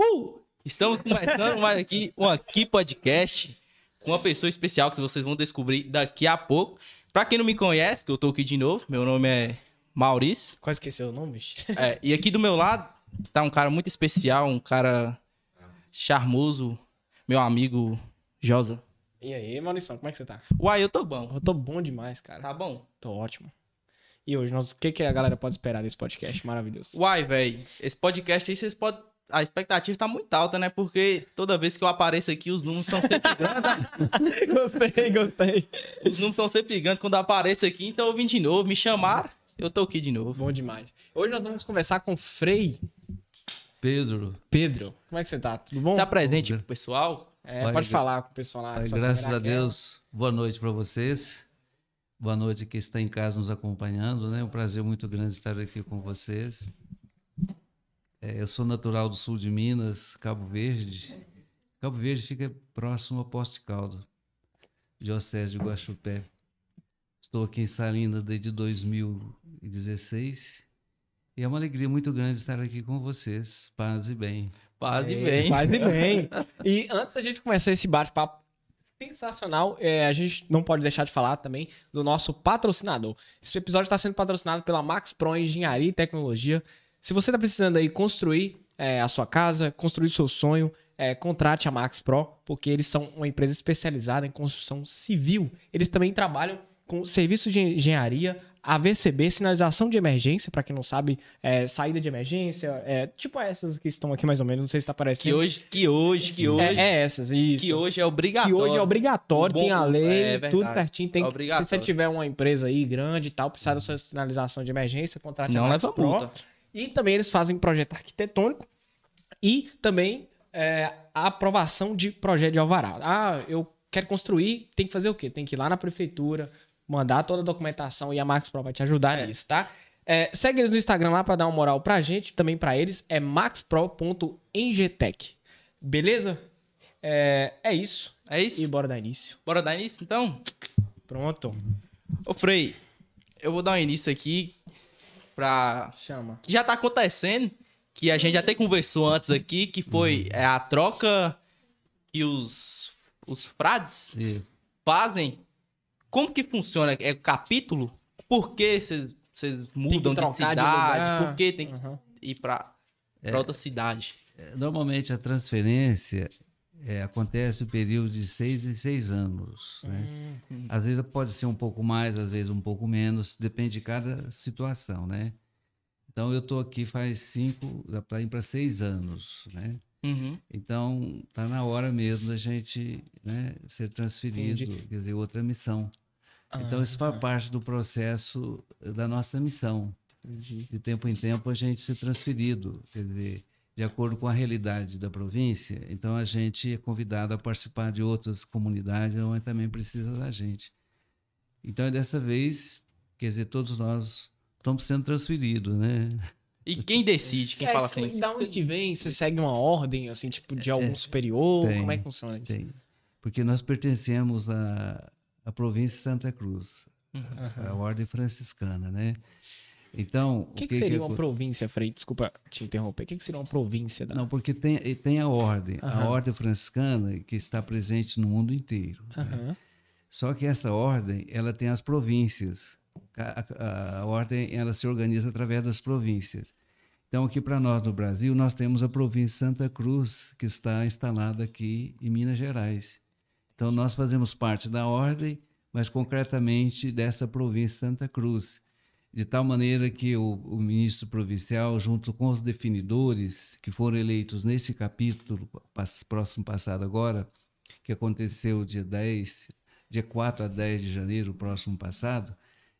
Uhul! Estamos começando mais aqui um Aqui Podcast com uma pessoa especial que vocês vão descobrir daqui a pouco. Pra quem não me conhece, que eu tô aqui de novo, meu nome é Maurício. Quase esqueceu o nome, bicho. É, e aqui do meu lado tá um cara muito especial, um cara charmoso, meu amigo Josa. E aí, Maurício, como é que você tá? Uai, eu tô bom. Eu tô bom demais, cara. Tá bom? Tô ótimo. E hoje, nós, o que, que a galera pode esperar desse podcast maravilhoso? Uai, velho, esse podcast aí vocês podem. A expectativa tá muito alta, né? Porque toda vez que eu apareço aqui, os números são sempre grandes. gostei, gostei. Os números são sempre grandes quando eu apareço aqui, então eu vim de novo. Me chamaram, eu tô aqui de novo. Bom demais. Hoje nós vamos conversar com o Frei Pedro, Pedro. Como é que você tá? Tudo bom? Se apresente pro pessoal. É, Olha, pode falar com o pessoal lá. Graças a aquela. Deus, boa noite para vocês. Boa noite que está em casa nos acompanhando, né? Um prazer muito grande estar aqui com vocês. É, eu sou natural do sul de Minas, Cabo Verde. Cabo Verde fica próximo a Poste Caldo, Diocese de Guaxupé. Estou aqui em Salinas desde 2016 e é uma alegria muito grande estar aqui com vocês. Paz e bem. Paz e É, bem. Paz e bem. E antes da gente começar esse bate-papo sensacional, é, a gente não pode deixar de falar também do nosso patrocinador. Esse episódio está sendo patrocinado pela Max Pro Engenharia e Tecnologia. Se você está precisando aí construir é, a sua casa, construir o seu sonho, é, contrate a Max Pro, porque eles são uma empresa especializada em construção civil. Eles também trabalham com serviços de engenharia, AVCB, sinalização de emergência, para quem não sabe, é, saída de emergência, é, tipo essas que estão aqui mais ou menos, não sei se está Que aparecendo. hoje, que hoje, que hoje. É, é essas, isso. Que hoje é Que obrigatório. hoje é obrigatório, bom- tem a lei, é tudo certinho. Tem É que, se você tiver uma empresa aí grande e tal, precisar da sua sinalização de emergência, contrate Não a Max leva Pro. multa. E também eles fazem projeto arquitetônico e também é, a aprovação de projeto de alvará. Ah, eu quero construir, tem que fazer o quê? Tem que ir lá na prefeitura, mandar toda a documentação e a Max Pro vai te ajudar É. nisso, tá? É, segue eles no Instagram lá pra dar uma moral pra gente, também pra eles, é maxpro.engtech. Beleza? É, é isso. É isso? E bora dar início. Bora dar início, então? Pronto. Ô, Frei, eu vou dar um início aqui pra... Chama. Que já tá acontecendo, que a gente até conversou antes aqui, que foi é, a troca que os, os frades E fazem. Como que funciona? É capítulo? Por que vocês vocês mudam de de cidade? lugar. Por que tem que Uhum. ir pra, pra outra cidade? É, Normalmente a transferência é, acontece o período de seis em seis anos. Né? Às vezes pode ser um pouco mais, às vezes um pouco menos, depende de cada situação, né? Então eu estou aqui faz cinco, para ir para seis anos, né? Uhum. Então tá na hora mesmo da gente né, ser transferido, Entendi. quer dizer, outra missão. Então isso faz parte do processo da nossa missão de tempo em tempo a gente ser transferido, quer dizer, de acordo com a realidade da província. Então a gente é convidado a participar de outras comunidades onde também precisa da gente. Então dessa vez, quer dizer, todos nós estamos sendo transferidos, né? E quem decide? Quem É, fala assim? Da onde que vem? Você segue uma ordem, assim, tipo, de algum superior? tem, Como é que funciona isso? Tem. Porque nós pertencemos à, à província de Santa Cruz, a ordem franciscana, né? Então, O que, que seria uma província, Frei? Desculpa te interromper. O que, que seria uma província? Da... Não, porque tem, tem a ordem, a Aham. ordem franciscana que está presente no mundo inteiro. né? Aham. Só que essa ordem, ela tem as províncias. A, a- a ordem, ela se organiza através das províncias. Então, aqui para nós no Brasil, nós temos a província Santa Cruz, que está instalada aqui em Minas Gerais. Então, nós fazemos parte da ordem, mas concretamente dessa província Santa Cruz. De tal maneira que o, o ministro provincial, junto com os definidores que foram eleitos nesse capítulo próximo passado agora, que aconteceu dia 10, dia 4 a 10 de janeiro próximo passado.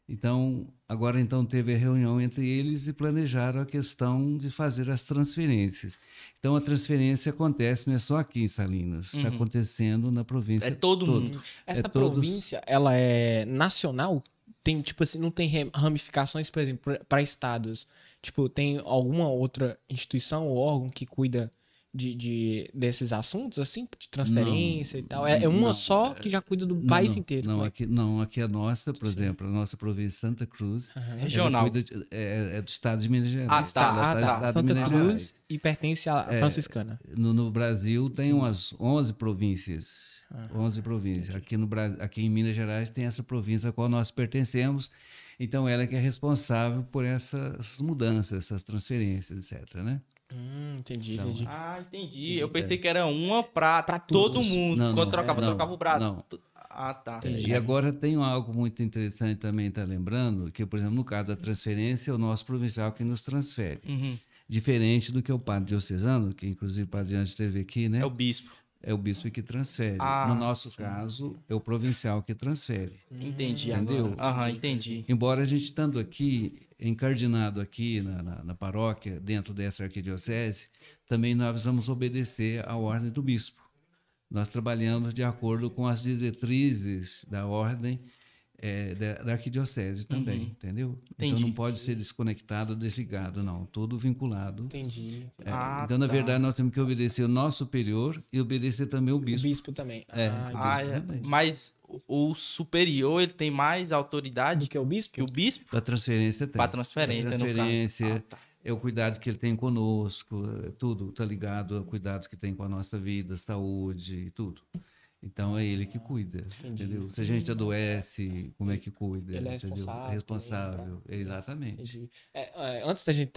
Então, agora então teve a reunião entre eles e planejaram a questão de fazer as transferências. Então, a transferência acontece não é só aqui em Salinas, está acontecendo na província É todo toda. mundo. Essa É todos- província, ela é nacional? Tem, tipo assim, não tem ramificações, por exemplo, para estados? Tipo, tem alguma outra instituição ou órgão que cuida de, de- desses assuntos, assim, de transferência e tal? É, é uma não, só que já cuida do Não, país não, inteiro. Não, é? aqui, não, aqui a nossa, por exemplo, a nossa província Santa Cruz. Ela Regional. cuida de- é, é do estado de Minas Gerais. Ah, tá, Ah, tá. estado de Santa Minas Cruz Gerais. e pertence à franciscana. No, no Brasil tem umas 11 províncias. Ah, 11 províncias. Aqui, no, aqui em Minas Gerais tem essa província a qual nós pertencemos. Então, ela que é responsável por essa- essas mudanças, essas transferências, etc. Né? Hum, entendi, Então, entendi. Ah, entendi. Eu pensei que era uma Pra todo mundo. Não, Quando não, trocava, é, não, trocava o braço. não. Ah, tá. E agora tem algo muito interessante também, está lembrando, que, por exemplo, no caso da transferência, é o nosso provincial que nos transfere. Uhum. Diferente do que o padre diocesano, que inclusive o padre Anjo esteve aqui, né? É o bispo. É o bispo que transfere. Ah, no nosso sim. caso, é o provincial que transfere. Entendi Entendeu? Aham, entendi. Embora a gente estando aqui, encardinado aqui na, na- na paróquia, dentro dessa arquidiocese, também nós vamos obedecer à ordem do bispo. Nós trabalhamos de acordo com as diretrizes da ordem eh, da, da arquidiocese também, entendeu? Então Entendi. não pode ser desconectado, desligado, não. Tudo vinculado. Entendi. É, Ah, então, na tá. verdade, nós temos que obedecer o nosso superior e obedecer também o O bispo. bispo também. É. Ah, entendi. Ah, é. Mas o superior, ele tem mais autoridade Do que o bispo? que o bispo? A transferência tem. Pra transferência, A no caso. transferência, Ah, tá. é o cuidado que ele tem conosco, é tudo tá ligado ao cuidado que tem com a nossa vida, saúde e tudo. Então é ele que cuida, entendeu? Se a gente adoece, como é que cuida? Ele é responsável É responsável, exatamente. Entendi. É, é, antes da gente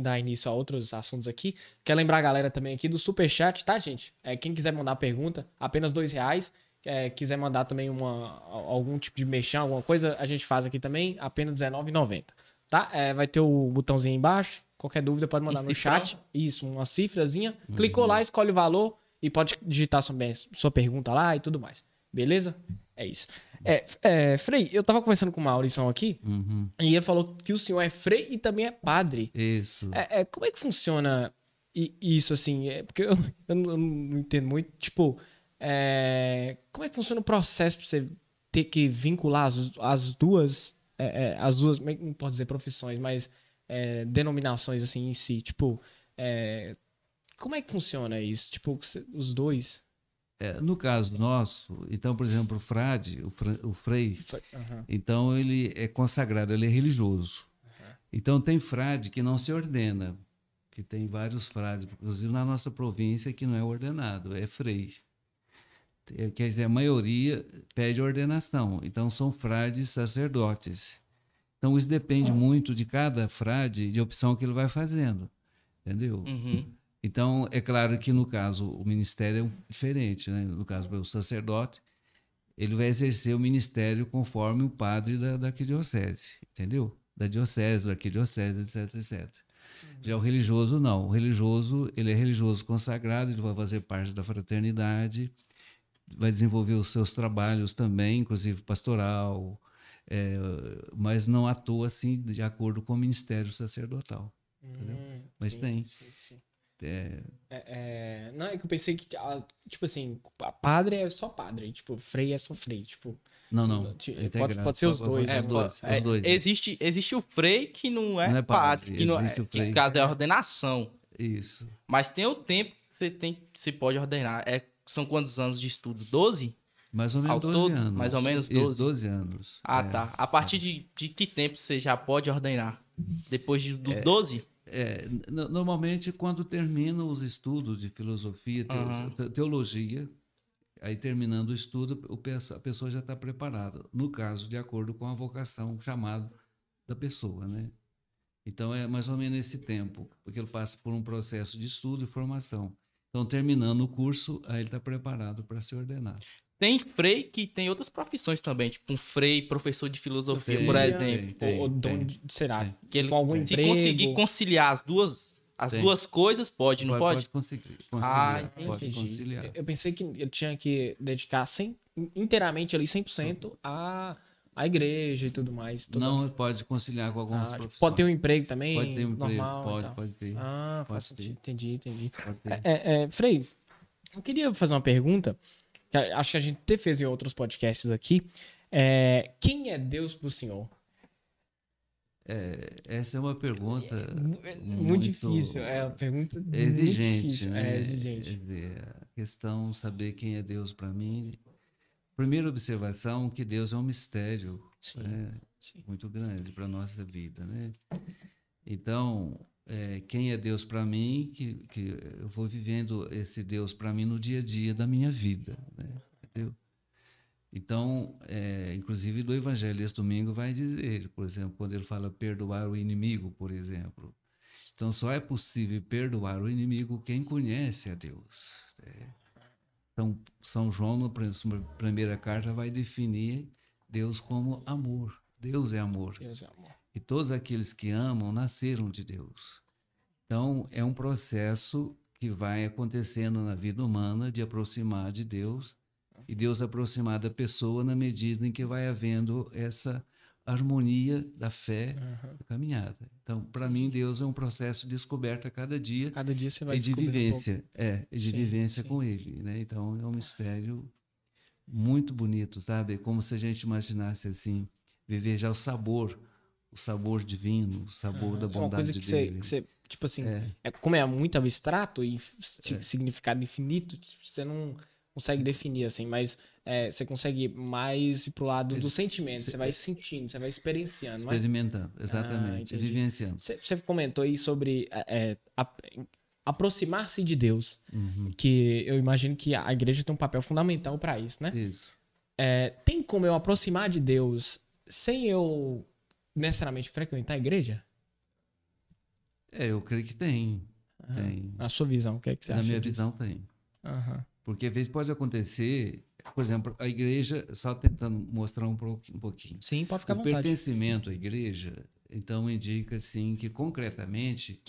dar início a outros assuntos aqui, quero lembrar a galera também aqui do Superchat, tá, gente? É, quem quiser mandar pergunta, apenas dois reais. É, quiser mandar também uma, algum tipo de mexão, alguma coisa, a gente faz aqui também, apenas R$19,90. Tá? É, vai ter o botãozinho aí embaixo. Qualquer dúvida pode mandar Um no chat. Isso, uma cifrazinha. Clicou lá, escolhe o valor e pode digitar sua, sua pergunta lá e tudo mais. Beleza? É isso. É, é, Frei, eu tava conversando com o Maurição aqui Uhum. e ele falou que o senhor é frei e também é padre. Isso. É, é, como é que funciona isso, assim? É, porque eu, eu não, eu não entendo muito. Tipo, é, como é que funciona o processo pra você ter que vincular as, as duas, é, é, as duas, como é que- não pode dizer profissões, mas denominações, assim, em si? Tipo, como é que funciona isso? Tipo, os dois? É, no caso nosso, então, por exemplo, o frade, o, fra- o frei, Aham. Então ele é consagrado, ele é religioso. Então tem frade que não se ordena, que tem vários frades, inclusive na nossa província que não é ordenado, é frei. É, Quer dizer, a maioria pede ordenação, então são frades sacerdotes. Então isso depende muito de cada frade, de opção que ele vai fazendo, entendeu? Uhum. Então, é claro que no caso o ministério é diferente, né? No caso, o sacerdote, ele vai exercer o ministério conforme o padre da, da arquidiocese, entendeu? Da diocese, da arquidiocese, etc, etc. Já o religioso, não. O religioso, ele é religioso consagrado, ele vai fazer parte da fraternidade, vai desenvolver os seus trabalhos também, inclusive pastoral, é, mas não atua assim de acordo com o ministério sacerdotal. Hum, Mas tem. sim, sim. É, É, é, não, é que eu pensei que, ah, tipo assim, a padre é só padre, tipo, frei é só frei, tipo... não, não. É pode- pode ser os dois, É, né? dois, É, os dois. existe, existe o frei que não é, Não é padre, que, não é, que no caso é ordenação. Isso. Mas tem o tempo que você tem, você pode ordenar. É, são quantos anos de estudo? 12? Mais ou menos Ao 12 todo, anos. mais ou menos Isso, 12. 12 anos. Ah, É. tá. A partir de, de que tempo você já pode ordenar? Depois de, dos 12? É, normalmente, quando terminam os estudos de filosofia, te- teologia, aí terminando o estudo, o a pessoa já está preparada. No caso, de acordo com a vocação, chamado da pessoa, né? Então, é mais ou menos esse tempo, porque ele passa por um processo de estudo e formação. Então, terminando o curso, aí ele está preparado para se ordenar. Tem frei que tem outras profissões também, tipo um frei, professor de filosofia, Tem, por exemplo. Tem, ou, ou tem. onde será? tem. Que ele, Com algum se emprego. conseguir conciliar as duas, as Tem. duas coisas, pode, não pode? Pode conseguir. Ah, conciliar, pode Entendi. conciliar. Eu- Eu pensei que eu tinha que dedicar 100, inteiramente ali, 100% à, à igreja e tudo mais. toda- Não, pode conciliar com algumas Ah, tipo, profissões. pode ter um emprego também, Pode ter um emprego, normal pode, pode ter. Ah, pode faz ter. sentido. Entendi, entendi. Pode ter. É, é, Frei, eu queria fazer uma pergunta, que acho que a gente até fez em outros podcasts aqui. É, quem é Deus pro senhor? É, essa é uma pergunta É muito, difícil. É uma pergunta exigente. difícil. Né? É exigente. Quer dizer, a questão saber quem é Deus para mim. Primeira observação que Deus é um mistério Sim. né? Sim. muito grande para nossa vida, né? Então, é, quem é Deus para mim, que, que eu vou vivendo esse Deus para mim no dia a dia da minha vida, né? Entendeu? Então, é, inclusive do Evangelho desse domingo vai dizer, por exemplo, quando ele fala perdoar o inimigo, por exemplo. Então, só é possível perdoar o inimigo quem conhece a Deus. né? Então, São João, na primeira carta, vai definir Deus como amor. Deus é amor. Deus é amor. E todos aqueles que amam nasceram de Deus. Então, é um processo que vai acontecendo na vida humana de aproximar de Deus e Deus aproximar da pessoa na medida em que vai havendo essa harmonia da fé da caminhada. Então, para mim, Deus é um processo de descoberta a cada dia Cada dia você vai e de descobrindo um vivência. É, e de Sim, vivência sim. com Ele. Né? Então, é um mistério muito bonito, sabe? É como se a gente imaginasse assim, viver já o sabor, o sabor divino, o sabor da É uma bondade coisa que você, dele. que você, tipo assim, É. é, como é muito abstrato e si- significado infinito, você não consegue definir, assim, mas é, você consegue mais ir pro lado do sentimento, você vai sentindo, você vai experienciando, é? Experimentando, exatamente, entendi. vivenciando. Você, comentou aí sobre é, é, aproximar-se de Deus, Uhum. que eu imagino que a igreja tem um papel fundamental para isso, né? Isso. É, tem como eu aproximar de Deus sem eu necessariamente frequentar a igreja? É, eu creio que tem. Tem. Na sua visão, o que, é que você Na acha? minha disso? visão, tem. Aham. Porque às vezes pode acontecer, por exemplo, a igreja, só tentando mostrar um pouquinho. Sim, pode ficar à o vontade. pertencimento à igreja, então indica assim que concretamente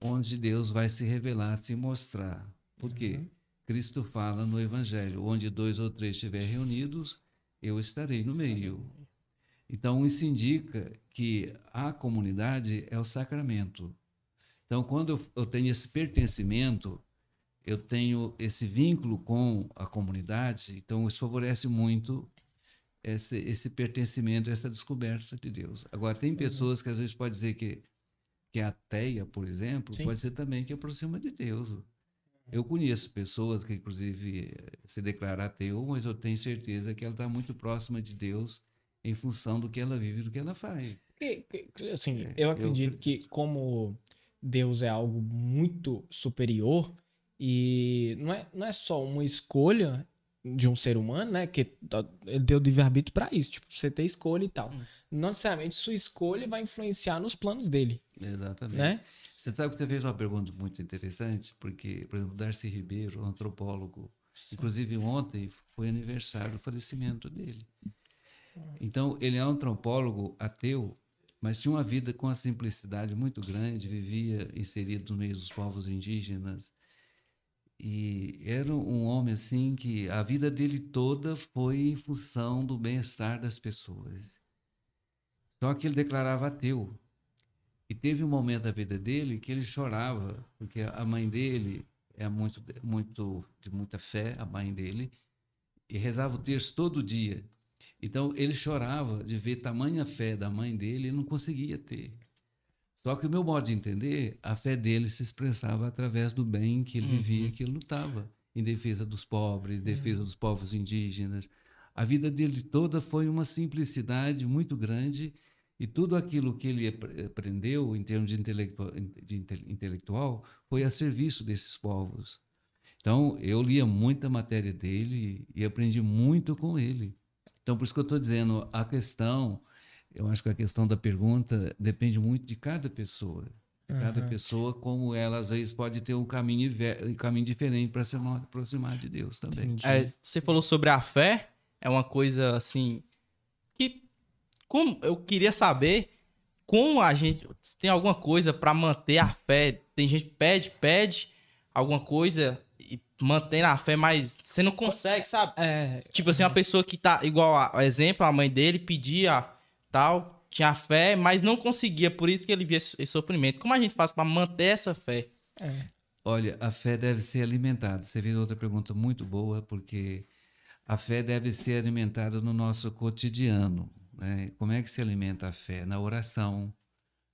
onde Deus vai se revelar, se mostrar. Por quê? Cristo fala no Evangelho, onde dois ou três estiverem reunidos, eu estarei no meio. Então isso indica que a comunidade é o sacramento. Então quando eu, tenho esse pertencimento, eu tenho esse vínculo com a comunidade, então isso favorece muito esse, esse pertencimento, essa descoberta de Deus. Agora, tem pessoas que às vezes pode dizer que, que é ateia, por exemplo, Sim. pode ser também que aproxima de Deus. Eu conheço pessoas que, inclusive, se declaram ateu, mas eu tenho certeza que ela está muito próxima de Deus em função do que ela vive e do que ela faz. Assim, É, eu eu acredito que como Deus é algo muito superior e não é, não é só uma escolha de um ser humano, né? Que tá- ele deu livre-arbítrio para isso, tipo, você ter escolha e tal. Não necessariamente sua escolha vai influenciar nos planos dele, Exatamente. né? Você sabe que você fez uma pergunta muito interessante, porque, por exemplo, Darcy Ribeiro, antropólogo, inclusive ontem foi aniversário do falecimento dele. Então, ele é um antropólogo ateu, mas tinha uma vida com uma simplicidade muito grande, vivia inserido no meio dos povos indígenas. E era um homem assim que a vida dele toda foi em função do bem-estar das pessoas. Só que ele declarava ateu. E teve um momento da vida dele que ele chorava, porque a mãe dele é muito, muito de muita fé, a mãe dele, e rezava o terço todo dia. Então ele chorava de ver tamanha fé da mãe dele e não conseguia ter. Só que o meu modo de entender, a fé dele se expressava através do bem que ele vivia, que ele lutava em defesa dos pobres, em defesa dos povos indígenas. A vida dele toda foi uma simplicidade muito grande e tudo aquilo que ele apre- aprendeu em termos de, intelectual, de inte- intelectual foi a serviço desses povos. Então, eu lia muita matéria dele e aprendi muito com ele. Então, por isso que eu estou dizendo, a questão, eu acho que a questão da pergunta depende muito de cada pessoa. De cada pessoa, como ela, às vezes, pode ter um caminho, um caminho diferente para se aproximar de Deus também. É, você falou sobre a fé, é uma coisa assim que como eu queria saber como a gente se tem alguma coisa pra manter a fé. Tem gente que pede, pede alguma coisa mantém a fé, mas você não consegue, sabe? É, Tipo assim, uma pessoa que tá igual a, a exemplo, a mãe dele pedia tal, tinha fé, mas não conseguia, por isso que ele via esse, sofrimento. Como a gente faz pra manter essa fé? é. Olha, a fé deve ser alimentada. Você fez outra pergunta muito boa, porque a fé deve ser alimentada no nosso cotidiano. Né? Como é que se alimenta a fé? Na oração,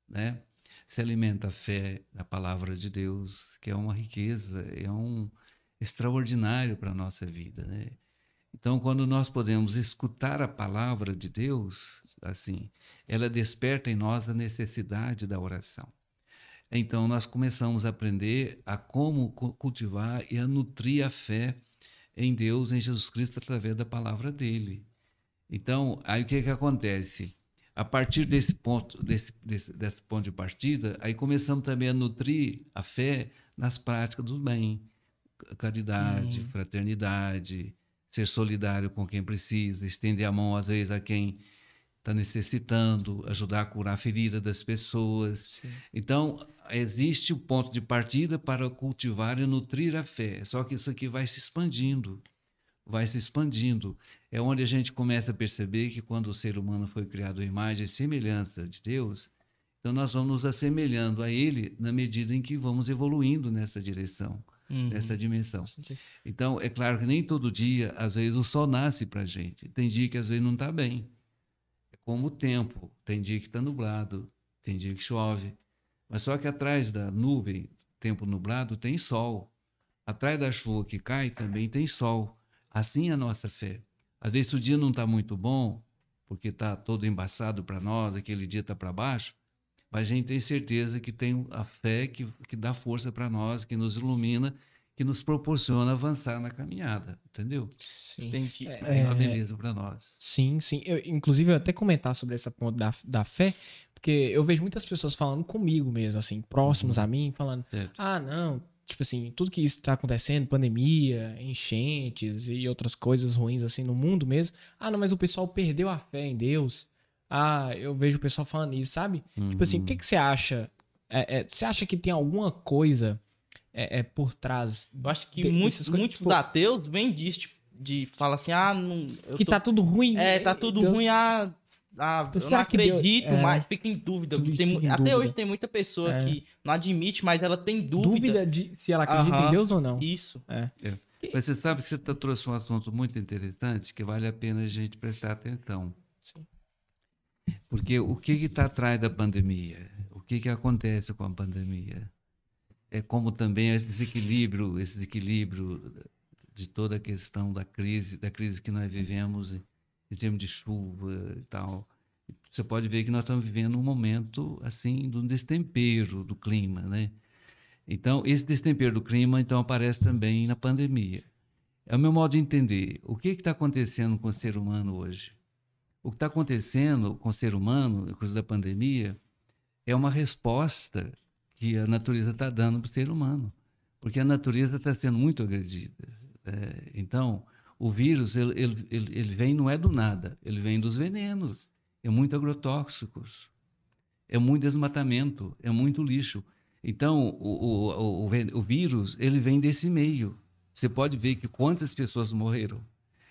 né? Se alimenta a fé na palavra de Deus, que é uma riqueza, é um extraordinário para a nossa vida, né? Então, quando nós podemos escutar a palavra de Deus, assim, ela desperta em nós a necessidade da oração. Então, nós começamos a aprender a como cultivar e a nutrir a fé em Deus, em Jesus Cristo, através da palavra dele. Então, aí o que, que acontece? A partir desse ponto, desse, desse, desse ponto de partida, aí começamos também a nutrir a fé nas práticas do bem, caridade, uhum. fraternidade, ser solidário com quem precisa, estender a mão às vezes a quem está necessitando, ajudar a curar a ferida das pessoas. Sim. Então, existe o ponto de partida para cultivar e nutrir a fé. Só que isso aqui vai se expandindo, vai se expandindo. É onde a gente começa a perceber que quando o ser humano foi criado à imagem e semelhança de Deus, então nós vamos nos assemelhando a Ele na medida em que vamos evoluindo nessa direção uhum. nessa dimensão. Então, é claro que nem todo dia, às vezes, o sol nasce para a gente. Tem dia que às vezes não está bem. É como o tempo. Tem dia que está nublado, tem dia que chove. Mas só que atrás da nuvem, tempo nublado, tem sol. Atrás da chuva que cai também tem sol. Assim é a nossa fé. Às vezes o dia não está muito bom, porque está todo embaçado para nós, aquele dia está para baixo, mas a gente tem certeza que tem a fé que, que dá força para nós, que nos ilumina, que nos proporciona avançar na caminhada, entendeu? Sim. Tem que é, uma beleza para nós. Sim, sim. Eu, inclusive, eu até comentar sobre essa ponto da, da fé, porque eu vejo muitas pessoas falando comigo mesmo, assim, próximos uhum. a mim, falando: certo. ah, não, tipo assim, tudo que isso está acontecendo, pandemia, enchentes e outras coisas ruins assim no mundo mesmo. Ah, não, mas o pessoal perdeu a fé em Deus. Ah, eu vejo o pessoal falando isso, sabe? Uhum. Tipo assim, o que, uhum. que você acha? É, é, você acha que tem alguma coisa é, é por trás? Eu acho que de, muitos, muitos tipo, ateus vêm disso, tipo, de falar assim, ah, não. que tô... tá tudo ruim. É, tá tudo Deus... ruim, ah, ah eu não acredito, Deus... mas fica em dúvida. Tem, em até dúvida. hoje tem muita pessoa é. que não admite, mas ela tem dúvida. Dúvida de se ela acredita em Deus ou não. Isso. É. é. Mas você sabe que você tá, trouxe um assunto muito interessante que vale a pena a gente prestar atenção. Sim. Porque o que está atrás da pandemia? O que, que acontece com a pandemia? É como também esse desequilíbrio, esse desequilíbrio de toda a questão da crise, da crise que nós vivemos em termos de chuva e tal. Você pode ver que nós estamos vivendo um momento assim de um destempero do clima, né? Então, esse destempero do clima então aparece também na pandemia. É o meu modo de entender. O que está acontecendo com o ser humano hoje? O que está acontecendo com o ser humano, por causa da pandemia, é uma resposta que a natureza está dando para o ser humano. Porque a natureza está sendo muito agredida. É, então, o vírus, ele, ele, ele vem, não é do nada, ele vem dos venenos. É muito agrotóxicos, é muito desmatamento, é muito lixo. Então, o, o, o, o vírus, ele vem desse meio. Você pode ver que quantas pessoas morreram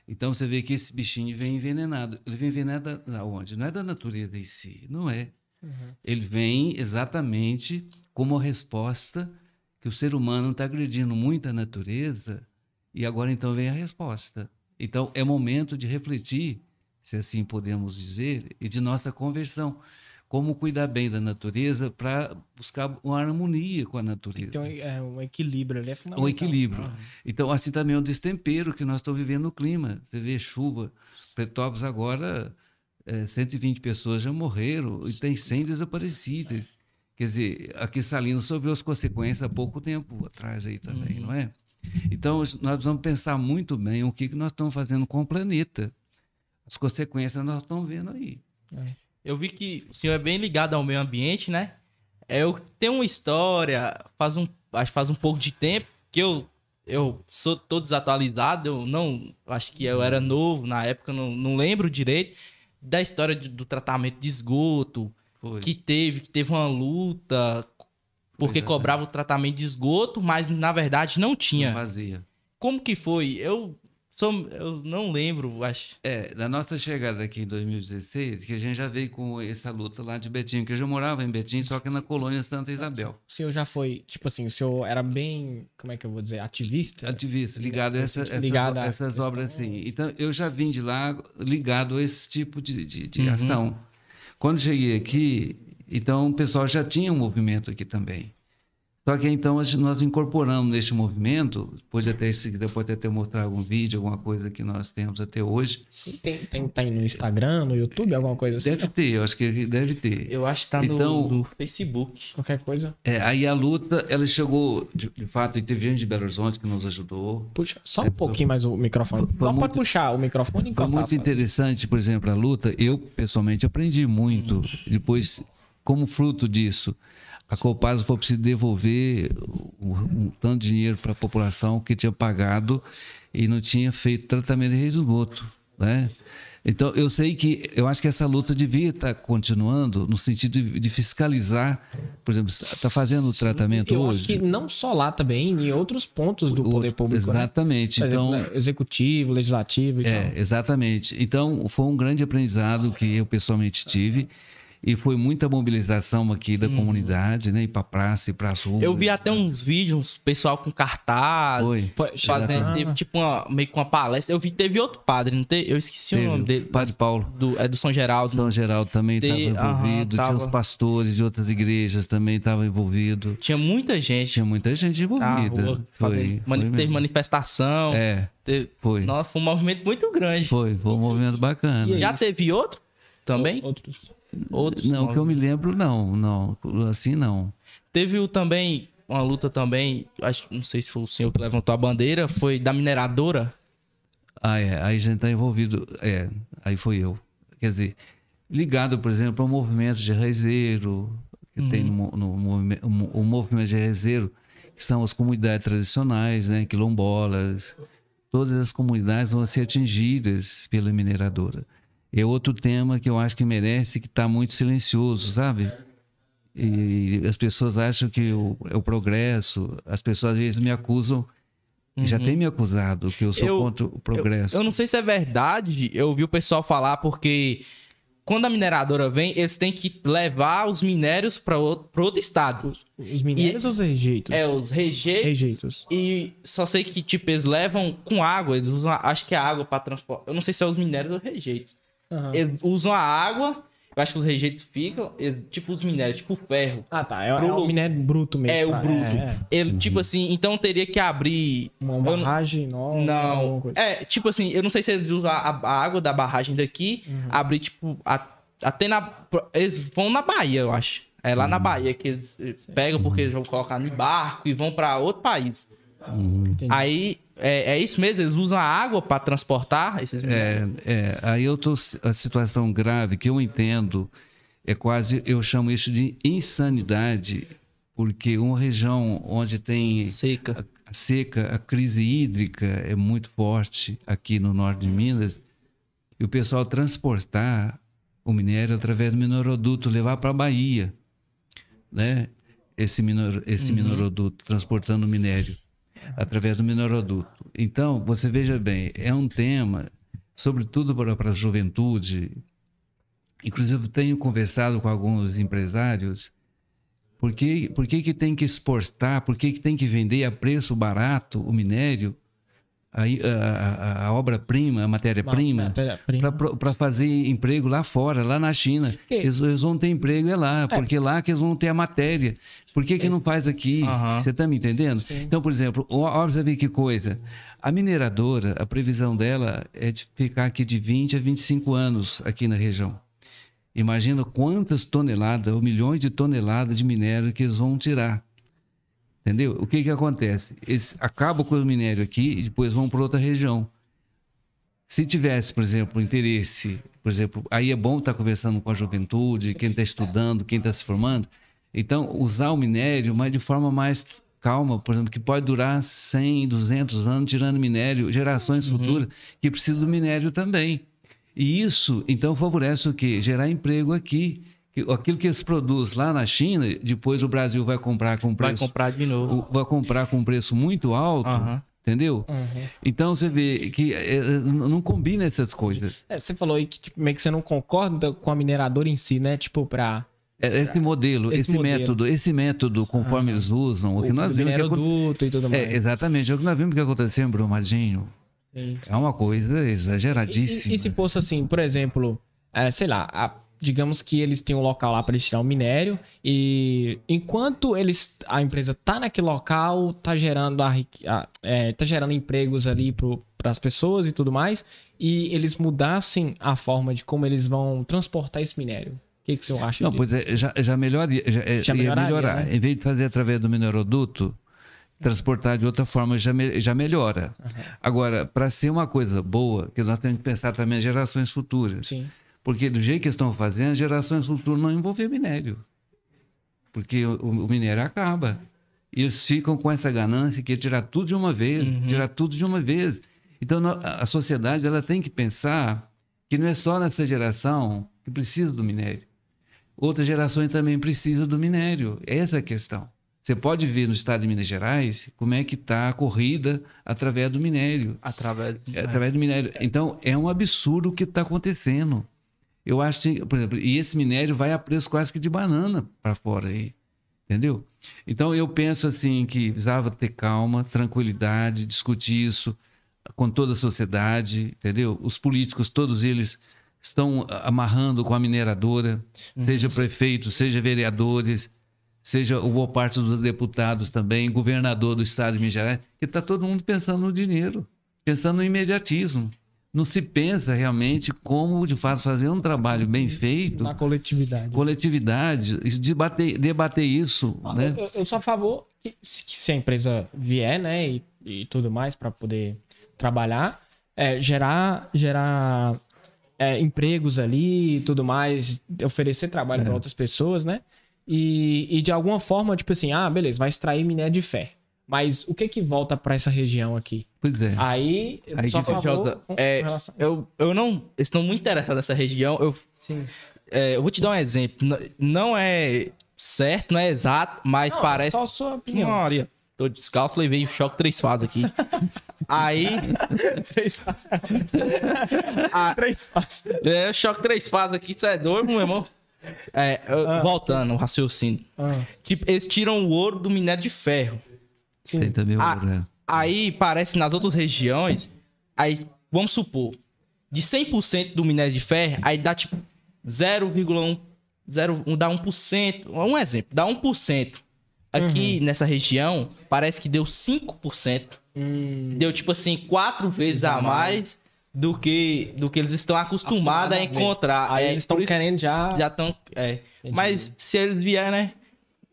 então você vê que esse bichinho vem envenenado. Ele vem envenenado da onde? Não é da natureza em si, não é. Uhum. Ele vem exatamente como a resposta que o ser humano está agredindo muito a natureza e agora então vem a resposta. Então é momento de refletir, se assim podemos dizer, e de nossa conversão como cuidar bem da natureza para buscar uma harmonia com a natureza. Então, é, um equilíbrio ali é fundamental. Um equilíbrio. Uhum. Então, assim também é um destempero que nós estamos vivendo no clima. Você vê chuva. Petrópolis agora, é, 120 pessoas já morreram e tem 100 desaparecidas. Quer dizer, aqui Salinas sofreu as consequências há pouco tempo atrás aí também, uhum. não é? Então, nós vamos pensar muito bem o que, que nós estamos fazendo com o planeta. As consequências nós estamos vendo aí. É. Eu vi que o senhor é bem ligado ao meio ambiente, né? É, eu tenho uma história, faz um, acho que faz um pouco de tempo, que eu, eu sou todo desatualizado, eu não, acho que eu era novo na época, não, não lembro direito, da história de, do tratamento de esgoto, Foi. que teve, que teve uma luta, porque é, cobrava o tratamento de esgoto, mas na verdade não tinha. Não fazia. Como que foi? Eu sou- eu não lembro, acho. É, da nossa chegada aqui em 2016, que a gente já veio com essa luta lá de Betim, que eu já morava em Betim, só que na colônia Santa Isabel. O senhor já foi, tipo assim, o senhor era bem, como é que eu vou dizer, ativista? Ativista, ligado a essa, essa- Ligado a- essas obras assim. Então, eu já vim de lá ligado a esse tipo de, de, de Uhum. ação. Quando cheguei aqui, então o pessoal já tinha um movimento aqui também. Só que então nós incorporamos neste movimento, pode até, se quiser, pode até mostrar algum vídeo, alguma coisa que nós temos até hoje. Sim, tem, tem, tem no Instagram, no YouTube, alguma coisa assim? Deve ter, eu acho que deve ter. Eu acho que tá no, Então- no Facebook. Qualquer coisa. É, aí a luta, ela chegou, de, de fato, e teve gente de Belo Horizonte que nos ajudou. Puxa só um pouquinho mais o microfone. foi Não, muito- pode puxar o microfone e Foi muito interessante, por exemplo, a luta. Eu, pessoalmente, aprendi muito. Depois, como fruto disso, a Copasa foi preciso devolver um, um tanto de dinheiro para a população que tinha pagado e não tinha feito tratamento de esgoto, né? Então, eu sei que, eu acho que essa luta devia estar continuando no sentido de, de fiscalizar, por exemplo, está fazendo o tratamento Eu hoje? acho que não só lá também, em outros pontos do O- poder público. né? Exatamente. Por exemplo, Então, né, executivo, legislativo e É, tal. exatamente. Então, foi um grande aprendizado que eu pessoalmente tive. E foi muita mobilização aqui da comunidade, né? Ir pra praça, ir pras ruas. Uhum. Eu vi até uns vídeos, pessoal com cartaz. Foi. Foi- Fazendo, Ah. teve tipo uma, meio que uma palestra. Eu vi, teve outro padre, não teve? Eu esqueci Teve o nome dele. Padre Paulo. Do, é do São Geraldo. São Geraldo também estava aham, envolvido. tava. Tinha os pastores de outras igrejas também estavam envolvidos. Tinha muita gente Tinha muita gente envolvida. rua fazendo. foi, mani- foi teve manifestação. É, teve- foi. Nossa, foi um movimento muito grande. Foi, foi um movimento bacana. Já teve outro também? Outros. Outros. Não, que eu me lembro, não, não. Assim não. Teve o também, uma luta também, acho, não sei se foi o senhor que levantou a bandeira, foi da mineradora. Ah, é. Aí a gente está envolvido. É, aí foi eu. Quer dizer, ligado, por exemplo, ao movimento de rezeiro, que tem no, no movime- o mo- o movimento de rezeiro, que são as comunidades tradicionais, né, quilombolas. Todas as comunidades vão ser atingidas pela mineradora. É outro tema que eu acho que merece, que está muito silencioso, sabe? E as pessoas acham que o, é o progresso. As pessoas às vezes me acusam, e já tem me acusado que eu sou Eu- contra o progresso. Eu, eu não sei se é verdade, eu ouvi o pessoal falar porque quando a mineradora vem, eles têm que levar os minérios para outro, outro estado. Os minérios ou os rejeitos? É, os rejeitos. Rejeitos. E só sei que, tipo, eles levam com água, eles usam, acho que é água para transportar. Eu não sei se é os minérios ou rejeitos. Eles usam a água, eu acho que os rejeitos ficam, eles- tipo os minérios, tipo ferro. Ah, tá. É, é Pro- o minério bruto mesmo. É, o tá? bruto. É, é. Ele, tipo assim, então teria que abrir. Uma não- barragem nova. Não. coisa. É, tipo assim, eu não sei se eles usam a, a água da barragem daqui, Uhum. abrir, tipo, a- até na. Eles vão na Bahia, eu acho. É lá na Uhum. Bahia que eles eles pegam porque eles vão colocar no barco e vão pra outro país. Entendi. Aí, é, é isso mesmo, eles usam a água pra transportar esses minérios. É, é, aí eu tô a situação grave que eu entendo é quase eu chamo isso de insanidade, porque uma região onde tem Seca. a seca, a crise hídrica é muito forte aqui no norte de Minas, e o pessoal transportar o minério através do mineroduto, levar para a Bahia, né? Esse, minor, esse mineroduto transportando o minério através do mineroduto. Então, você veja bem, é um tema, sobretudo para, a juventude. Inclusive, tenho conversado com alguns empresários. Por que, por que, que tem que exportar? Por que, que tem que vender a preço barato o minério, a, a, a- obra-prima, a matéria-prima, para fazer emprego lá fora, lá na China? Que- Eles, eles vão ter emprego é lá, porque lá que eles vão ter a matéria. Por que, que não faz aqui? Aham. Você está me entendendo? Então, por exemplo, vê que coisa. A mineradora, a previsão dela é de ficar aqui de 20 a 25 anos aqui na região. Imagina quantas toneladas, ou milhões de toneladas de minério que eles vão tirar. Entendeu? O que que acontece? Eles acabam com o minério aqui e depois vão para outra região. Se tivesse, por exemplo, interesse, por exemplo, aí é bom estar conversando com a juventude, quem está estudando, quem está se formando. Então, usar o minério, mas de forma mais calma, por exemplo, que pode durar 100, 200 anos tirando minério, gerações futuras que precisam do minério também. E isso, então, favorece o quê? Gerar emprego aqui. Aquilo que eles produzem lá na China, depois o Brasil vai comprar com Vai preço comprar de novo. vai comprar com um preço muito alto, Aham. Entendeu? Uhum. Então você vê que é, não não combina essas coisas. É, você falou aí que tipo, meio que você não concorda com a mineradora em si, né? Tipo, pra. É, Esse modelo, Esse esse, modelo. método, esse método, conforme eles usam, o que nós vimos que minero acon- duto e tudo mais. é, exatamente, é o que nós vimos que aconteceu em Brumadinho. Sim. É uma coisa E, exageradíssima. e- e se fosse assim, por exemplo, é, sei lá, a- digamos que eles têm um local lá para eles tirar o minério e enquanto eles a empresa tá naquele local, tá gerando a, a- é, tá gerando empregos ali para as pessoas e tudo mais, e eles mudassem a forma de como eles vão transportar esse minério. O que, que você acha Não, disso? pois é, já, já. Já, é, Já ia melhoraria, melhorar. né? Em vez de fazer através do mineroduto, transportar de outra forma já, me- já melhora. Agora, para ser uma coisa boa, que nós temos que pensar também as gerações futuras. Sim. Porque do jeito que estão fazendo, as gerações futuras não envolver minério. Porque o, o minério acaba. E eles ficam com essa ganância que é tirar tudo de uma vez, tirar tudo de uma vez. Então a sociedade ela tem que pensar que não é só nessa geração que precisa do minério. Outras gerações também precisam do minério. Essa é a questão. Você pode ver no estado de Minas Gerais como é que está a corrida através do minério. Através. É, através do minério. Então, é um absurdo o que está acontecendo. Eu acho que, por exemplo, e esse minério vai a preço quase que de banana para fora aí. Entendeu? Então, eu penso assim que precisava ter calma, tranquilidade, discutir isso com toda a sociedade, entendeu? Os políticos, todos eles estão amarrando com a mineradora, seja prefeitos, seja vereadores, seja boa parte dos deputados também, governador do estado de Minas Gerais, que está todo mundo pensando no dinheiro, pensando no imediatismo. Não se pensa realmente como, de fato, fazer um trabalho bem feito, Na coletividade. coletividade, debater, debater isso, né? Eu, eu sou a favor que, se a empresa vier, né, e, e tudo mais para poder trabalhar, é, gerar, gerar é, empregos ali e tudo mais, oferecer trabalho para outras pessoas, né? E, e de alguma forma, tipo assim, ah, beleza, vai extrair minério de ferro. Mas o que que volta para essa região aqui? Pois é. Aí, Aí que- favor com- é, com relação- eu, eu não estou muito interessado nessa região. Eu, Sim. é, eu vou te dar um exemplo. Não é certo, não é exato, mas Não, parece. Só a sua opinião. Tô descalço, levei o choque três fases aqui. Aí, Três fases. Três fases. é, choque três fases aqui, isso é doido, meu irmão. É, eu- voltando, o raciocínio. Ah, Tipo, eles tiram o ouro do minério de ferro. Sim. Tem também o Ah, ouro, né? Aí parece nas outras regiões, aí vamos supor, de 100% do minério de ferro, aí dá tipo 0,1, 0, um, dá 1%, um exemplo, dá 1%. Aqui nessa região, parece que deu 5%. Hum, Deu tipo assim, quatro vezes a mais do que do que eles estão acostumados a encontrar. Aí É, eles estão querendo já. já estão. É. Mas se eles vierem, né?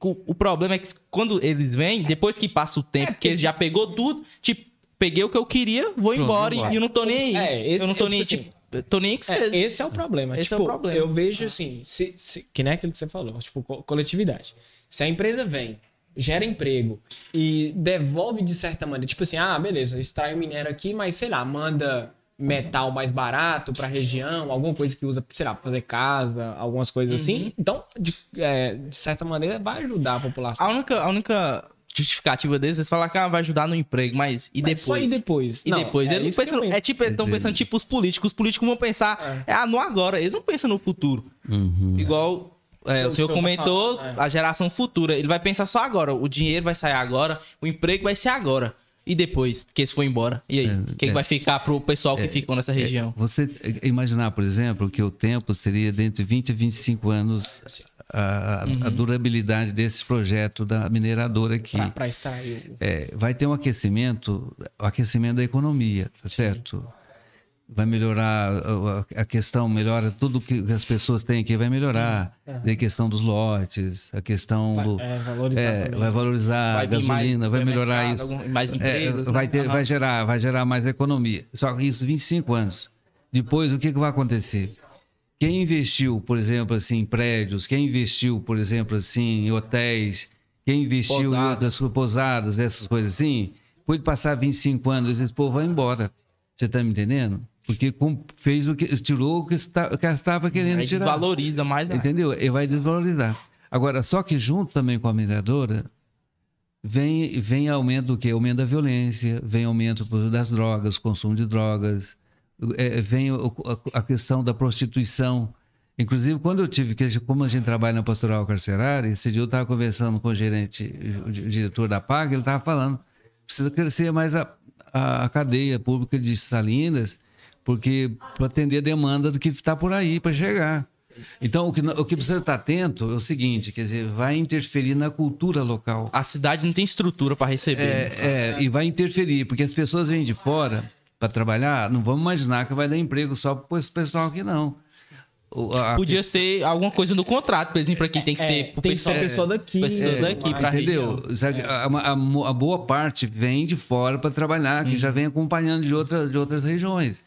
O, problema é que quando eles vêm, depois que passa o tempo, que eles já pegou tudo, tipo, peguei o que eu queria, vou embora, embora. e eu não tô nem aí. É, esse- eu não tô eu, nem tipo tipo, eu tô nem aí que É, esse é o problema. Esse é tipo, o problema. Eu vejo assim, se, se- que nem aquilo que você falou, tipo, co- coletividade. Se a empresa vem, gera emprego e devolve de certa maneira, tipo assim, ah, beleza, extrai o minério aqui, mas sei lá, manda metal mais barato pra região, alguma coisa que usa, sei lá, pra fazer casa, algumas coisas Uhum. assim. Então, de, é, de certa maneira, vai ajudar a população. A única, a única justificativa deles, eles falam que ah, vai ajudar no emprego, mas e Mas depois? Só e depois. E Não, depois, é eles pensam, é tipo, eles estão pensando tipo os políticos. Os políticos vão pensar, é. ah, no agora, eles não pensam no futuro. Igual é, o o senhor senhor tá comentou, falando, é. a geração futura. Ele vai pensar só agora. O dinheiro vai sair agora, o emprego vai ser agora. E depois que eles for embora? E aí? O que, que é. vai ficar pro pessoal que ficou nessa região? Você imaginar, por exemplo, que o tempo seria de entre 20 e 25 anos a, a- Uhum. a durabilidade desse projeto da mineradora aqui. Pra extrair. É, vai ter um aquecimento, o aquecimento da economia, tá certo? Vai melhorar a, a- a questão, melhora tudo que as pessoas têm aqui, vai melhorar. A questão dos lotes, a questão do. É, valorizar É, vai valorizar a vir mais gasolina, vai melhorar isso. Mais É, empresas. vai, né? ter, Aham. vai, gerar, vai gerar mais economia. Só que isso 25 anos. Depois, o que, que vai acontecer? Quem investiu, por exemplo, assim, em prédios, quem investiu, por exemplo, assim, em hotéis, quem investiu em Pousadas. outras pousadas, essas coisas assim, depois de passar 25 anos, esse povo vai embora. Você está me entendendo? Porque fez o que, tirou o que está- o que estava querendo Aí tirar. desvaloriza mais. Entendeu? Ele vai desvalorizar. Agora, só que junto também com a mineradora, vem, vem aumento do quê? Aumento da violência, vem aumento das drogas, consumo de drogas, é, vem a, questão da prostituição. Inclusive, quando eu tive, como a gente trabalha na pastoral carcerária, esse dia eu estava conversando com o gerente, o diretor da PAG, ele estava falando, precisa crescer mais a, a cadeia pública de Salinas, porque para atender a demanda do que está por aí para chegar. Então, o que, o que precisa estar atento é o seguinte, quer dizer, vai interferir na cultura local. A cidade não tem estrutura para receber. É, é, e vai interferir, porque as pessoas vêm de fora para trabalhar, não vamos imaginar que vai dar emprego só para esse pessoal aqui, não. A Podia ser alguma coisa no contrato, por exemplo, aqui tem que é, ser tem pessoal, que ser pessoa daqui, é, daqui para entendeu? A, a, a, boa parte vem de fora para trabalhar, que hum. já vem acompanhando de, outra, de outras regiões.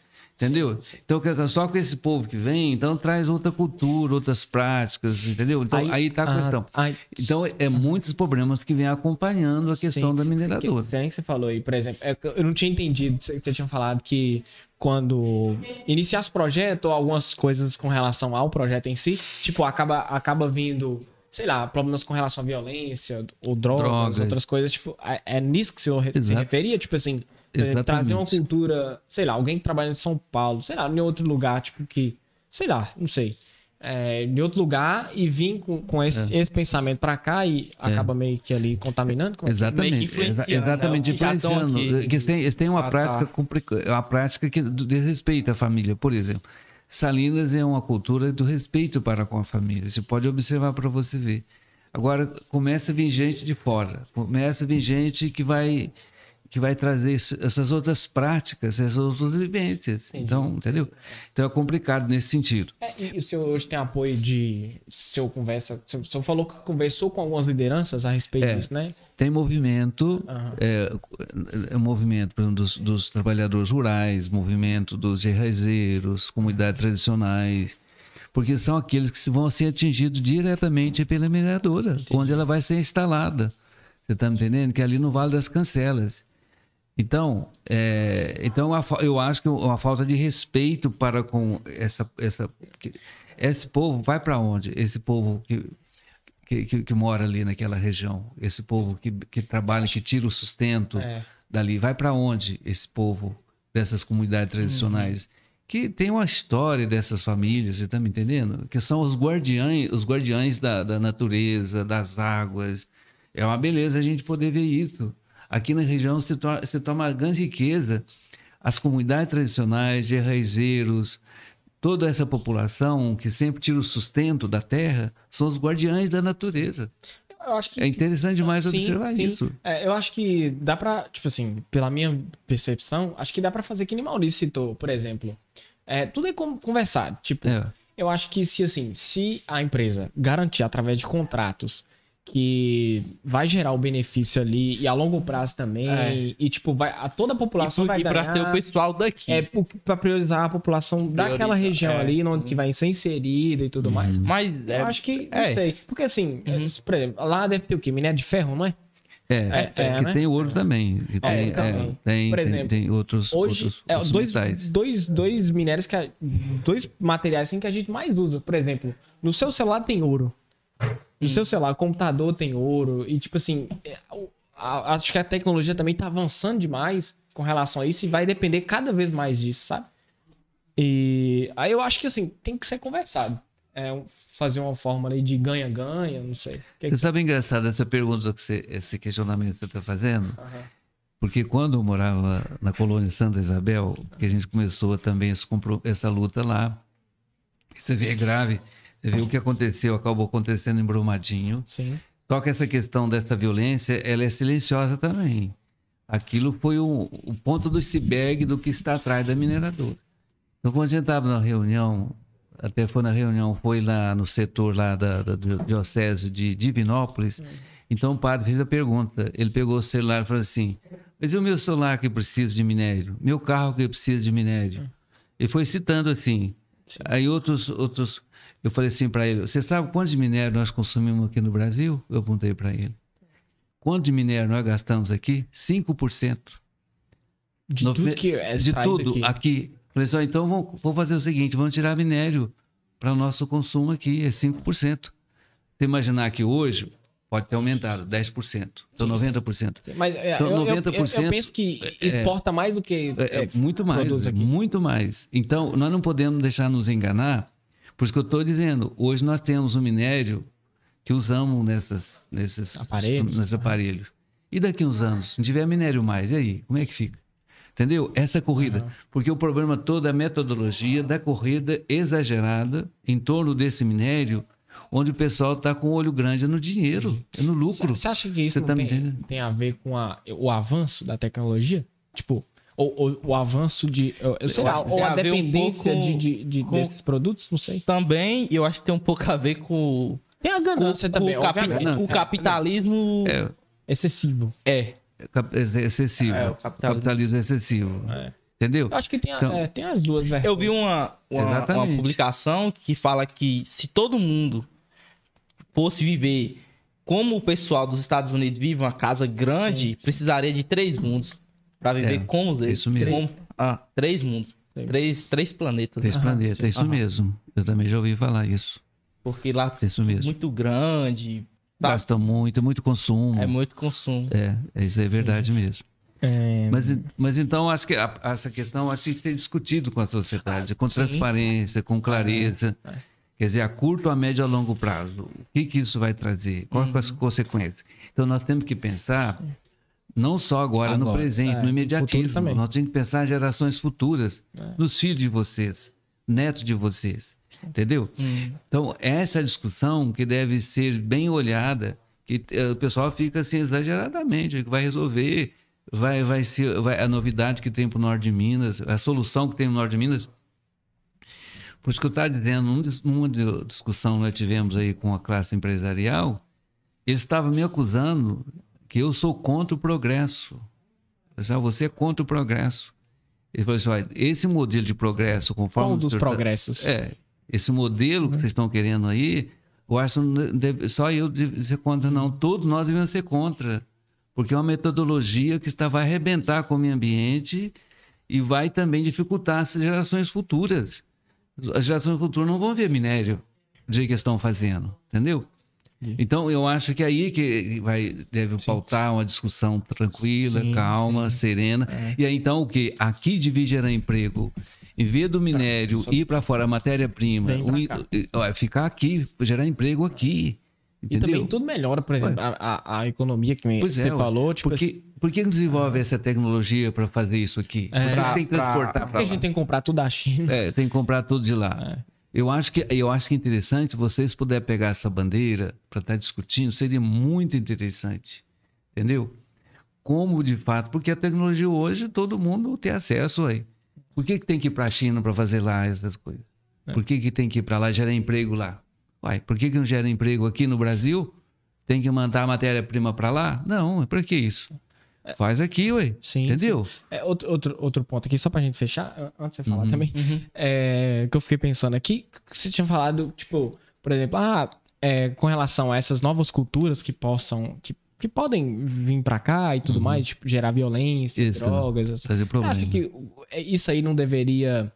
Entendeu? Então, só com esse povo que vem, então traz outra cultura, outras práticas, entendeu? Então, aí, está a ah, questão. Aí, então, é muitos problemas que vêm acompanhando a questão sim, da mineradora. Tem que você falou aí, por exemplo, é eu não tinha entendido, você tinha falado que quando iniciasse o projeto ou algumas coisas com relação ao projeto em si, tipo, acaba, acaba vindo sei lá, problemas com relação à violência, ou drogas, drogas. outras coisas, tipo, é, é nisso que o senhor Exato. se referia? Tipo assim, Exatamente. trazer uma cultura, sei lá, alguém que trabalha em São Paulo, sei lá, em outro lugar, tipo que, sei lá, não sei, é, em outro lugar e vir com, com esse, é. esse pensamento para cá e é. acaba meio que ali contaminando? É exatamente, exa exatamente, né? influenciando. Eles têm, eles têm uma, ah, prática, tá. uma prática que desrespeita a família, por exemplo. Salinas é uma cultura do respeito para com a família. Você pode observar para você ver. Agora começa a vir gente de fora, começa a vir gente que vai que vai trazer isso, essas outras práticas, essas outras vivências. Entendi. Então, entendeu? Então é complicado nesse sentido. É, e o senhor hoje tem apoio de. O senhor conversa. O senhor falou que conversou com algumas lideranças a respeito é, disso, né? Tem movimento, uhum. é, é movimento exemplo, dos, dos, trabalhadores rurais, movimento dos gerrazeiros, comunidades tradicionais, porque são aqueles que vão ser atingidos diretamente pela mineradora, Entendi. onde ela vai ser instalada. Você está me entendendo? Que é ali no Vale das Cancelas. Então, é, então eu acho que uma falta de respeito para com essa, essa esse povo vai para onde? Esse povo que, que, que, mora ali naquela região, esse povo que, que trabalha, que tira o sustento é. dali, vai para onde? Esse povo dessas comunidades tradicionais uhum. que tem uma história dessas famílias, você está me entendendo? Que são os guardiães, os guardiães da, da natureza, das águas. É uma beleza a gente poder ver isso. Aqui na região se, to se toma grande riqueza. As comunidades tradicionais, de raizeiros, toda essa população que sempre tira o sustento da terra, são os guardiães da natureza. Que, é interessante demais sim, observar sim. isso. É, eu acho que dá para, tipo assim, pela minha percepção, acho que dá para fazer que nem Maurício citou, por exemplo. É, tudo é como conversar. Tipo, é. eu acho que se assim, se a empresa garantir através de contratos que vai gerar o benefício ali e a longo prazo também é. e tipo vai a toda a população e, vai e ganhar. para ser o pessoal daqui é para priorizar a população daquela região é, ali onde que vai ser inserida e tudo uhum. mais mas é, eu acho que não é. sei porque assim uhum. por exemplo lá deve ter o que minério de ferro não é é, é, é, que né? tem ouro também. Que tem, também. tem, Por exemplo, tem, tem outros, hoje, outros, é, outros dois, metais. Dois, dois minérios, que dois materiais assim, que a gente mais usa. Por exemplo, no seu celular tem ouro. No seu celular, computador tem ouro. E, tipo assim, é, acho que a tecnologia também tá avançando demais com relação a isso e vai depender cada vez mais disso, sabe? E aí eu acho que, assim, tem que ser conversado. É, fazer uma fórmula aí de ganha-ganha, não sei. Que você que... sabe engraçado essa pergunta, que você, esse questionamento que você está fazendo? Uhum. Porque quando eu morava na colônia Santa Isabel, que a gente começou também esse, essa luta lá, você vê, é grave. Você viu o que aconteceu, acabou acontecendo em Brumadinho. Sim. Só que essa questão dessa violência, ela é silenciosa também. Aquilo foi o, o ponto do iceberg do que está atrás da mineradora. Então, quando a gente estava na reunião, até foi na reunião, foi lá no setor lá da, da diocese de Divinópolis, então o padre fez a pergunta. Ele pegou o celular e falou assim: Mas e o meu celular que precisa de minério? Meu carro que precisa de minério? Ele foi citando assim. Sim. Aí outros, outros eu falei assim para ele: Você sabe quanto de minério nós consumimos aqui no Brasil? Eu apontei para ele. Quanto de minério nós gastamos aqui? 5%. De no, tudo que é De tudo aqui. aqui. Falei assim: então vamos, vamos fazer o seguinte: vamos tirar minério para o nosso consumo aqui, é 5%. Você imaginar que hoje, pode ter aumentado 10%, então 90%. Mas é, Então, eu, eu- eu- 90% eu penso que exporta mais do que É, é, muito mais, produz é aqui. muito mais. Então, nós não podemos deixar nos enganar, por isso que eu estou dizendo, hoje nós temos um minério que usamos nessas, nesses Aparelhos. nesses aparelhos. E daqui uns anos, se não tiver minério mais, e aí, como é que fica? Entendeu? Essa corrida. Porque o problema todo é a metodologia da corrida exagerada em torno desse minério, onde o pessoal está com o olho grande no dinheiro, é no lucro. Você acha que isso tá tem, tem a ver com a- o avanço da tecnologia? Tipo, ou, ou o avanço de. Eu, sei Eu lá, ou a um dependência pouco de, de- de- com- desses produtos? Não sei. Também, eu acho que tem um pouco a ver com, Tem a com, ganância com também, o, capi- o capitalismo. É, Excessivo. É. ex- excessivo. É, o capitalismo. capitalismo excessivo. É. Entendeu? Eu acho que tem, a- Então- é, tem as duas, velho. Eu vi uma, uma, uma publicação que fala que se todo mundo fosse viver como o pessoal dos Estados Unidos vive, uma casa grande, precisaria de três mundos para viver É, como eles. isso mesmo. como- ah, três mundos. Três, três planetas. Três né? planetas, é isso Aham. mesmo. Eu também já ouvi falar isso. Porque lá É isso mesmo. muito grande, tá? Gasta muito, muito consumo. é muito consumo. É, isso é verdade mesmo. É, Mas, mas então, acho que a- essa questão acho que tem que ser discutido com a sociedade, com transparência, com clareza. Quer dizer, a curto, a médio e a longo prazo. O que, que isso vai trazer? Quais são as consequências? Então, nós temos que pensar, não só agora, no Agora, presente, é, no imediatismo. Nós temos que pensar em gerações futuras, nos filhos de vocês, netos de vocês. Entendeu? Então, essa é discussão que deve ser bem olhada, que eh, o pessoal fica assim exageradamente, que vai resolver, vai, vai ser vai- a novidade que tem para o norte de Minas, a solução que tem no norte de Minas. Por isso que eu estava dizendo, numa di- discussão que nós tivemos aí com a classe empresarial, eles estavam me acusando que eu sou contra o progresso. Pessoal, você é contra o progresso. Ele falou assim: olha, esse modelo de progresso, conforme. qual dos senhor tá- progressos? é, esse modelo que vocês estão querendo aí, eu acho deve- só eu devo ser contra, não. Todos nós devemos ser contra. Porque é uma metodologia que está, vai arrebentar com o meio ambiente e vai também dificultar as gerações futuras. As gerações futuras não vão ver minério do jeito que estão fazendo, entendeu? Então, eu acho que é aí que vai, deve pautar uma discussão tranquila, Sim, calma, serena. E aí, então, o que? Aqui devia gerar emprego. Em vez do minério ir para fora, a matéria-prima, pra ó, ficar aqui, gerar emprego aqui. E Entendeu? também tudo melhora, por exemplo, a, a- a economia que Pois você é, falou, tipo por assim, por que não desenvolve essa tecnologia para fazer isso aqui? É. Pra- tem que pra- transportar por que para a lá? gente tem que comprar tudo da China? É, tem que comprar tudo de lá. É. Eu acho que eu acho que é interessante vocês puderem pegar essa bandeira para estar discutindo, seria muito interessante. Entendeu? Como de fato, porque a tecnologia hoje todo mundo tem acesso aí. Por que, que tem que ir para a China para fazer lá essas coisas? É. Por que, que tem que ir para lá gerar emprego lá? Uai, por que, que não gera emprego aqui no Brasil? Tem que mandar a matéria-prima para lá? Não, para que isso? Faz aqui, ué. Sim, Entendeu? É, outro, outro, outro ponto aqui, só pra gente fechar, antes de você Uhum. falar também, é, que eu fiquei pensando aqui, que você tinha falado, tipo, por exemplo, ah, é, com relação a essas novas culturas que possam, que, que podem vir pra cá e tudo mais, tipo, gerar violência, Uhum. Isso, drogas. assim. Trazer Você acha que é, isso aí não deveria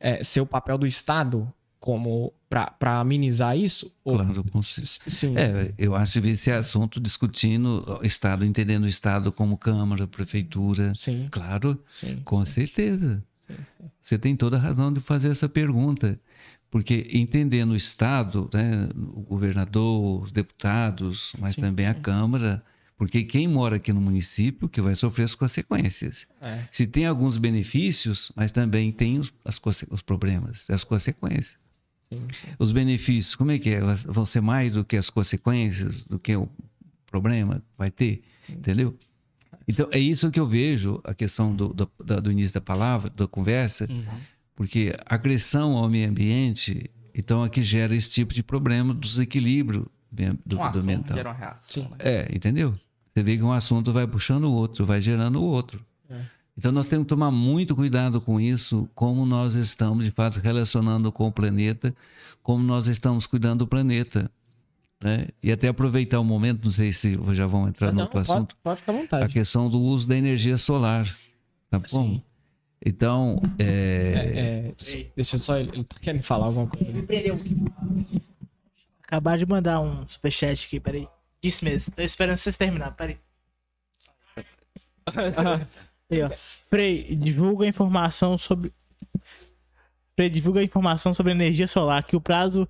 é, ser o papel do Estado como pra amenizar isso? Ou- Claro, com certeza. Sim. É, eu acho que ser assunto discutindo o Estado, entendendo o Estado como Câmara, Prefeitura. Sim. Claro, Sim. com certeza. Você tem toda a razão de fazer essa pergunta. Porque entendendo o Estado, né, o governador, os deputados, mas também a Câmara, porque quem mora aqui no município que vai sofrer as consequências. É. Se tem alguns benefícios, mas também tem os, as, os problemas, as consequências. Sim, sim. Os benefícios, como é que é? Vão ser mais do que as consequências, do que o problema vai ter, entendeu? Então, é isso que eu vejo, a questão do, do, da- do início da palavra, da conversa, porque agressão ao meio ambiente, então, é que gera esse tipo de problema do desequilíbrio do, Uma do mental. gera uma reação, né? É, entendeu? Você vê que um assunto vai puxando o outro, vai gerando o outro. Então nós temos que tomar muito cuidado com isso, como nós estamos de fato relacionando com o planeta, como nós estamos cuidando do planeta. Né? E até aproveitar o momento, não sei se já vão entrar Ah, no não, outro pode, assunto, pode ficar à a vontade. questão do uso da energia solar. Tá bom? Sim. Então, é, É, é, deixa eu só. Ele ele tá querendo falar alguma coisa. Me prendeu. Acabar de mandar um superchat aqui, peraí. Isso mesmo. Tô esperando vocês terminar. Peraí. Aí, ó. Frei, divulga informação sobre. Frei, divulga informação sobre energia solar, que o prazo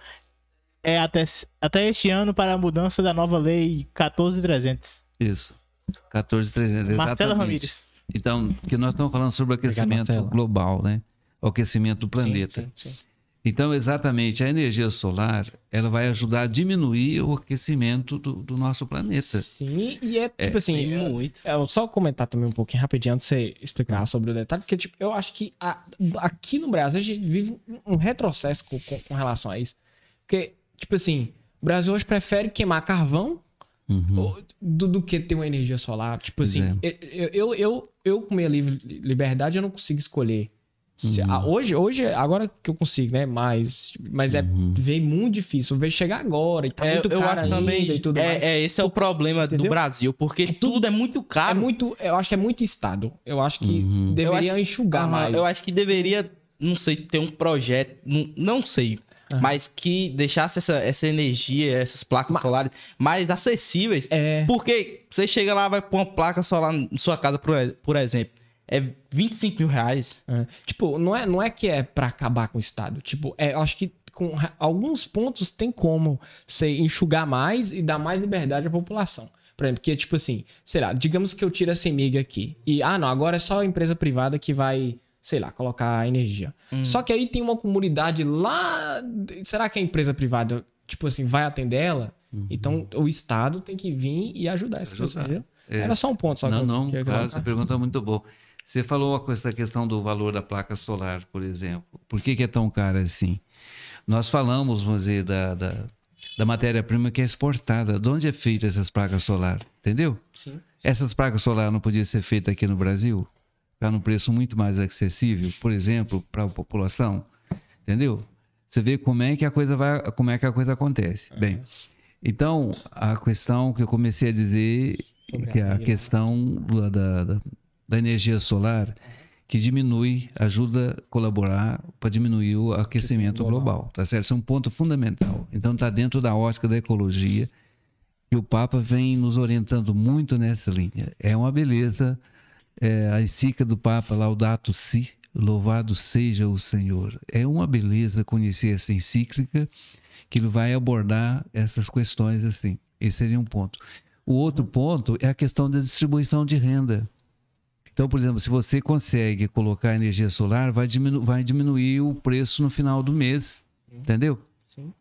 é até, até este ano para a mudança da nova lei 14300. Isso. 14,300. Marcelo. Ramírez. Então, que nós estamos falando sobre o aquecimento Marcelo. global, né? O aquecimento do planeta. Sim, sim, sim. Então, exatamente, a energia solar, ela vai ajudar a diminuir o aquecimento do, do nosso planeta. Sim, e é tipo assim. Tem é- muito. É, eu só comentar também um pouquinho rapidinho antes de você explicar sobre o detalhe, porque tipo, eu acho que a- aqui no Brasil a gente vive um retrocesso com, com- com relação a isso. Porque, tipo assim, o Brasil hoje prefere queimar carvão Uhum. ou- do, do que ter uma energia solar. Tipo assim, é. eu, eu, eu, eu, com minha livre liberdade, eu não consigo escolher. Se- Uhum. ah, hoje, hoje, agora que eu consigo, né? Mas, mas é Uhum. veio muito difícil. Veio chegar agora e tá É, muito eu caro acho também. e tudo mais. é, é, esse é o problema do Entendeu? Brasil, porque tudo é muito É caro. muito, eu acho que é muito estado. Eu acho que Uhum. deveria acho- enxugar Aham, mais. Eu acho que deveria, não sei, ter um projeto, não, não sei, mas que deixasse essa, essa energia, essas placas solares mais acessíveis. É. Porque você chega lá, vai pôr uma placa solar na sua casa, por, por exemplo, é 25 mil reais. É. Tipo, não é, não é que é pra acabar com o estado. Tipo, é, eu acho que com alguns pontos tem como você enxugar mais e dar mais liberdade à população. Por exemplo, que tipo assim, sei lá, digamos que eu tiro a CEMIG aqui e, ah, não, agora é só a empresa privada que vai, sei lá, colocar energia. Só que aí tem uma comunidade lá. Será que a empresa privada, tipo assim, vai atender ela? Então o Estado tem que vir e ajudar essa pessoa, entendeu? Era só um ponto, só que Não, eu não, claro, colocar. essa pergunta é muito boa. Você falou da questão do valor da placa solar, por exemplo. Por que, que é tão cara assim? Nós falamos, vamos dizer, da, da, da matéria-prima que é exportada. De onde é feita essas placas solar? Entendeu? Sim. Essas placas solar não podiam ser feitas aqui no Brasil? Ficar num preço muito mais acessível, por exemplo, para a população? Entendeu? Você vê como é que a coisa vai, como é que a coisa acontece. Bem, então a questão que eu comecei a dizer Sobre que a é a ilha. questão do- da, da, da energia solar que diminui, ajuda a colaborar para diminuir o aquecimento global, tá certo? Isso é um ponto fundamental. Então está dentro da ótica da ecologia e o Papa vem nos orientando muito nessa linha. É uma beleza é, a encíclica do Papa Laudato Si, louvado seja o Senhor. É uma beleza conhecer essa encíclica que ele vai abordar essas questões assim. Esse seria um ponto. O outro ponto é a questão da distribuição de renda. Então, por exemplo, se você consegue colocar energia solar, vai, diminu vai diminuir o preço no final do mês. Entendeu? Sim.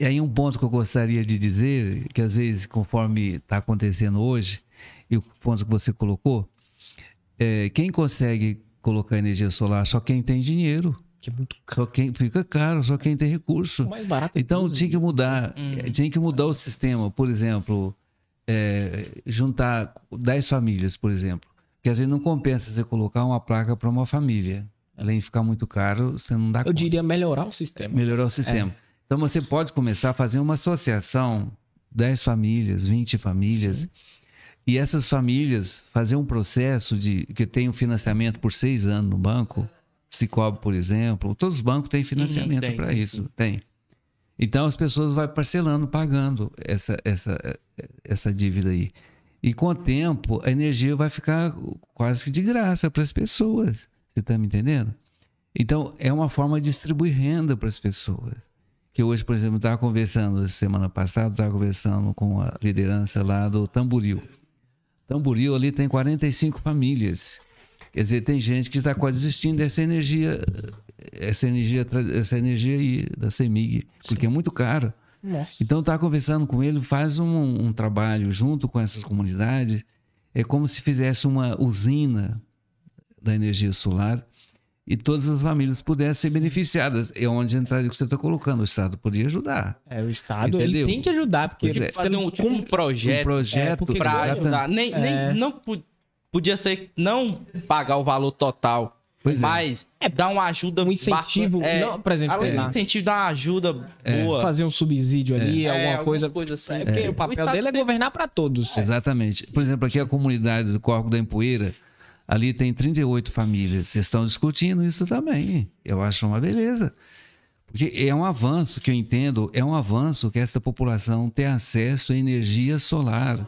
E aí um ponto que eu gostaria de dizer, que às vezes, conforme está acontecendo hoje, e o ponto que você colocou, é, quem consegue colocar energia solar só quem tem dinheiro. Que é muito Só quem fica caro, só quem tem recurso. mais barato. é Então tinha que mudar, eh, tinha que mudar o sistema. Por exemplo, eh, juntar 10 famílias, por exemplo. Porque às vezes não compensa você colocar uma placa para uma família. Além de ficar muito caro, você não dá Eu conta. diria melhorar o sistema. Melhorar o sistema. Então você pode começar a fazer uma associação, 10 famílias, 20 famílias, e essas famílias fazer um processo de que tem um financiamento por seis anos no banco, Cicobi, por exemplo, todos os bancos têm financiamento para isso, tem. Então as pessoas vão parcelando, pagando essa, essa, essa dívida aí. E com o tempo, a energia vai ficar quase que de graça para as pessoas. Você está me entendendo? Então, é uma forma de distribuir renda para as pessoas. Que hoje, por exemplo, estava conversando, semana passada, estava conversando com a liderança lá do Tamboril. Tamboril ali tem 45 famílias. Quer dizer, tem gente que está quase desistindo dessa energia, essa energia, essa energia aí, da CEMIG, porque é muito caro. Nossa. Então, tá conversando com ele, faz um, um trabalho junto com essas comunidades. É como se fizesse uma usina da energia solar e todas as famílias pudessem ser beneficiadas. É onde entraria o que você está colocando. O Estado podia ajudar. É, o Estado Entendeu? ele tem que ajudar, porque é. você Fazer não um, tipo, um projeto, um projeto porque pra ganha. ajudar. Nem, É. nem, não podia ser não pagar o valor total, Pois é. mas dar uma ajuda Um incentivo, bastante- não, por exemplo, além do lá. incentivo, dar uma ajuda boa. fazer um subsídio ali, É, alguma alguma coisa. coisa assim. É, porque É. o O papel Estado dele é sempre- governar para todos. Exatamente. Por exemplo, aqui a comunidade do Corpo da Empoeira, ali tem 38 famílias. Vocês estão discutindo isso também. Eu acho uma beleza. Porque é um avanço que eu entendo, é um avanço que essa população tenha acesso à energia solar,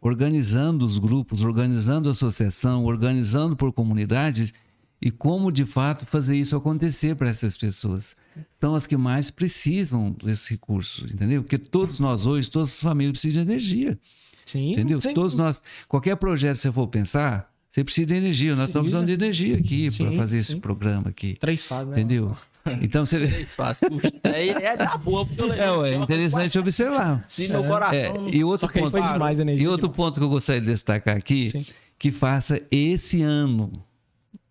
organizando os grupos, organizando a associação, organizando por comunidades e como de fato fazer isso acontecer para essas pessoas. São as que mais precisam desse recurso, entendeu? Porque todos nós hoje, todas as famílias precisam de energia. Sim. Entendeu? Sim. Todos nós, qualquer projeto que você for pensar, você precisa de energia. Nós estamos Precisa. precisando de energia aqui para Sim, fazer esse sim. programa aqui. Três fases, né? Entendeu? Então você. Três fácil. É, é da boa, porque eu É, ué, interessante observar. Se meu coração. É, não- e outro Só que aí ponto, foi demais energia. e outro ponto que eu gostaria de destacar aqui, Sim. que faça esse ano,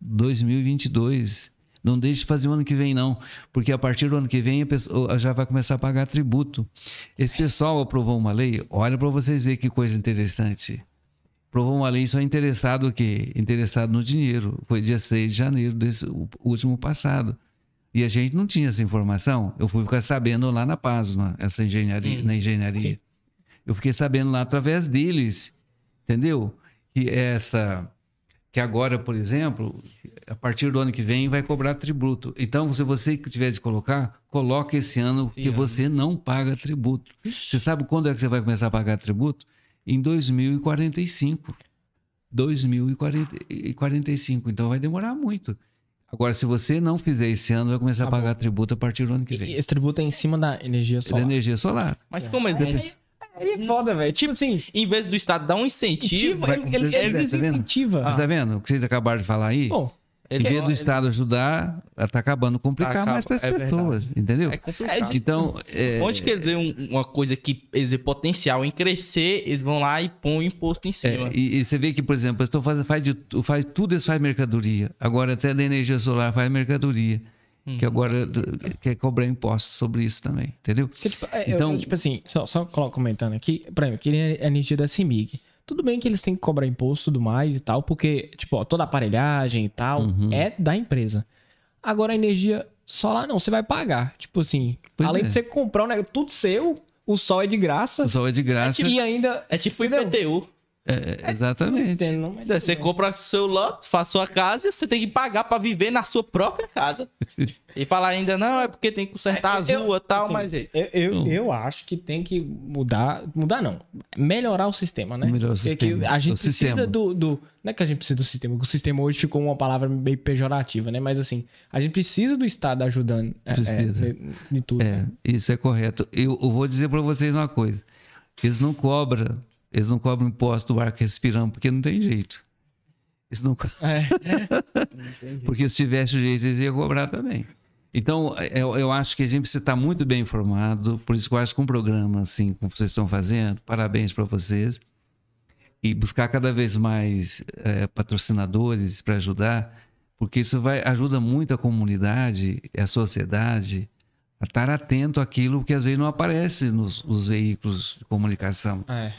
2022. Não deixe de fazer o ano que vem, não. Porque a partir do ano que vem a pessoa já vai começar a pagar tributo. Esse pessoal aprovou uma lei, olha para vocês verem que coisa interessante. Aprovou uma lei só interessado o quê? Interessado no dinheiro. Foi dia 6 de janeiro desse o último passado. E a gente não tinha essa informação. Eu fui ficar sabendo lá na PASMA, essa engenharia, na engenharia. Eu fiquei sabendo lá através deles, entendeu? Que essa que agora, por exemplo, a partir do ano que vem vai cobrar tributo. Então, se você que tiver de colocar, coloque esse ano que você não paga tributo. Você sabe quando é que você vai começar a pagar tributo? Em 2045. 2045. Então vai demorar muito. Agora, se você não fizer esse ano, vai começar a pagar tributo a partir do ano que E vem. esse tributo é em cima da energia Da solar. energia solar. Mas como eles. É foda, velho. Tipo assim, Em vez do Estado dar um incentivo. incentiva, ele, ele, ele Tá vendo? desincentiva. Você tá vendo o que vocês acabaram de falar aí? Pô, Em vez do Estado ajudar, tá acabando complicar Acaba- mais para as é pessoas, entendeu? É complicado. Então, é, Onde que eles veem um- uma coisa que eles veem potencial em crescer, eles vão lá e põem o imposto em cima. é, e, e você vê que, por exemplo, eles estão fazendo, faz, de, faz tudo isso faz mercadoria. Agora até da energia solar faz mercadoria. Que Uhum. agora quer cobrar impostos sobre isso também, entendeu? Porque, tipo, é, Então- eu, tipo assim, só, só colo- comentando aqui, por exemplo, que é a energia da CEMIG. Tudo bem que eles têm que cobrar imposto e tudo mais e tal, porque, tipo, ó, toda a aparelhagem e tal Uhum. é da empresa. Agora a energia solar não, você vai pagar. Tipo assim, Pois além é. de você comprar um negócio, tudo seu, o sol é de graça O sol é de graça. e ainda. É tipo IPTU. É, exatamente. Entende? Não, mas- Você compra seu lote, faz sua casa e você tem que pagar pra viver na sua própria casa. E falar ainda, não, é porque tem que consertar as Eu- ruas e tal, assim, mas. é- Eu, eu, eu acho que tem que mudar. Mudar não. Melhorar o sistema, né? Melhorar o Porque sistema, que a gente o precisa sistema. do, do. Não é que a gente precisa do sistema, porque o sistema hoje ficou uma palavra meio pejorativa, né? Mas assim, a gente precisa do Estado ajudando é, Precisa. é, em tudo. É, isso é correto. Eu, eu vou dizer para vocês uma coisa. Eles não cobram, eles não cobram imposto do ar que respiramos, porque não tem jeito. Eles não, É. porque se tivesse jeito, eles iam cobrar também. Então, eu, eu acho que a gente precisa estar muito bem informado, por isso que eu acho que um programa assim, como vocês estão fazendo, parabéns para vocês. E buscar cada vez mais eh, patrocinadores para ajudar, porque isso vai ajuda muito a comunidade, a sociedade, a estar atento àquilo que às vezes não aparece nos, nos veículos de comunicação. É.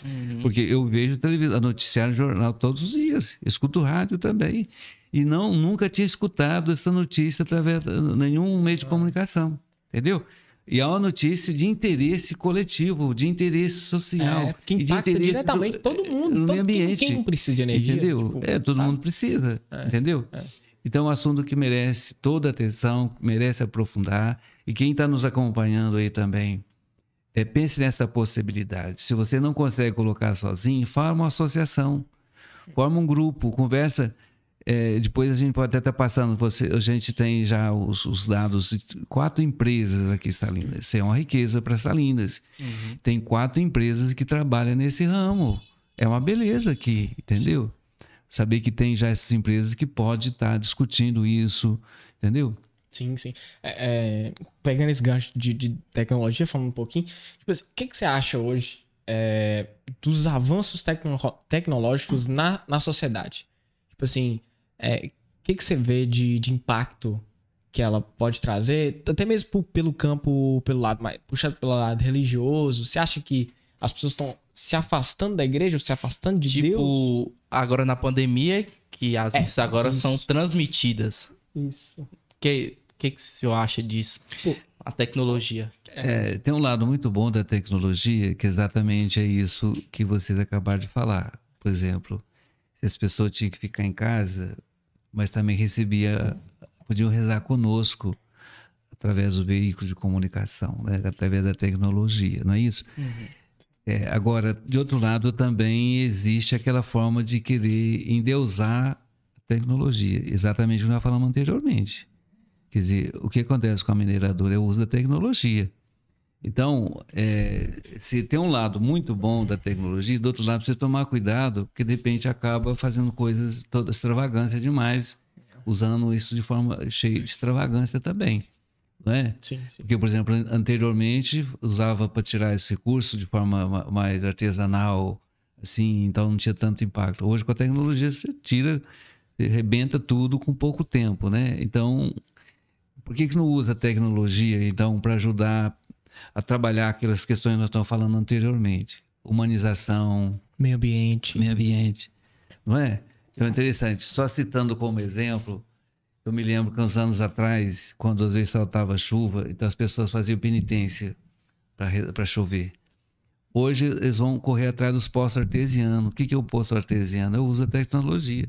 Porque eu vejo televisão, noticiário, jornal todos os dias, escuto rádio também. E não nunca tinha escutado essa notícia através de nenhum meio de comunicação, entendeu? E é uma notícia de interesse coletivo, de interesse social, É, que e de impacta interesse diretamente do- todo mundo, no todo- ambiente. quem não precisa de energia, Entendeu? tipo, é, todo sabe? mundo precisa, entendeu? Então é um assunto que merece toda a atenção, merece aprofundar. E quem está nos acompanhando aí também, é, pense nessa possibilidade. Se você não consegue colocar sozinho, forma uma associação, forma um grupo, conversa. É, depois a gente pode até estar passando. Você, a gente tem já os, os dados de quatro empresas aqui em Salinas. Isso é uma riqueza para Salinas. Tem quatro empresas que trabalham nesse ramo. É uma beleza aqui, entendeu? Saber que tem já essas empresas que pode estar discutindo isso, entendeu? Sim, sim. É, é, pegando esse gancho de, de tecnologia, falando um pouquinho, tipo assim, o que, que você acha hoje é, dos avanços tecno- tecnológicos na, na sociedade? Tipo assim, é, o que, que você vê de, de impacto que ela pode trazer, até mesmo po- pelo campo, pelo lado mais, puxado pelo lado religioso? Você acha que as pessoas estão se afastando da igreja, ou se afastando de Deus? Tipo, agora na pandemia, que as É, missas agora isso. são transmitidas. Isso. O que, que, que o senhor acha disso? Pô. A tecnologia. É, tem um lado muito bom da tecnologia, que exatamente é isso que vocês acabaram de falar. Por exemplo, se as pessoas tinham que ficar em casa, mas também recebia, podiam rezar conosco através do veículo de comunicação, né? através da tecnologia, não é isso? É, agora, de outro lado, também existe aquela forma de querer endeusar a tecnologia, exatamente o que nós falamos anteriormente. Quer dizer, o que acontece com a mineradora é o uso da tecnologia. Então, é, se tem um lado muito bom da tecnologia, do outro lado precisa tomar cuidado, porque de repente acaba fazendo coisas toda extravagância demais, usando isso de forma cheia de extravagância também, não é? Sim, sim. Porque, por exemplo, anteriormente usava para tirar esse recurso de forma ma- mais artesanal, assim, então não tinha tanto impacto. Hoje, com a tecnologia, você tira, você arrebenta tudo com pouco tempo, né? Então, por que, que não usa tecnologia, então, para ajudar a trabalhar aquelas questões que nós estamos falando anteriormente? Humanização, Meio ambiente. meio ambiente, não é? Então é interessante. Só citando como exemplo, eu me lembro que uns anos atrás, quando às vezes saltava chuva, então as pessoas faziam penitência para chover. Hoje eles vão correr atrás dos poços artesianos. O que que é o poço artesiano? Eu uso a tecnologia.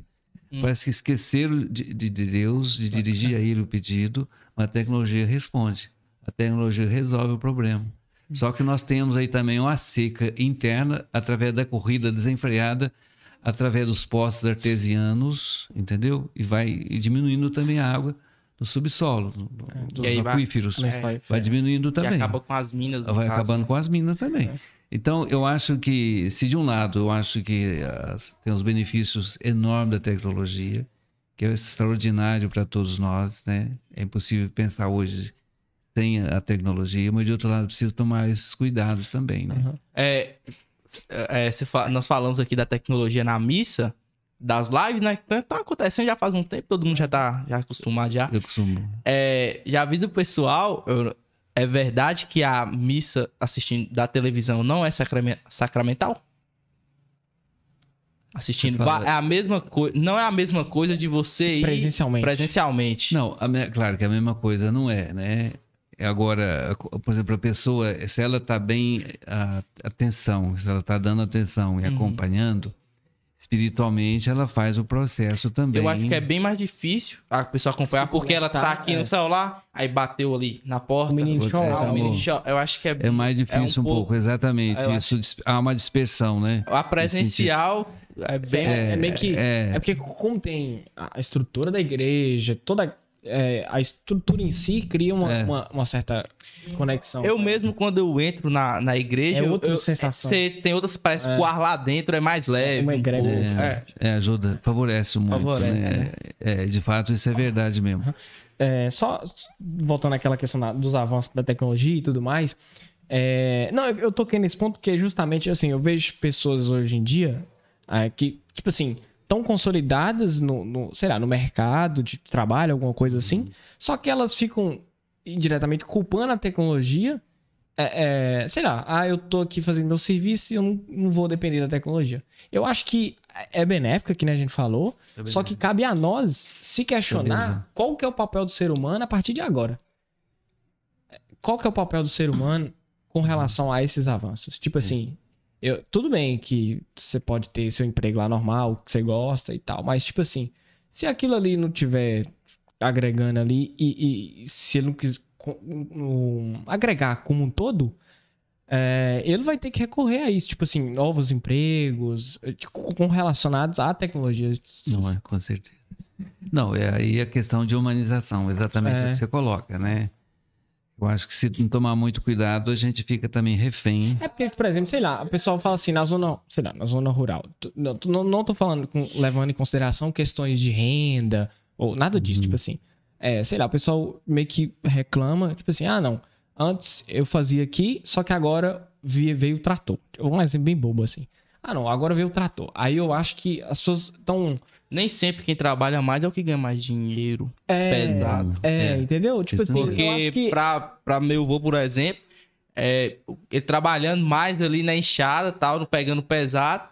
Parece que esqueceram de, de- de Deus, de dirigir a ele o pedido, a tecnologia responde. A tecnologia resolve o problema. Só que nós temos aí também uma seca interna através da corrida desenfreada, através dos poços artesianos, entendeu? E vai e diminuindo também a água do subsolo, do- dos E aquíferos. Mas vai- Vai diminuindo também. acaba com as minas. no Vai caso, acabando né? com as minas também. Então, eu acho que, se de um lado, eu acho que as- tem os benefícios enormes da tecnologia, que é extraordinário para todos nós, né? É impossível pensar hoje sem a tecnologia, mas de outro lado, precisa tomar esses cuidados também, né? É, é, você fa- nós falamos aqui da tecnologia na missa, das lives, né? Que tá acontecendo já faz um tempo, todo mundo já tá já acostumado já. Eu costumo. É, já aviso o pessoal, eu- é verdade que a missa assistindo da televisão não é sacrame- sacramental? Assistindo. Fala- É a mesma coisa. Não é a mesma coisa de você ir Presencialmente. presencialmente. Não, a me- claro que a mesma coisa não é, né? É Agora, por exemplo, a pessoa, se ela está bem a atenção, se ela está dando atenção Uhum. e acompanhando, espiritualmente ela faz o processo também. Eu acho que é bem mais difícil a pessoa acompanhar, Se porque ela tá aqui é. no celular, aí bateu ali na porta. O menino chora. Ah, o menino chora. Eu acho que é, É mais difícil um, pouco, exatamente. Eu Isso dis- há uma dispersão, né? A presencial é bem. É, é meio que. é. É, porque, como tem a estrutura da igreja, toda. é, a estrutura em si cria uma, É. uma, uma certa conexão. Eu mesmo, quando eu entro na, na igreja, É eu- outra eu- sensação. Você tem outras, parece que o ar lá dentro é mais leve. Uma um egrégora. pouco. É, é, ajuda, favorece muito. Favorece, né? É, de fato, isso é verdade mesmo. É, só voltando àquela questão da- dos avanços da tecnologia e tudo mais. é, não, eu, eu toquei nesse ponto porque justamente assim, eu vejo pessoas hoje em dia é, que, tipo assim, estão consolidadas no, no, sei lá, no mercado de trabalho, alguma coisa assim, só que elas ficam indiretamente culpando a tecnologia. é, é, sei lá, ah, eu tô aqui fazendo meu serviço e eu não, não vou depender da tecnologia. Eu acho que é benéfica, que nem a gente falou, só que cabe a nós se questionar qual que é o papel do ser humano a partir de agora. Qual que é o papel do ser humano com relação a esses avanços? Tipo assim, eu, tudo bem que você pode ter seu emprego lá normal, que você gosta e tal, mas tipo assim, se aquilo ali não tiver agregando ali e, e se ele não quiser um, agregar como um todo, é, ele vai ter que recorrer a isso, tipo assim, novos empregos eh, tipo, com relacionados à tecnologia. Não é, com certeza. Não, é aí a questão de humanização, exatamente É. o que você coloca, né? Eu acho que se não tomar muito cuidado, a gente fica também refém. É porque, por exemplo, sei lá, o pessoal fala assim, na zona, sei lá, na zona rural. Não, não, não tô falando com- levando em consideração questões de renda ou nada disso, tipo assim. É, sei lá, o pessoal meio que reclama, tipo assim, ah, não, antes eu fazia aqui, só que agora veio o trator. Um exemplo bem bobo assim. Ah, não, agora veio o trator. Aí eu acho que as pessoas estão. Nem sempre quem trabalha mais é o que ganha mais dinheiro. É, Pesado. É, entendeu? Tipo assim, Porque que... pra, pra meu avô, por exemplo, é, ele trabalhando mais ali na enxada tal, não pegando pesado,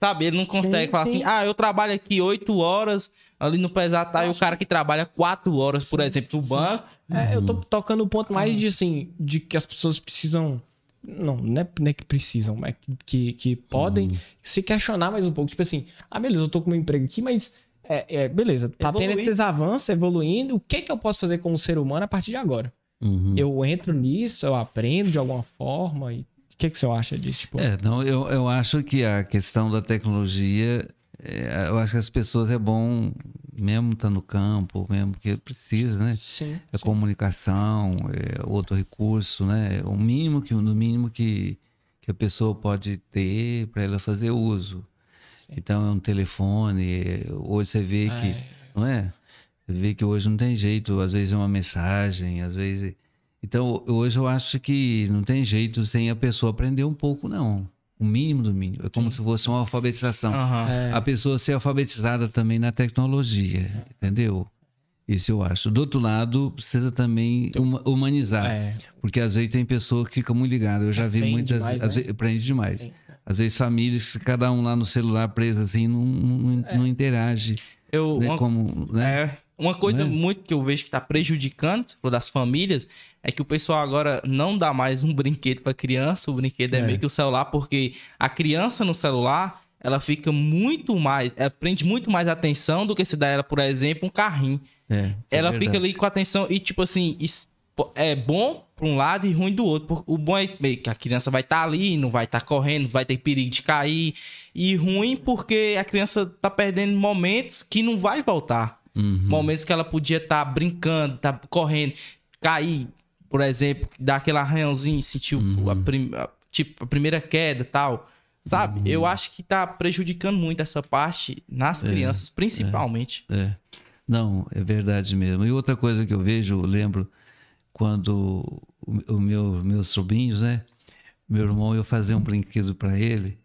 sabe? Ele não consegue Sim, falar sim. assim, ah, eu trabalho aqui oito horas ali no pesado, tá? E o cara que trabalha quatro horas, por exemplo, no banco, É, eu tô tocando o ponto mais de assim, de que as pessoas precisam. Não, não é, não é que precisam, mas que, que podem se questionar mais um pouco. Tipo assim, ah, beleza, eu tô com meu emprego aqui, mas É, é, beleza, tá tendo Evoluir. esses avanços, evoluindo. O que que eu posso fazer como ser humano a partir de agora? Uhum. Eu entro nisso, eu aprendo de alguma forma. E o que que você acha disso? Tipo, É, não, eu, eu acho que a questão da tecnologia, é, eu acho que as pessoas é bom, mesmo estar no campo, mesmo que precisa, né? sim. É comunicação, é outro recurso, né? O mínimo que, no mínimo que, que a pessoa pode ter para ela fazer uso. Então é um telefone, é, hoje você vê que, não é? Você vê que hoje não tem jeito, às vezes é uma mensagem, às vezes. Então hoje eu acho que não tem jeito sem a pessoa aprender um pouco, não. O mínimo do mínimo. É como se fosse uma alfabetização. Aham. É. A pessoa ser alfabetizada também na tecnologia, entendeu? Isso eu acho. Do outro lado, precisa também huma- humanizar. É. Porque às vezes tem pessoa que fica muito ligada. Eu já vi Aprende muitas. demais, às né? vezes, prende demais. Às vezes famílias, cada um lá no celular preso assim, não, não, É. não interage. Eu, né? uma, Como, né? é, uma coisa Né? muito que eu vejo que tá prejudicando das famílias é que o pessoal agora não dá mais um brinquedo pra criança, o brinquedo é, É. meio que o celular, porque a criança no celular, ela fica muito mais, ela prende muito mais atenção do que se dá ela, por exemplo, um carrinho. É, é ela fica verdade. ali com atenção e, tipo assim, é bom pra um lado e ruim do outro. O bom é meio que a criança vai estar ali, não vai estar correndo, vai ter perigo de cair. E ruim porque a criança tá perdendo momentos que não vai voltar. Uhum. Momentos que ela podia estar brincando, tá correndo, cair, por exemplo, dar aquele arranhãozinho, sentir Uhum. a, prim- a- tipo, a primeira queda e tal. Sabe? Uhum. Eu acho que tá prejudicando muito essa parte nas crianças, principalmente. É. Não, é verdade mesmo. E outra coisa que eu vejo, eu lembro quando o, o meu, meus sobrinhos, né? Meu irmão, eu fazia um brinquedo para ele.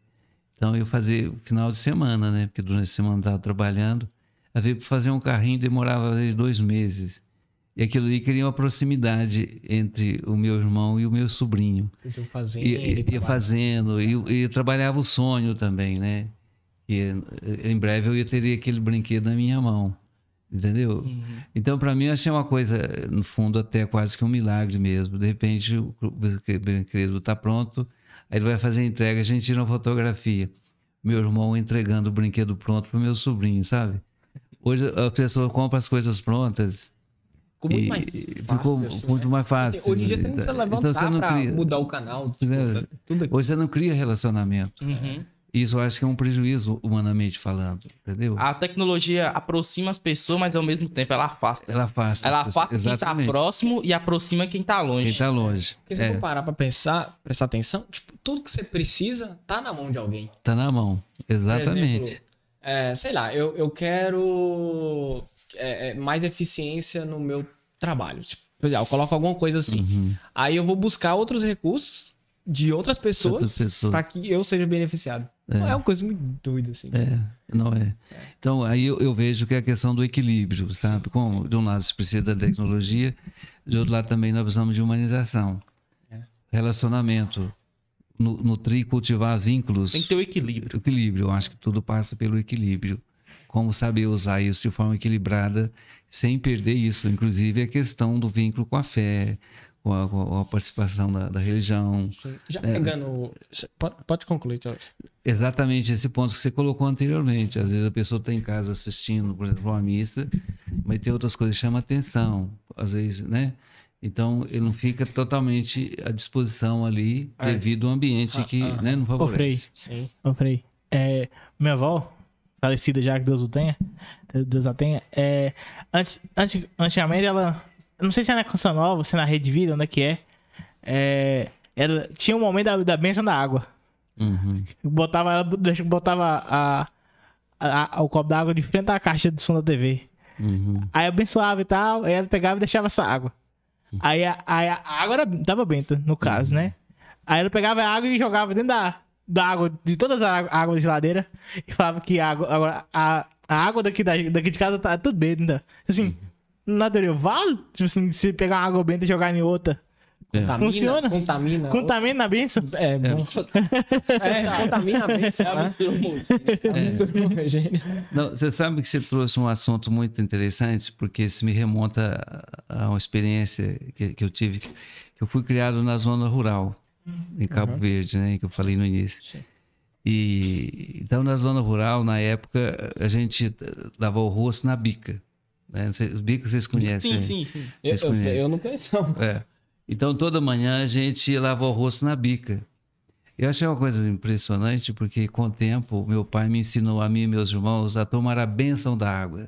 Então eu fazia o final de semana, né? Porque durante a semana eu estava trabalhando. Às vezes fazer um carrinho demorava às vezes, dois meses. E aquilo ali cria uma proximidade entre o meu irmão e o meu sobrinho. Vocês iam fazendo. E, e, ia fazendo, e, e trabalhava o sonho também, né? E eh, em breve eu ia ter aquele brinquedo na minha mão, entendeu? Então, para mim, eu achei uma coisa, no fundo, até quase que um milagre mesmo. De repente, o brinque- brinquedo está pronto, aí ele vai fazer a entrega, a gente tira uma fotografia. Meu irmão entregando o brinquedo pronto para o meu sobrinho, sabe? Hoje a pessoa compra as coisas prontas. Ficou muito mais fácil, ficou assim, muito né? mais fácil. Hoje em dia você não precisa Então levantar pra cria- mudar o canal. tipo, É. Tudo. Hoje você não cria relacionamento. Uhum. Isso eu acho que é um prejuízo, humanamente falando, entendeu? A tecnologia aproxima as pessoas, mas ao mesmo tempo ela afasta. Ela afasta. Ela afasta quem tá Exatamente. próximo e aproxima quem tá longe. Quem tá longe. Porque se É, for parar pra pensar, prestar atenção, tipo, tudo que você precisa tá na mão de alguém. tá na mão. Exatamente. É, sei lá, eu, eu quero é, é, mais eficiência no meu trabalho. Tipo, eu coloco alguma coisa assim. Uhum. Aí eu vou buscar outros recursos de outras pessoas Outras pessoas. para que eu seja beneficiado. É. uma coisa muito doida, assim. É, não é. Então, aí eu, eu vejo que é a questão do equilíbrio, sabe? Como, de um lado, se precisa da tecnologia, de outro lado, também nós precisamos de humanização. É. Relacionamento. Nu- Nutrir e cultivar vínculos. Tem que ter o equilíbrio. equilíbrio. Eu acho que tudo passa pelo equilíbrio. Como saber usar isso de forma equilibrada, sem perder isso. Inclusive a questão do vínculo com a fé, com a, com a participação da, da religião. Já É. pegando. Pode, pode concluir, Tio. Exatamente esse ponto que você colocou anteriormente. Às vezes a pessoa está em casa assistindo, por exemplo, uma missa, mas tem outras coisas que chamam atenção. Às vezes, né? Então ele não fica totalmente à disposição ali É. devido ao ambiente que né, não Ô, Frei, favorece. Sim. ô, Frei, é, minha avó, falecida já, que Deus o tenha, Deus a tenha, é, antes, antes, antigamente ela, não sei se é na Canção Nova, se é na Rede Vida, onde é que é, é, ela tinha um momento da, da bênção da água. Uhum. Botava, ela botava a, a- a- o copo d'água de frente à caixa de som da TV. Uhum. Aí abençoava e tal, aí ela pegava e deixava essa água. Aí a, aí a água era, tava benta, no caso, né? Aí ela pegava a água e jogava dentro da, da água, de todas as águ- águas de geladeira, e falava que a água, agora, a, a água daqui, da, daqui de casa tá tudo benta. Assim, na teoria, vale? Tipo assim, se pegar uma água benta e jogar em outra. Contamina, Funciona. Contamina. contamina na benção. É, bom. É, contamina a bênção, É a né? mistura muito. É a mistura. Não, você sabe que você trouxe um assunto muito interessante, porque isso me remonta a a uma experiência que, que eu tive. Que eu fui criado na zona rural, em Cabo Verde, né? Que eu falei no início. Sim. E então na zona rural, na época, a gente dava o rosto na bica. Né? Cê- Os bicos vocês conhecem? Sim, né? sim. sim. Eu, eu, eu não conheço. não. É. Então toda manhã a gente lava o rosto na bica. Eu achei uma coisa impressionante porque com o tempo meu pai me ensinou a mim e meus irmãos a tomar a bênção da água.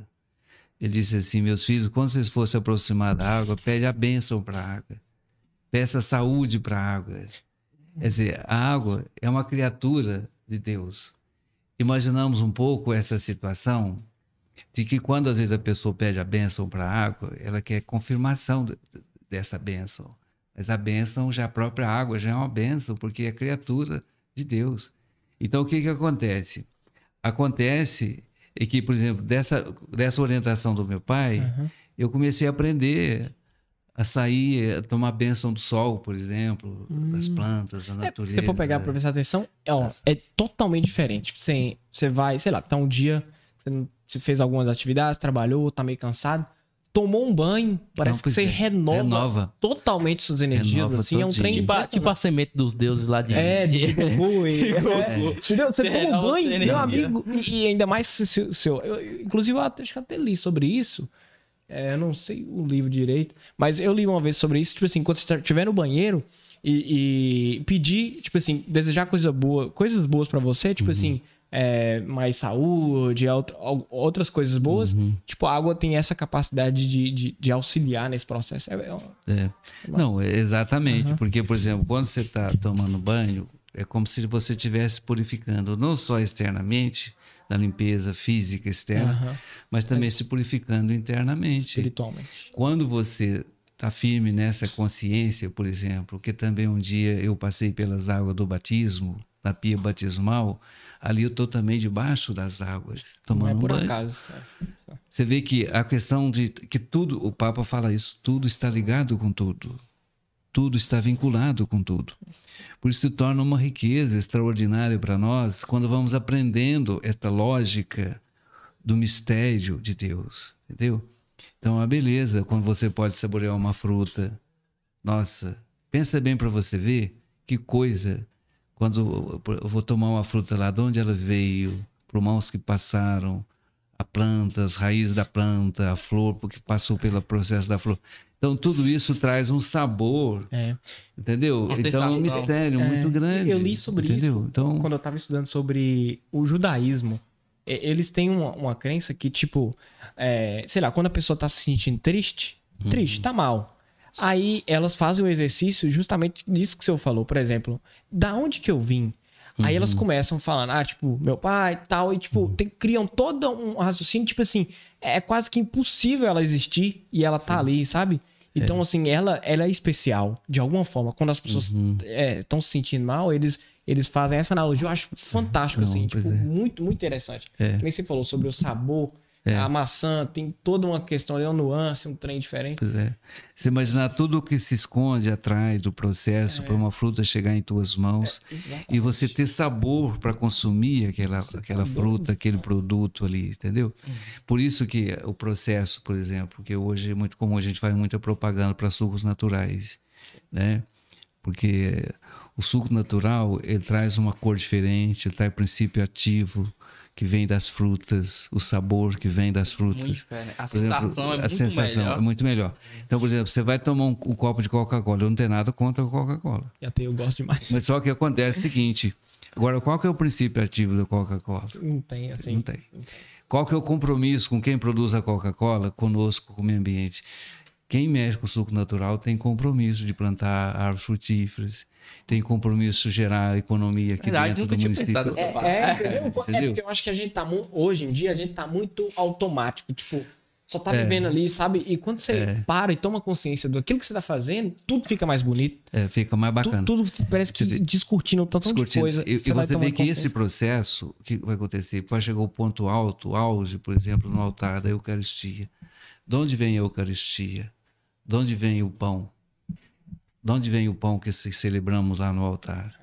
Ele disse assim, meus filhos, quando vocês fossem se aproximar da água, pede a bênção para a água. Peça saúde para a água. Quer dizer, a água é uma criatura de Deus. Imaginamos um pouco essa situação de que quando às vezes a pessoa pede a bênção para a água, ela quer confirmação de- dessa bênção. Mas a bênção, já a própria água já é uma bênção, porque é criatura de Deus. Então o que, que acontece? Acontece é que, por exemplo, dessa, dessa orientação do meu pai, eu comecei a aprender a sair, a tomar bênção do sol, por exemplo, das plantas, da É, natureza. se você for pegar pra prestar atenção, é, ó, é totalmente diferente. Tipo, Você, você vai, sei lá, tá um dia, você fez algumas atividades, trabalhou, tá meio cansado, tomou um banho, parece que pois você é. renova, Renova. totalmente suas energias, Renova assim, é um trem Tipo, a- tipo a semente dos deuses lá de. É, de de- Goku e... é. Entendeu? Você toma um banho, meu amigo, e, ainda mais se se- se eu, Inclusive, eu até, acho que até li sobre isso. É, eu não sei o livro direito, mas eu li uma vez sobre isso, tipo assim, quando você estiver no banheiro e, e pedir, tipo assim, desejar coisa boa, coisas boas pra você, tipo assim, é, mais saúde, outras coisas boas, tipo, a água tem essa capacidade de, de, de auxiliar nesse processo. É, é uma- É. Não, é exatamente. Porque, por exemplo, quando você está tomando banho, é como se você estivesse purificando não só externamente, na limpeza física externa, Aham. mas também se purificando internamente. espiritualmente. Quando você está firme nessa consciência, por exemplo, que também um dia eu passei pelas águas do batismo, na pia batismal, ali eu estou também debaixo das águas, Não tomando é um por banho. acaso. é. Você vê que a questão de que tudo, o Papa fala isso, tudo está ligado com tudo. Tudo está vinculado com tudo. Por isso se torna uma riqueza extraordinária para nós quando vamos aprendendo esta lógica do mistério de Deus, entendeu? Então a beleza quando você pode saborear uma fruta. Nossa, pensa bem para você ver que coisa quando eu vou tomar uma fruta lá, de onde ela veio, por mãos que passaram, a planta, as raízes da planta, a flor, porque passou pelo processo da flor. Então, tudo isso traz um sabor, É. entendeu? Então, é um mistério É, muito grande. Eu li sobre entendeu? isso Então, quando eu tava estudando sobre o judaísmo. E- Eles têm uma, uma crença que, tipo, é, sei lá, quando a pessoa tá se sentindo triste, Uhum. triste, tá mal. Aí elas fazem o exercício justamente disso que o senhor falou. Por exemplo, da onde que eu vim? Aí Uhum. elas começam falando, ah, tipo, meu pai e tal, e tipo, Uhum. tem- criam todo um raciocínio, tipo assim, é quase que impossível ela existir e ela tá ali, sabe? Então, assim, ela, ela é especial, de alguma forma. Quando as pessoas Uhum. estão se sentindo mal, eles, eles fazem essa analogia. Eu acho fantástico, Não, assim, tipo, é. muito, muito interessante. É. Nem você falou sobre o sabor, a maçã, tem toda uma questão ali, uma nuance, um trem diferente. pois é. Você imaginar tudo o que se esconde atrás do processo para uma fruta chegar em tuas mãos exatamente. e você ter sabor para consumir aquela, aquela fruta, aquele produto ali, entendeu? Por isso que o processo, por exemplo, que hoje é muito comum, a gente faz muita propaganda para sucos naturais, né? Porque o suco natural, ele traz uma cor diferente, ele traz princípio ativo que vem das frutas, o sabor que vem das frutas. Muito. A Por exemplo, sensação é a muito sensação melhor. é muito melhor. Então, por exemplo, você vai tomar um, um copo de Coca-Cola, eu não tenho nada contra a Coca-Cola. E até eu gosto demais. Mas só que acontece o seguinte, agora qual que é o princípio ativo da Coca-Cola? Não tem, assim. Não tem. Qual que é o compromisso com quem produz a Coca-Cola, conosco, com o meio ambiente? Quem mexe com o suco natural tem compromisso de plantar árvores frutíferas, tem compromisso gerar economia aqui Verdade, dentro nunca do município. parte. É, entendeu? É Entendeu? porque eu acho que a gente tá muito. Hoje em dia, a gente tá muito automático. Tipo, só tá É. vivendo ali, sabe? E quando você para e toma consciência daquilo que você tá fazendo, tudo fica mais bonito. É, fica mais Tu- bacana. Tudo, parece que Você vê- discutindo tanto de coisa. E, e vai você vê que esse processo, o que vai acontecer? Pode chegar ao ponto alto, auge, por exemplo, no altar da Eucaristia. De onde vem a Eucaristia? De onde vem o pão? De onde vem o pão que se- celebramos lá no altar?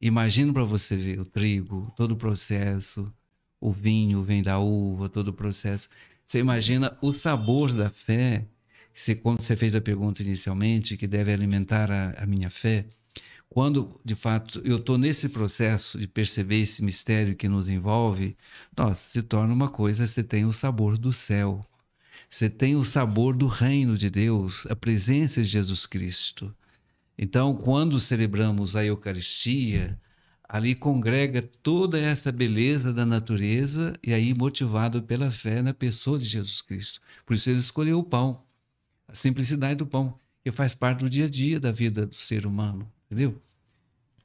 Imagina para você ver o trigo, todo o processo, o vinho vem da uva, todo o processo. Você imagina o sabor da fé, você, quando você fez a pergunta inicialmente, que deve alimentar a, a minha fé, quando de fato eu estou nesse processo de perceber esse mistério que nos envolve, nossa, se torna uma coisa, você tem o sabor do céu, você tem o sabor do reino de Deus, a presença de Jesus Cristo. Então, quando celebramos a Eucaristia, ali congrega toda essa beleza da natureza e aí motivado pela fé na pessoa de Jesus Cristo. Por isso ele escolheu o pão, a simplicidade do pão, que faz parte do dia a dia da vida do ser humano, entendeu?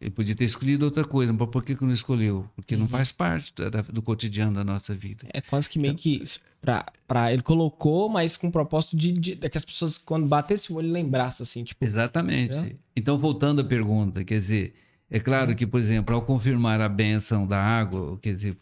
Ele podia ter escolhido outra coisa, mas por que, que não escolheu? Porque não faz parte da- do cotidiano da nossa vida. É quase que meio que. Pra, pra, ele colocou, mas com o propósito de, de, de que as pessoas, quando batessem o olho, lembrassem, assim, tipo. Exatamente. É. Então, voltando à pergunta, quer dizer, é claro que, por exemplo, ao confirmar a benção da água, quer dizer,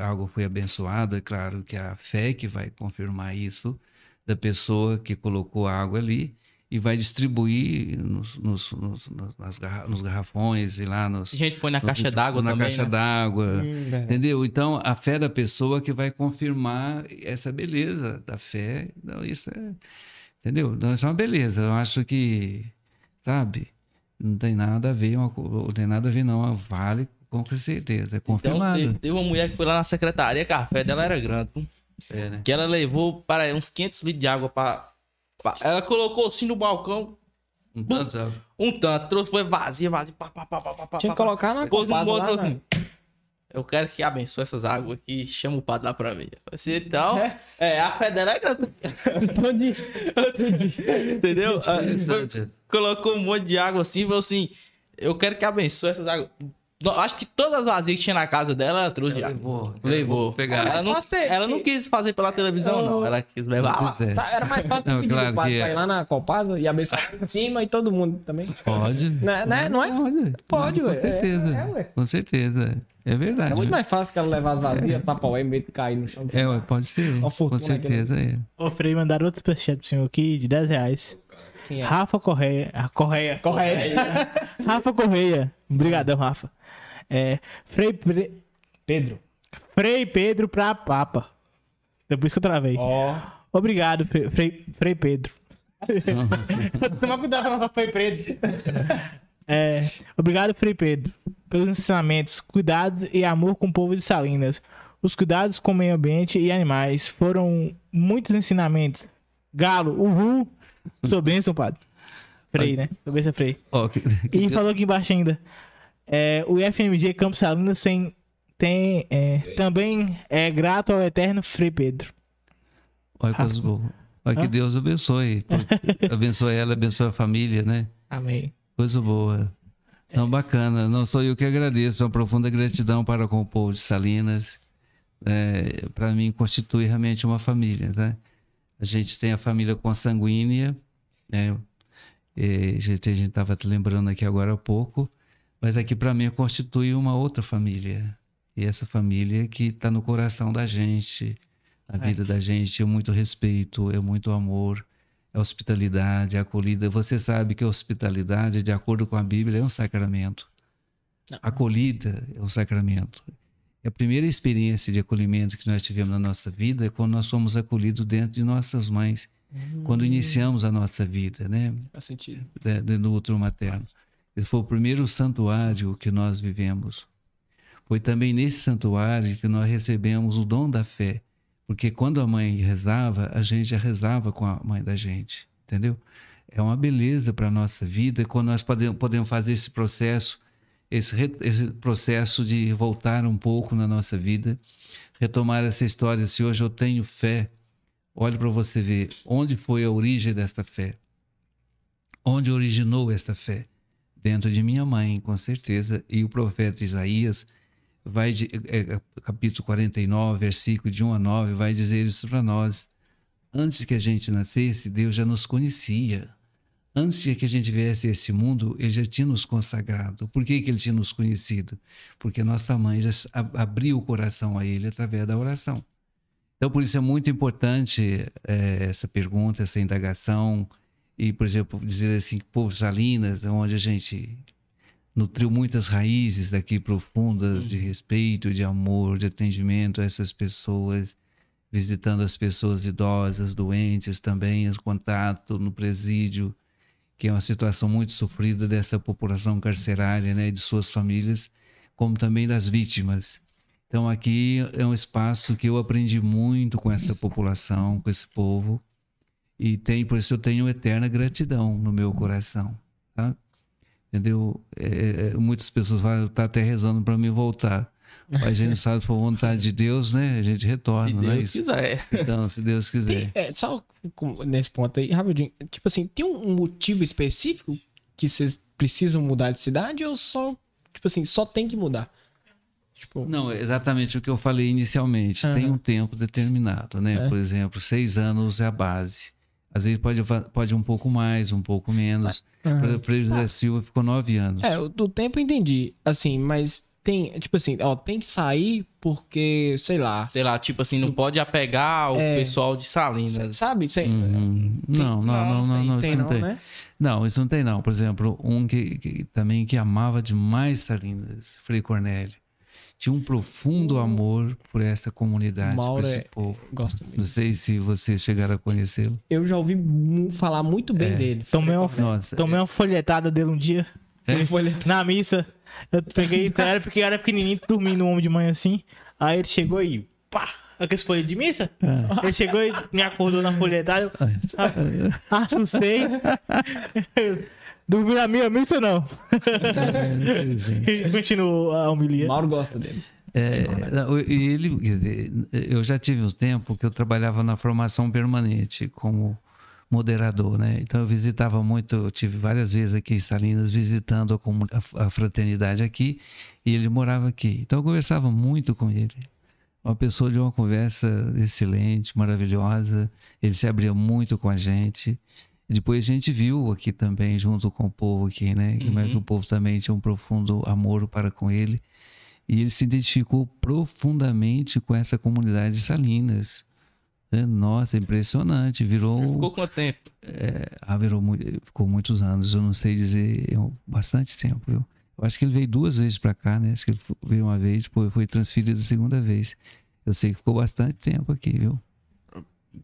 a água foi abençoada, é claro que é a fé que vai confirmar isso da pessoa que colocou a água ali e vai distribuir nos, nos, nos, nas garra- nos garrafões e lá nos. A gente põe na nos- caixa d'água Na também, caixa né? d'água. Hum. Entendeu? Então, a fé da pessoa que vai confirmar essa beleza da fé. Então, isso é. Entendeu? Então, isso é uma beleza. Eu acho que, sabe, não tem nada a ver, uma não tem nada a ver, não. Vale com certeza. É Então, confirmado. teve, teve uma mulher que foi lá na secretaria, que a fé dela era grande. É, né? Que ela levou para uns 500 litros de água pra, Ela colocou assim no balcão, Um tanto, sabe? um tanto, trouxe, foi vazia, vazia. Pá, pá, pá, pá, pá, Tinha que pá, colocar na Pôs um assim. Eu quero que abençoe essas águas aqui, chama o padre lá pra mim. Assim, então, é, a fé dela é dia. Entendeu? Ah, foi- Interessante. colocou um monte de água assim, falou assim: Eu quero que abençoe essas águas. Acho que todas as vazias que tinha na casa dela, ela trouxe de água. levou. Levou. Vou pegar. Ela não, ela não quis fazer pela televisão, não. Ela quis levar lá. É. Tá, Era mais fácil Não, pedir claro padre que pra é. ir lá na Copasa e abençoar em cima e todo mundo também. Pode. Né, né? Não é? Pode. Pode, com ué. certeza. É, é, ué. com certeza. É verdade. É muito mais fácil que ela levar as vazias, tapar o em vez de cair no chão. É, ué, pode ser. Com certeza é. Ô, Frei, mandaram outro superchat pro senhor aqui de 10 reais. Quem é? Rafa Correia. A Correia. Correia. Rafa Correia. Obrigadão, Rafa. É, Frei, Pre- Pedro. Frei Pedro pra Papa. Depois que eu travei. Ó. Obrigado, Frei, Frei, Frei Pedro. Toma cuidado com a Frei Pedro. É, obrigado, Frei Pedro, pelos ensinamentos, cuidado e amor com o povo de Salinas. Os cuidados com o meio ambiente e animais foram muitos ensinamentos. Galo, uhul. Sou bênção, padre. Frei, né? Sou bênção, Frei. Ó, que- E falou aqui embaixo ainda. É, o IFMG Campos Salinas tem, tem, é, também é grato ao eterno Frei Pedro. Olha coisas boas. Olha que? Deus abençoe. abençoe ela, abençoe a família, né? Amém. Coisa boa. Não, bacana. Não sou eu que agradeço. Uma profunda gratidão para com o povo de Salinas. É, para mim, constitui realmente uma família, né? A gente tem a família consanguínea, né? E a gente estava lembrando aqui agora há pouco, mas aqui para mim constitui uma outra família. E essa família que está no coração da gente, na vida da gente, é muito respeito, é muito amor, é hospitalidade, é acolhida. Você sabe que a hospitalidade, de acordo com a Bíblia, é um sacramento. Acolhida é um sacramento. E a primeira experiência de acolhimento que nós tivemos na nossa vida é quando nós fomos acolhidos dentro de nossas mães, quando iniciamos a nossa vida, né? Faz sentido. né, no útero materno. Ele foi o primeiro santuário que nós vivemos. Foi também nesse santuário que nós recebemos o dom da fé. Porque quando a mãe rezava, a gente já rezava com a mãe da gente, entendeu? É uma beleza para a nossa vida quando nós podemos, fazer esse processo, esse, esse processo de voltar um pouco na nossa vida, retomar essa história. Se hoje eu tenho fé, olhe para você ver onde foi a origem desta fé. Onde originou esta fé? Dentro de minha mãe, com certeza. E o profeta Isaías vai de, é, capítulo 49, versículo de 1 a 9, vai dizer isso para nós. Antes que a gente nascesse, Deus já nos conhecia. Antes de que a gente viesse a esse mundo, Ele já tinha nos consagrado. Por que, que Ele tinha nos conhecido? Porque nossa mãe já ab- abriu o coração a Ele através da oração. Então, por isso é muito importante eh, essa pergunta, essa indagação. E, por exemplo, dizer assim, Povo Salinas, onde a gente nutriu muitas raízes daqui profundas de respeito, de amor, de atendimento a essas pessoas, visitando as pessoas idosas, doentes também, os contato no presídio, que é uma situação muito sofrida dessa população carcerária, né, de suas famílias, como também das vítimas. Então aqui é um espaço que eu aprendi muito com essa população, com esse povo, e tem por isso eu tenho eterna gratidão no meu coração, tá? Entendeu? É, é, muitas pessoas vão estar tá até rezando para mim voltar. Mas a gente sabe, por vontade de Deus, né? A gente retorna, Se não é Deus isso? quiser. Então, se Deus quiser. É, só nesse ponto aí, rapidinho. Tipo assim, tem um motivo específico que vocês precisam mudar de cidade ou só, tipo assim, só tem que mudar? Tipo, Não, é exatamente o que eu falei inicialmente. Tem Aham. um tempo determinado, né? É. Por exemplo, seis anos é a base. Às vezes pode, pode um pouco mais, um pouco menos. Por aham. exemplo, o José Silva ficou nove anos. É, o do tempo eu entendi. Assim, mas tem, tipo assim, ó, tem que sair porque, sei lá. Sei lá, tipo assim, não pode apegar o É. pessoal de Salinas. Sabe? Sei, Uhum. Não, não, não, não, não, tem isso não não, tem. né? Não, isso não tem não. Por exemplo, um que, que- também que amava demais Salinas, Frei Cornélio. Tinha um profundo amor por essa comunidade, Mauro por esse é- povo. Gosto Não mesmo. sei se vocês chegaram a conhecê-lo. Eu já ouvi falar muito bem dele. Tomei uma, Nossa, tomei uma folhetada dele um dia. É? Na missa. Eu peguei, era porque eu era pequenininho, dormindo um homem de manhã assim. Aí ele chegou e pá! Aqueles folhas de missa? Ele chegou e me acordou na folhetada. Eu ah, assustei. Dormi na minha missa ou não? E Continuou a homilia. Mauro gosta dele. É, não, e ele, quer dizer, eu já tive um tempo que eu trabalhava na formação permanente como moderador, né? Então eu visitava muito, eu tive várias vezes aqui em Salinas visitando a- a fraternidade aqui e ele morava aqui. Então eu conversava muito com ele. Uma pessoa de uma conversa excelente, maravilhosa. Ele se abria muito com a gente. Depois a gente viu aqui também, junto com o povo aqui, né? Como é que o povo também tinha um profundo amor para com ele. E ele se identificou profundamente com essa comunidade de Salinas. É, nossa, impressionante. Virou. Ficou quanto tempo? É, ah, virou ficou muitos anos, eu não sei dizer, é bastante tempo, viu? Eu acho que ele veio duas vezes para cá, né? Acho que ele veio uma vez, depois foi transferido a segunda vez. Eu sei que ficou bastante tempo aqui, viu?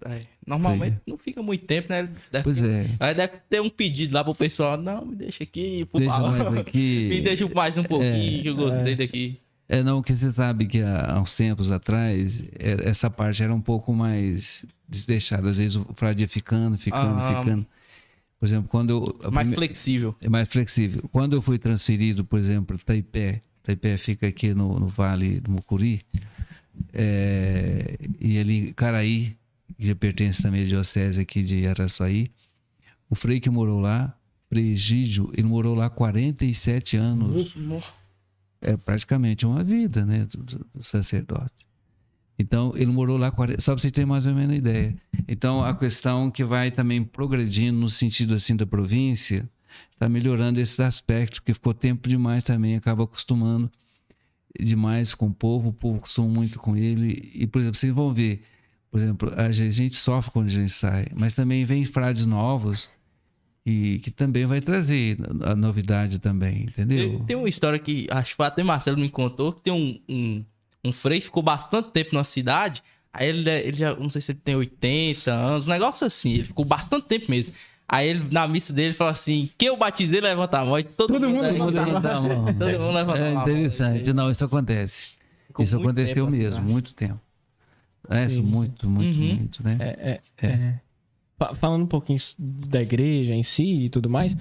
É, normalmente não fica muito tempo, né? Deve Pois ter, é. Aí deve ter um pedido lá pro pessoal. Não, me deixa aqui, por Deixa favor. aqui. Me deixa mais um pouquinho, que eu gostei daqui. É, não, que você sabe que há, uns tempos atrás, é, essa parte era um pouco mais desdeixada. Às vezes o frade ia ficando, ficando, Ah. ficando. Por exemplo, quando eu. Mais prime- flexível. É mais flexível. Quando eu fui transferido, por exemplo, para Taipé, Taipé fica aqui no, no Vale do Mucuri, é, e ali Caraí, que pertence também à diocese aqui de Araçuaí, o frei que morou lá, Frei Egídio, ele morou lá 47 anos. É praticamente uma vida, né, do, do- do sacerdote. Então, ele morou lá, 40 só para você ter mais ou menos ideia. Então, a questão que vai também progredindo no sentido assim da província, está melhorando esses aspectos, porque ficou tempo demais também, acaba acostumando demais com o povo, o povo acostuma muito com ele. E, por exemplo, vocês vão ver, por exemplo, a gente, sofre quando a gente sai, mas também vem frades novos e que também vai trazer a novidade também, entendeu? Tem, uma história que acho que foi até Marcelo me contou que tem um, um, um frei que ficou bastante tempo na cidade. Aí ele, ele já, não sei se ele tem 80 anos, um negócio assim. Ele ficou bastante tempo mesmo. Aí ele, na missa dele, fala assim: quem eu batizei, levanta a mão. E todo, mundo, mundo aí- levanta a mão. Todo mundo levanta É a mão. interessante. Não, isso acontece. Ficou isso aconteceu tempo na mesmo, cidade. muito tempo. É, isso, muito, muito, Uhum. muito, né? É, é, é. Fa- Falando um pouquinho da igreja em si e tudo mais,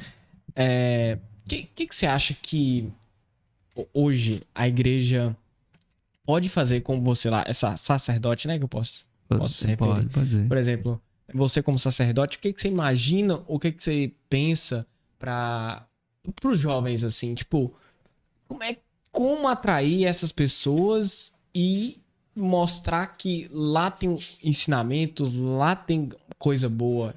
é, que, que, que você acha que hoje a igreja pode fazer com você lá, essa sacerdote, né? Que eu posso, posso se referir. pode, pode. Por exemplo, você como sacerdote, o que, que você imagina, o que, que você pensa para os jovens, assim, tipo, como é como atrair essas pessoas e mostrar que lá tem ensinamentos, lá tem coisa boa.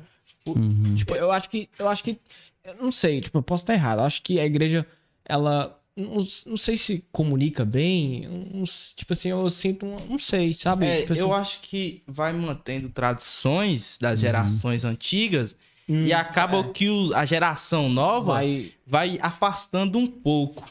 Uhum. Tipo, eu acho que, eu acho que, eu não sei, tipo, eu posso estar errado. Eu acho que a igreja, ela, não, não sei se comunica bem, não- tipo assim, eu sinto, um- não sei, sabe? É, Tipo assim, eu acho que vai mantendo tradições das gerações antigas hum, e acaba que o- a geração nova vai... vai, afastando um pouco.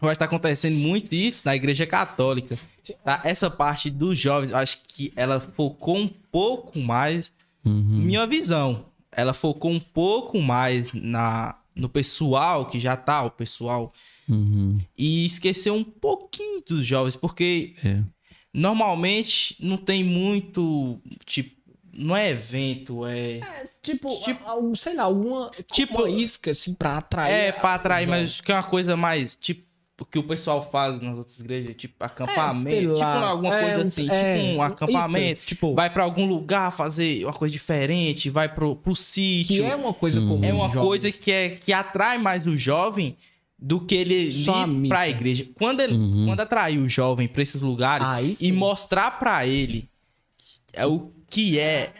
Vai estar acontecendo muito isso na igreja católica. tá? Essa parte dos jovens, eu acho que ela focou um pouco mais, Uhum. minha visão. ela focou um pouco mais na no pessoal que já tá, o pessoal, Uhum. e esqueceu um pouquinho dos jovens, porque É. normalmente não tem muito, tipo, não é evento, é Tipo, Tipo- a- a- sei lá, alguma Tipo- uma isca, assim, pra atrair. É, pra atrair, mas que é uma coisa mais, tipo, que o pessoal faz nas outras igrejas, tipo, acampamento, sei tipo alguma é, coisa um- assim, é, tipo um acampamento, isso, tipo- vai pra algum lugar fazer uma coisa diferente, vai pro, pro Que sítio. é uma coisa comum. É uma coisa que, é, que atrai mais o jovem do que ele Só a ir missa. pra igreja. Quando, ele, quando atrair o jovem pra esses lugares Aí e mostrar pra ele é o que é,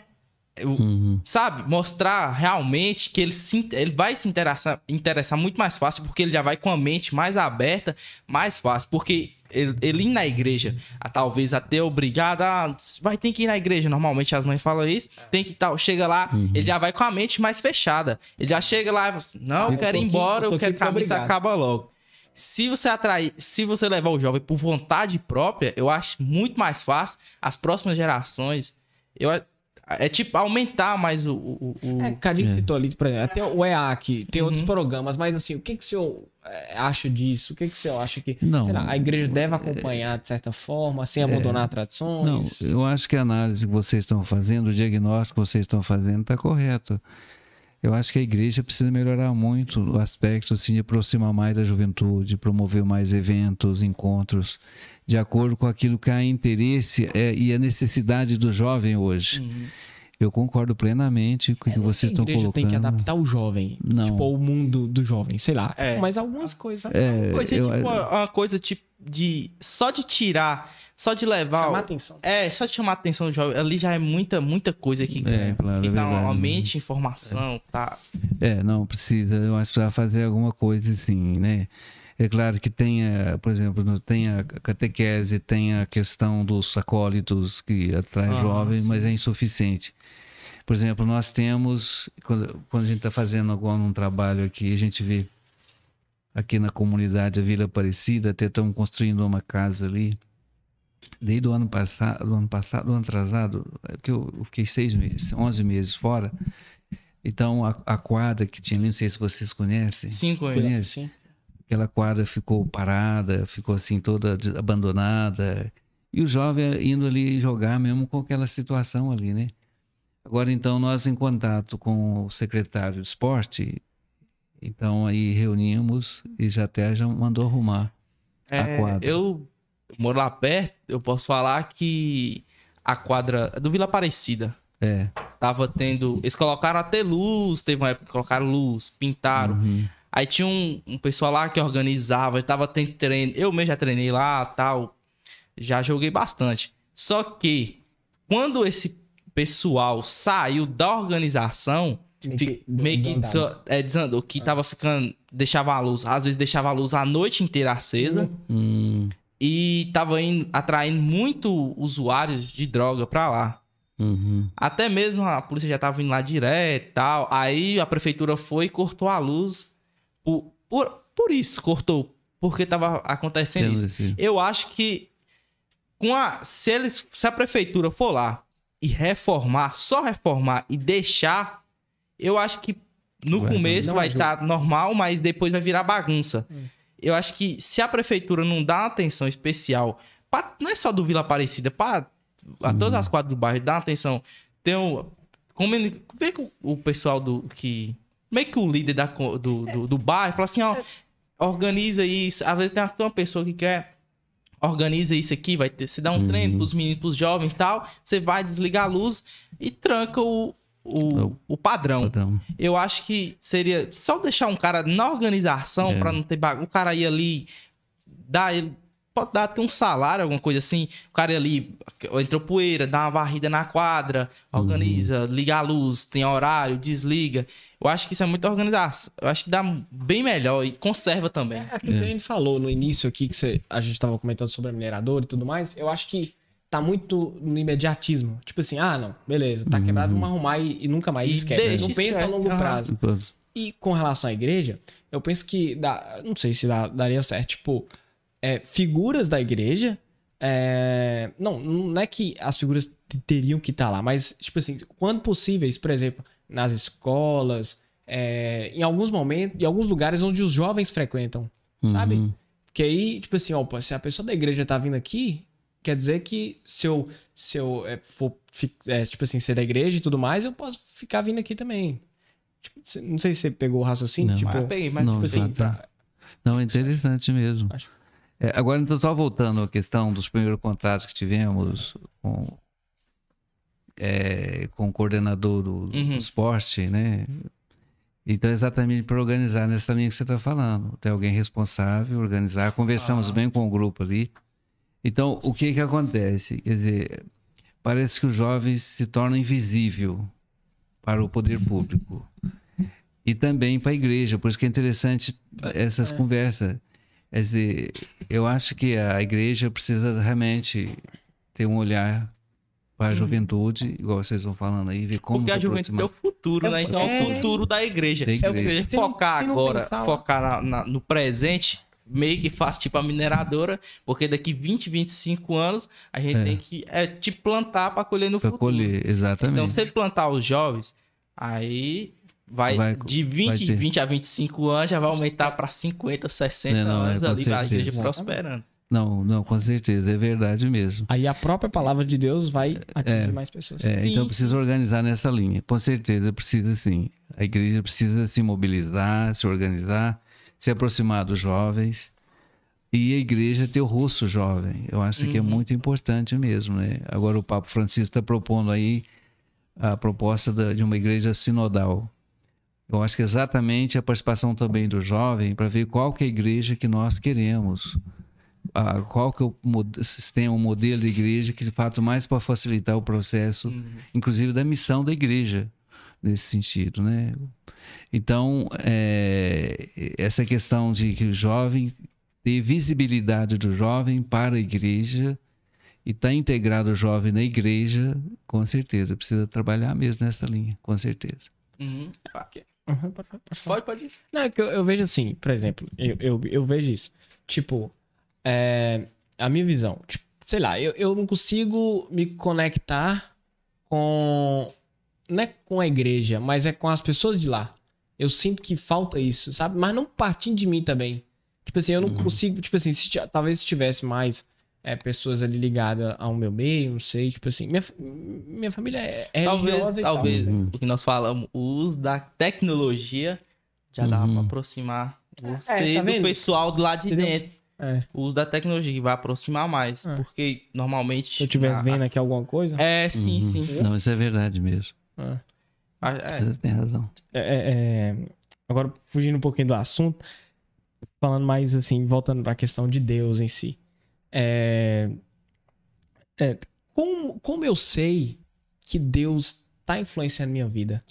é o- Uhum. sabe? Mostrar realmente que ele, se, ele vai se interessar, interessar muito mais fácil, porque ele já vai com a mente mais aberta, mais fácil. Porque ele, ele ir na igreja, a, talvez até obrigado, a, vai ter que ir na igreja. Normalmente as mães falam isso, tem que tal. Chega lá, ele já vai com a mente mais fechada. Ele já chega lá e fala assim, não, eu Eu quero ir tô aqui- embora, eu eu quero que a missa acaba logo. Se você atrair, se você levar o jovem por vontade própria, eu acho muito mais fácil as próximas gerações. Eu, é tipo aumentar mais o. o, o- É, Cadinho citou ali, por exemplo, até o EAC, tem Uhum. outros programas, mas assim, o que, que o senhor é, acha disso? O que, que o senhor acha que Não. sei lá, a igreja deve acompanhar de certa forma, sem abandonar Não, tradições? eu acho que a análise que vocês estão fazendo, o diagnóstico que vocês estão fazendo está correto. Eu acho que a igreja precisa melhorar muito o aspecto assim, de aproximar mais da juventude, promover mais eventos, encontros, de acordo com aquilo que há interesse é, e a necessidade do jovem hoje. Eu concordo plenamente com o que vocês a estão igreja colocando. tem que adaptar o jovem, Não. tipo, o mundo do jovem, sei lá. É. Mas algumas coisas. É, Coisa, eu- tipo, uma, uma coisa tipo de. Só de tirar, só de levar. Chamar o- atenção. É, só de chamar a atenção do jovem. Ali já é muita, muita coisa que ganha. claro, é dá uma verdade. mente, informação, tá? É, não, precisa, eu acho que precisa fazer alguma coisa assim, né? É claro que tem, por exemplo, tem a catequese, tem a questão dos acólitos que atrai Ah, jovens, sim. mas é insuficiente. Por exemplo, nós temos, quando, quando a gente está fazendo algum um trabalho aqui, a gente vê aqui na comunidade a Vila Aparecida, até estamos construindo uma casa ali. Desde o ano passado, do ano passado, do ano atrasado, é porque eu fiquei seis meses, onze meses fora. Então, a, a quadra que tinha ali, não sei se vocês conhecem. Cinco anos. Conhece? Sim. Aquela quadra ficou parada, ficou assim toda abandonada. E o jovem indo ali jogar mesmo com aquela situação ali, né? Agora, então, nós em contato com o secretário de esporte, então aí reunimos e já até já mandou arrumar a É, quadra. eu moro lá perto, eu posso falar que a quadra do Vila Aparecida É. tava tendo. Eles colocaram até luz, teve uma época que colocaram luz, pintaram. Uhum. Aí tinha um, um pessoal lá que organizava, tava tendo treino. Eu mesmo já treinei lá tal. Já joguei bastante. Só que quando esse pessoal saiu da organização, Meio que meio é, desandou, que tava ficando. Deixava a luz, às vezes deixava a luz a noite inteira acesa. Hum, E tava indo, atraindo muito usuários de droga pra lá. uhum. Até mesmo a polícia já tava indo lá direto e tal. Aí a prefeitura foi e cortou a luz. Por, por, por isso, cortou. Porque tava acontecendo isso. esse- Eu acho que com a, se, eles, se a prefeitura for lá e reformar, só reformar e deixar, eu acho que no Vai, começo não vai estar normal, mas depois vai virar bagunça. Eu acho que se a prefeitura não dá uma atenção especial, pra, não é só do Vila Aparecida, para a todas as quadras do bairro, dá uma atenção. Tem um. Como ele, vê que o, o pessoal do. que Meio que o líder da, do, do, do bairro fala assim: ó, organiza isso. Às vezes tem uma, uma pessoa que quer. Organiza isso aqui, vai ter. Você dá um treino pros meninos, pros jovens e tal. Você vai desligar a luz e tranca o, o, o padrão. Padrão. Eu acho que seria só deixar um cara na organização É. pra não ter bagunça. O cara ir ali, dar ele. Pode dar até um salário, alguma coisa assim. O cara ali, entrou poeira, dá uma varrida na quadra, organiza, liga a luz, tem horário, desliga. Eu acho que isso é muito organização. Eu acho que dá bem melhor e conserva também. É aquilo que a gente falou no início aqui, que você- a gente tava comentando sobre a mineradora e tudo mais. Eu acho que tá muito no imediatismo. Tipo assim, ah, não, beleza, tá quebrado, vamos arrumar e, e nunca mais E esquece. deixa, não pensa a longo prazo. E com relação à igreja, eu penso que dá, não sei se dá- daria certo, tipo, é, figuras da igreja. é, não, não é que as figuras teriam que estar lá, mas, tipo assim, quando possíveis, por exemplo, nas escolas, é, em alguns momentos, em alguns lugares onde os jovens frequentam, sabe? Uhum. Porque aí, tipo assim, pô, se a pessoa da igreja tá vindo aqui, quer dizer que se eu, se eu é, for, é, tipo assim, ser da igreja e tudo mais, eu posso ficar vindo aqui também. Tipo, não sei se você pegou o raciocínio, Não. tipo... Mas eu peguei, mas Não, tipo assim, pra- Não, é interessante mesmo. Acho. É, agora, então, só voltando à questão dos primeiros contratos que tivemos com, é, com o coordenador do, do Uhum. esporte, né? Então, exatamente para organizar nessa linha que você está falando. Ter alguém responsável, organizar. Conversamos Ah. bem com o grupo ali. Então, o que que acontece? Quer dizer, parece que os jovens se tornam invisível para o poder público e também para a igreja. Por isso que é interessante essas conversas. Quer dizer, eu acho que a igreja precisa realmente ter um olhar para a juventude, igual vocês estão falando aí, ver como Porque a juventude é o futuro, né? Então é o É. futuro da igreja. Da É o igreja. que Se não- focar não agora, focar na- na- no presente, meio que faz tipo a mineradora, porque daqui 20, 25 anos a gente É. tem que é, te plantar para colher no Para futuro. colher, exatamente. Então, se ele plantar os jovens, aí vai, Vai- de vai 20, ter. 20 a 25 anos, já vai aumentar para 50, 60 É, não, é, anos com ali, a igreja prosperando. Não, não, com certeza, é verdade mesmo. Aí a própria palavra de Deus vai atingir mais pessoas. É, então precisa organizar nessa linha. Com certeza precisa sim. A igreja precisa se mobilizar, se organizar, se aproximar dos jovens. E a igreja ter o rosto jovem. Eu acho que é muito importante mesmo, né? Agora o Papa Francisco está propondo aí a proposta da- de uma igreja sinodal. Eu acho que exatamente a participação também do jovem para ver qual que é a igreja que nós queremos. Ah, qual que é o sistema, o modelo de igreja que de fato mais para facilitar o processo, inclusive da missão da igreja nesse sentido, né? Então é, essa questão de que o jovem ter visibilidade do jovem para a igreja e estar integrado o jovem na igreja, com certeza precisa trabalhar mesmo nessa linha, com certeza. Uhum. Uhum, pode, pode, pode. Pode. Não, é que eu, eu vejo assim, por exemplo, eu, eu, eu vejo isso. Tipo, é, a minha visão, tipo, sei lá, eu, eu não consigo me conectar com. Não é com a igreja, mas é com as pessoas de lá. Eu sinto que falta isso, sabe? Mas não partindo de mim também. Tipo assim, eu não consigo. Tipo assim, se, talvez se tivesse mais é, pessoas ali ligadas ao meu meio, não sei. Tipo assim, minha, minha família é, é Talvez, religiosa e tal. talvez o que nós falamos, o uso da tecnologia já dá Uhum. pra aproximar você tá do vendo? pessoal do lado de Entendeu? dentro. É. O uso da tecnologia que vai aproximar mais. É. Porque normalmente. Se eu estivesse a- vendo aqui alguma coisa. É, sim, sim. Não, isso é verdade mesmo. é. É. Você tem razão. É, é, é, agora, fugindo um pouquinho do assunto, falando mais assim, voltando para a questão de Deus em si. É, é, como, como eu sei que Deus tá influenciando minha vida?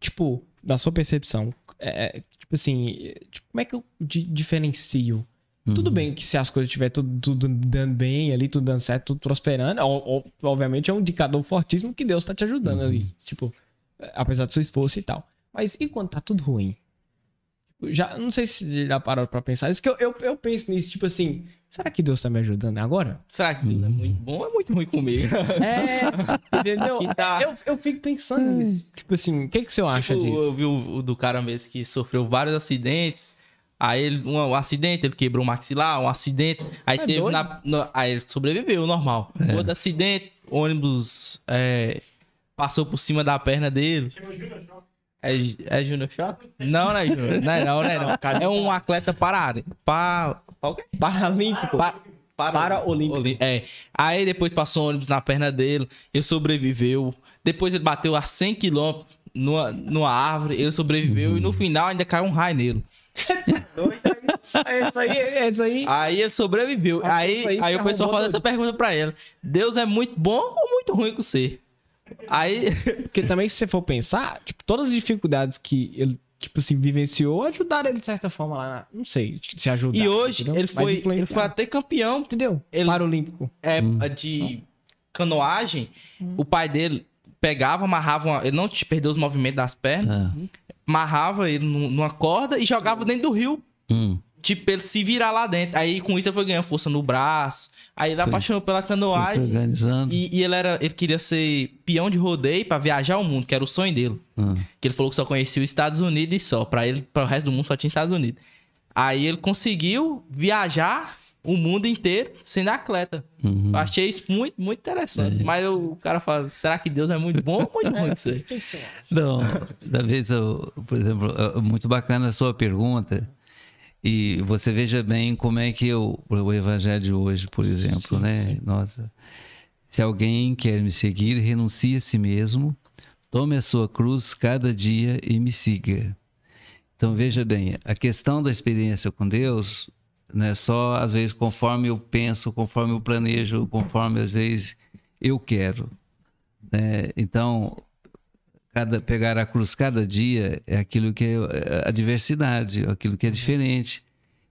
Tipo, da sua percepção. É, é, tipo assim, é, tipo, como é que eu di- diferencio? Tudo bem que se as coisas estiver tudo, tudo dando bem ali, tudo dando certo, tudo prosperando, o- obviamente é um indicador fortíssimo que Deus tá te ajudando ali. Tipo, apesar do seu esforço e tal. Mas e quando tá tudo ruim? Tipo, Já, não sei se já parou pra pensar isso, que eu, eu, eu penso nisso, tipo assim, será que Deus tá me ajudando agora? Será que Deus é muito bom ou é muito ruim comigo? É, entendeu? Tá. Eu, eu fico pensando nisso. Tipo assim, o que, que senhor acha Tipo, disso? eu vi o, o do cara mesmo que sofreu vários acidentes. Aí ele, um, um acidente, ele quebrou o maxilar, um acidente. Aí É teve na, no- Aí ele sobreviveu, normal. Outro acidente, ônibus é, passou por cima da perna dele. É, é Junior? Não, não é Junior. Não é não, não é não. É um atleta parado. Pa? Paralímpico. Pa, para, Paraolímpico. Oli- É. Aí depois passou um ônibus na perna dele, ele sobreviveu. Depois ele bateu a 100 km numa, numa árvore, ele sobreviveu e no final ainda caiu um raio nele. É isso aí, é isso aí. Aí ele sobreviveu. Aí, aí aí, o pessoal faz essa pergunta pra ele: Deus é muito bom ou muito ruim com você? Aí. Porque também, se você for pensar, tipo, todas as dificuldades que ele, tipo assim, vivenciou, ajudaram ele de certa forma lá. na- Não sei, se ajudar. E hoje entendeu? ele foi, ele foi até campeão Entendeu? ele- Paralímpico. é, de canoagem. O pai dele pegava, amarrava. uma- ele não te perdeu os movimentos das pernas, Ah. amarrava ele nu- numa corda e jogava dentro do rio. Hum. Tipo, ele se virar lá dentro. Aí com isso ele foi ganhando força no braço. Aí ele apaixonou pela Foi canoagem. organizando. E, e ele era, ele queria ser peão de rodeio pra viajar o mundo, que era o sonho dele. Ah, Que ele falou que só conhecia os Estados Unidos e só. Pra ele, para o resto do mundo só tinha Estados Unidos. Aí ele conseguiu viajar o mundo inteiro sendo atleta. uhum. Eu achei isso muito, muito interessante. Mas o cara fala, será que Deus é muito bom ou muito ruim isso aí? Não, da vez, eu, por exemplo, é muito bacana a sua pergunta. E você veja bem como é que eu, o evangelho de hoje, por exemplo, né? Nossa, se alguém quer me seguir, renuncie a si mesmo, tome a sua cruz cada dia e me siga. Então veja bem, a questão da experiência com Deus não é só às vezes conforme eu penso, conforme eu planejo, conforme às vezes eu quero. né? Então cada, pegar a cruz cada dia é aquilo que é a diversidade, aquilo que é diferente.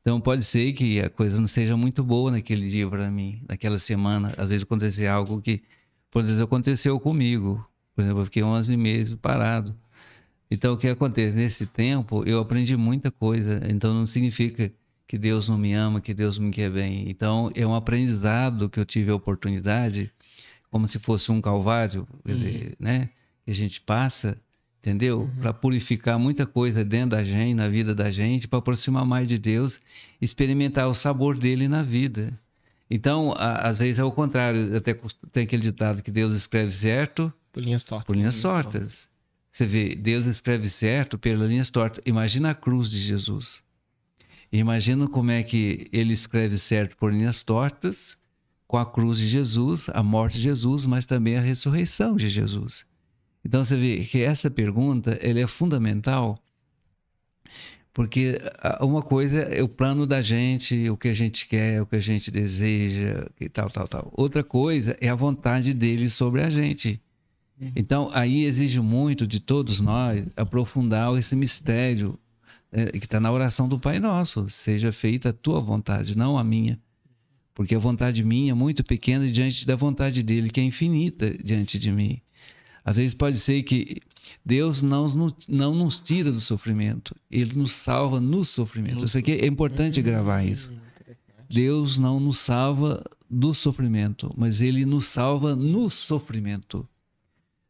Então pode ser que a coisa não seja muito boa naquele dia para mim, naquela semana. Às vezes acontecer algo que, por exemplo, aconteceu comigo. Por exemplo, eu fiquei 11 meses parado. Então o que acontece nesse tempo? Eu aprendi muita coisa. Então não significa que Deus não me ama, que Deus me quer bem. Então é um aprendizado que eu tive a oportunidade, como se fosse um calvário, dizer, né? Que a gente passa, entendeu? Para purificar muita coisa dentro da gente, na vida da gente, para aproximar mais de Deus, experimentar o sabor dele na vida. Então, a- às vezes é o contrário. Até tem aquele ditado que Deus escreve certo Por linhas tortas. por linhas tortas. Você vê, Deus escreve certo pelas linhas tortas. Imagina a cruz de Jesus. Imagina como é que ele escreve certo por linhas tortas com a cruz de Jesus, a morte de Jesus, mas também a ressurreição de Jesus. Então você vê que essa pergunta ele é fundamental porque ah, uma coisa é o plano da gente, o que a gente quer, o que a gente deseja, e tal, tal, tal. Outra coisa é a vontade dele sobre a gente. Então, aí exige muito de todos nós aprofundar esse mistério eh, que está na oração do Pai Nosso. Seja feita a tua vontade, não a minha. Porque a vontade minha é muito pequena diante da vontade dele, que é infinita diante de mim. Às vezes pode ser que Deus não, nos- não nos tira do sofrimento, Ele nos salva no sofrimento. Isso aqui é importante gravar isso. Deus não nos salva do sofrimento, mas Ele nos salva no sofrimento.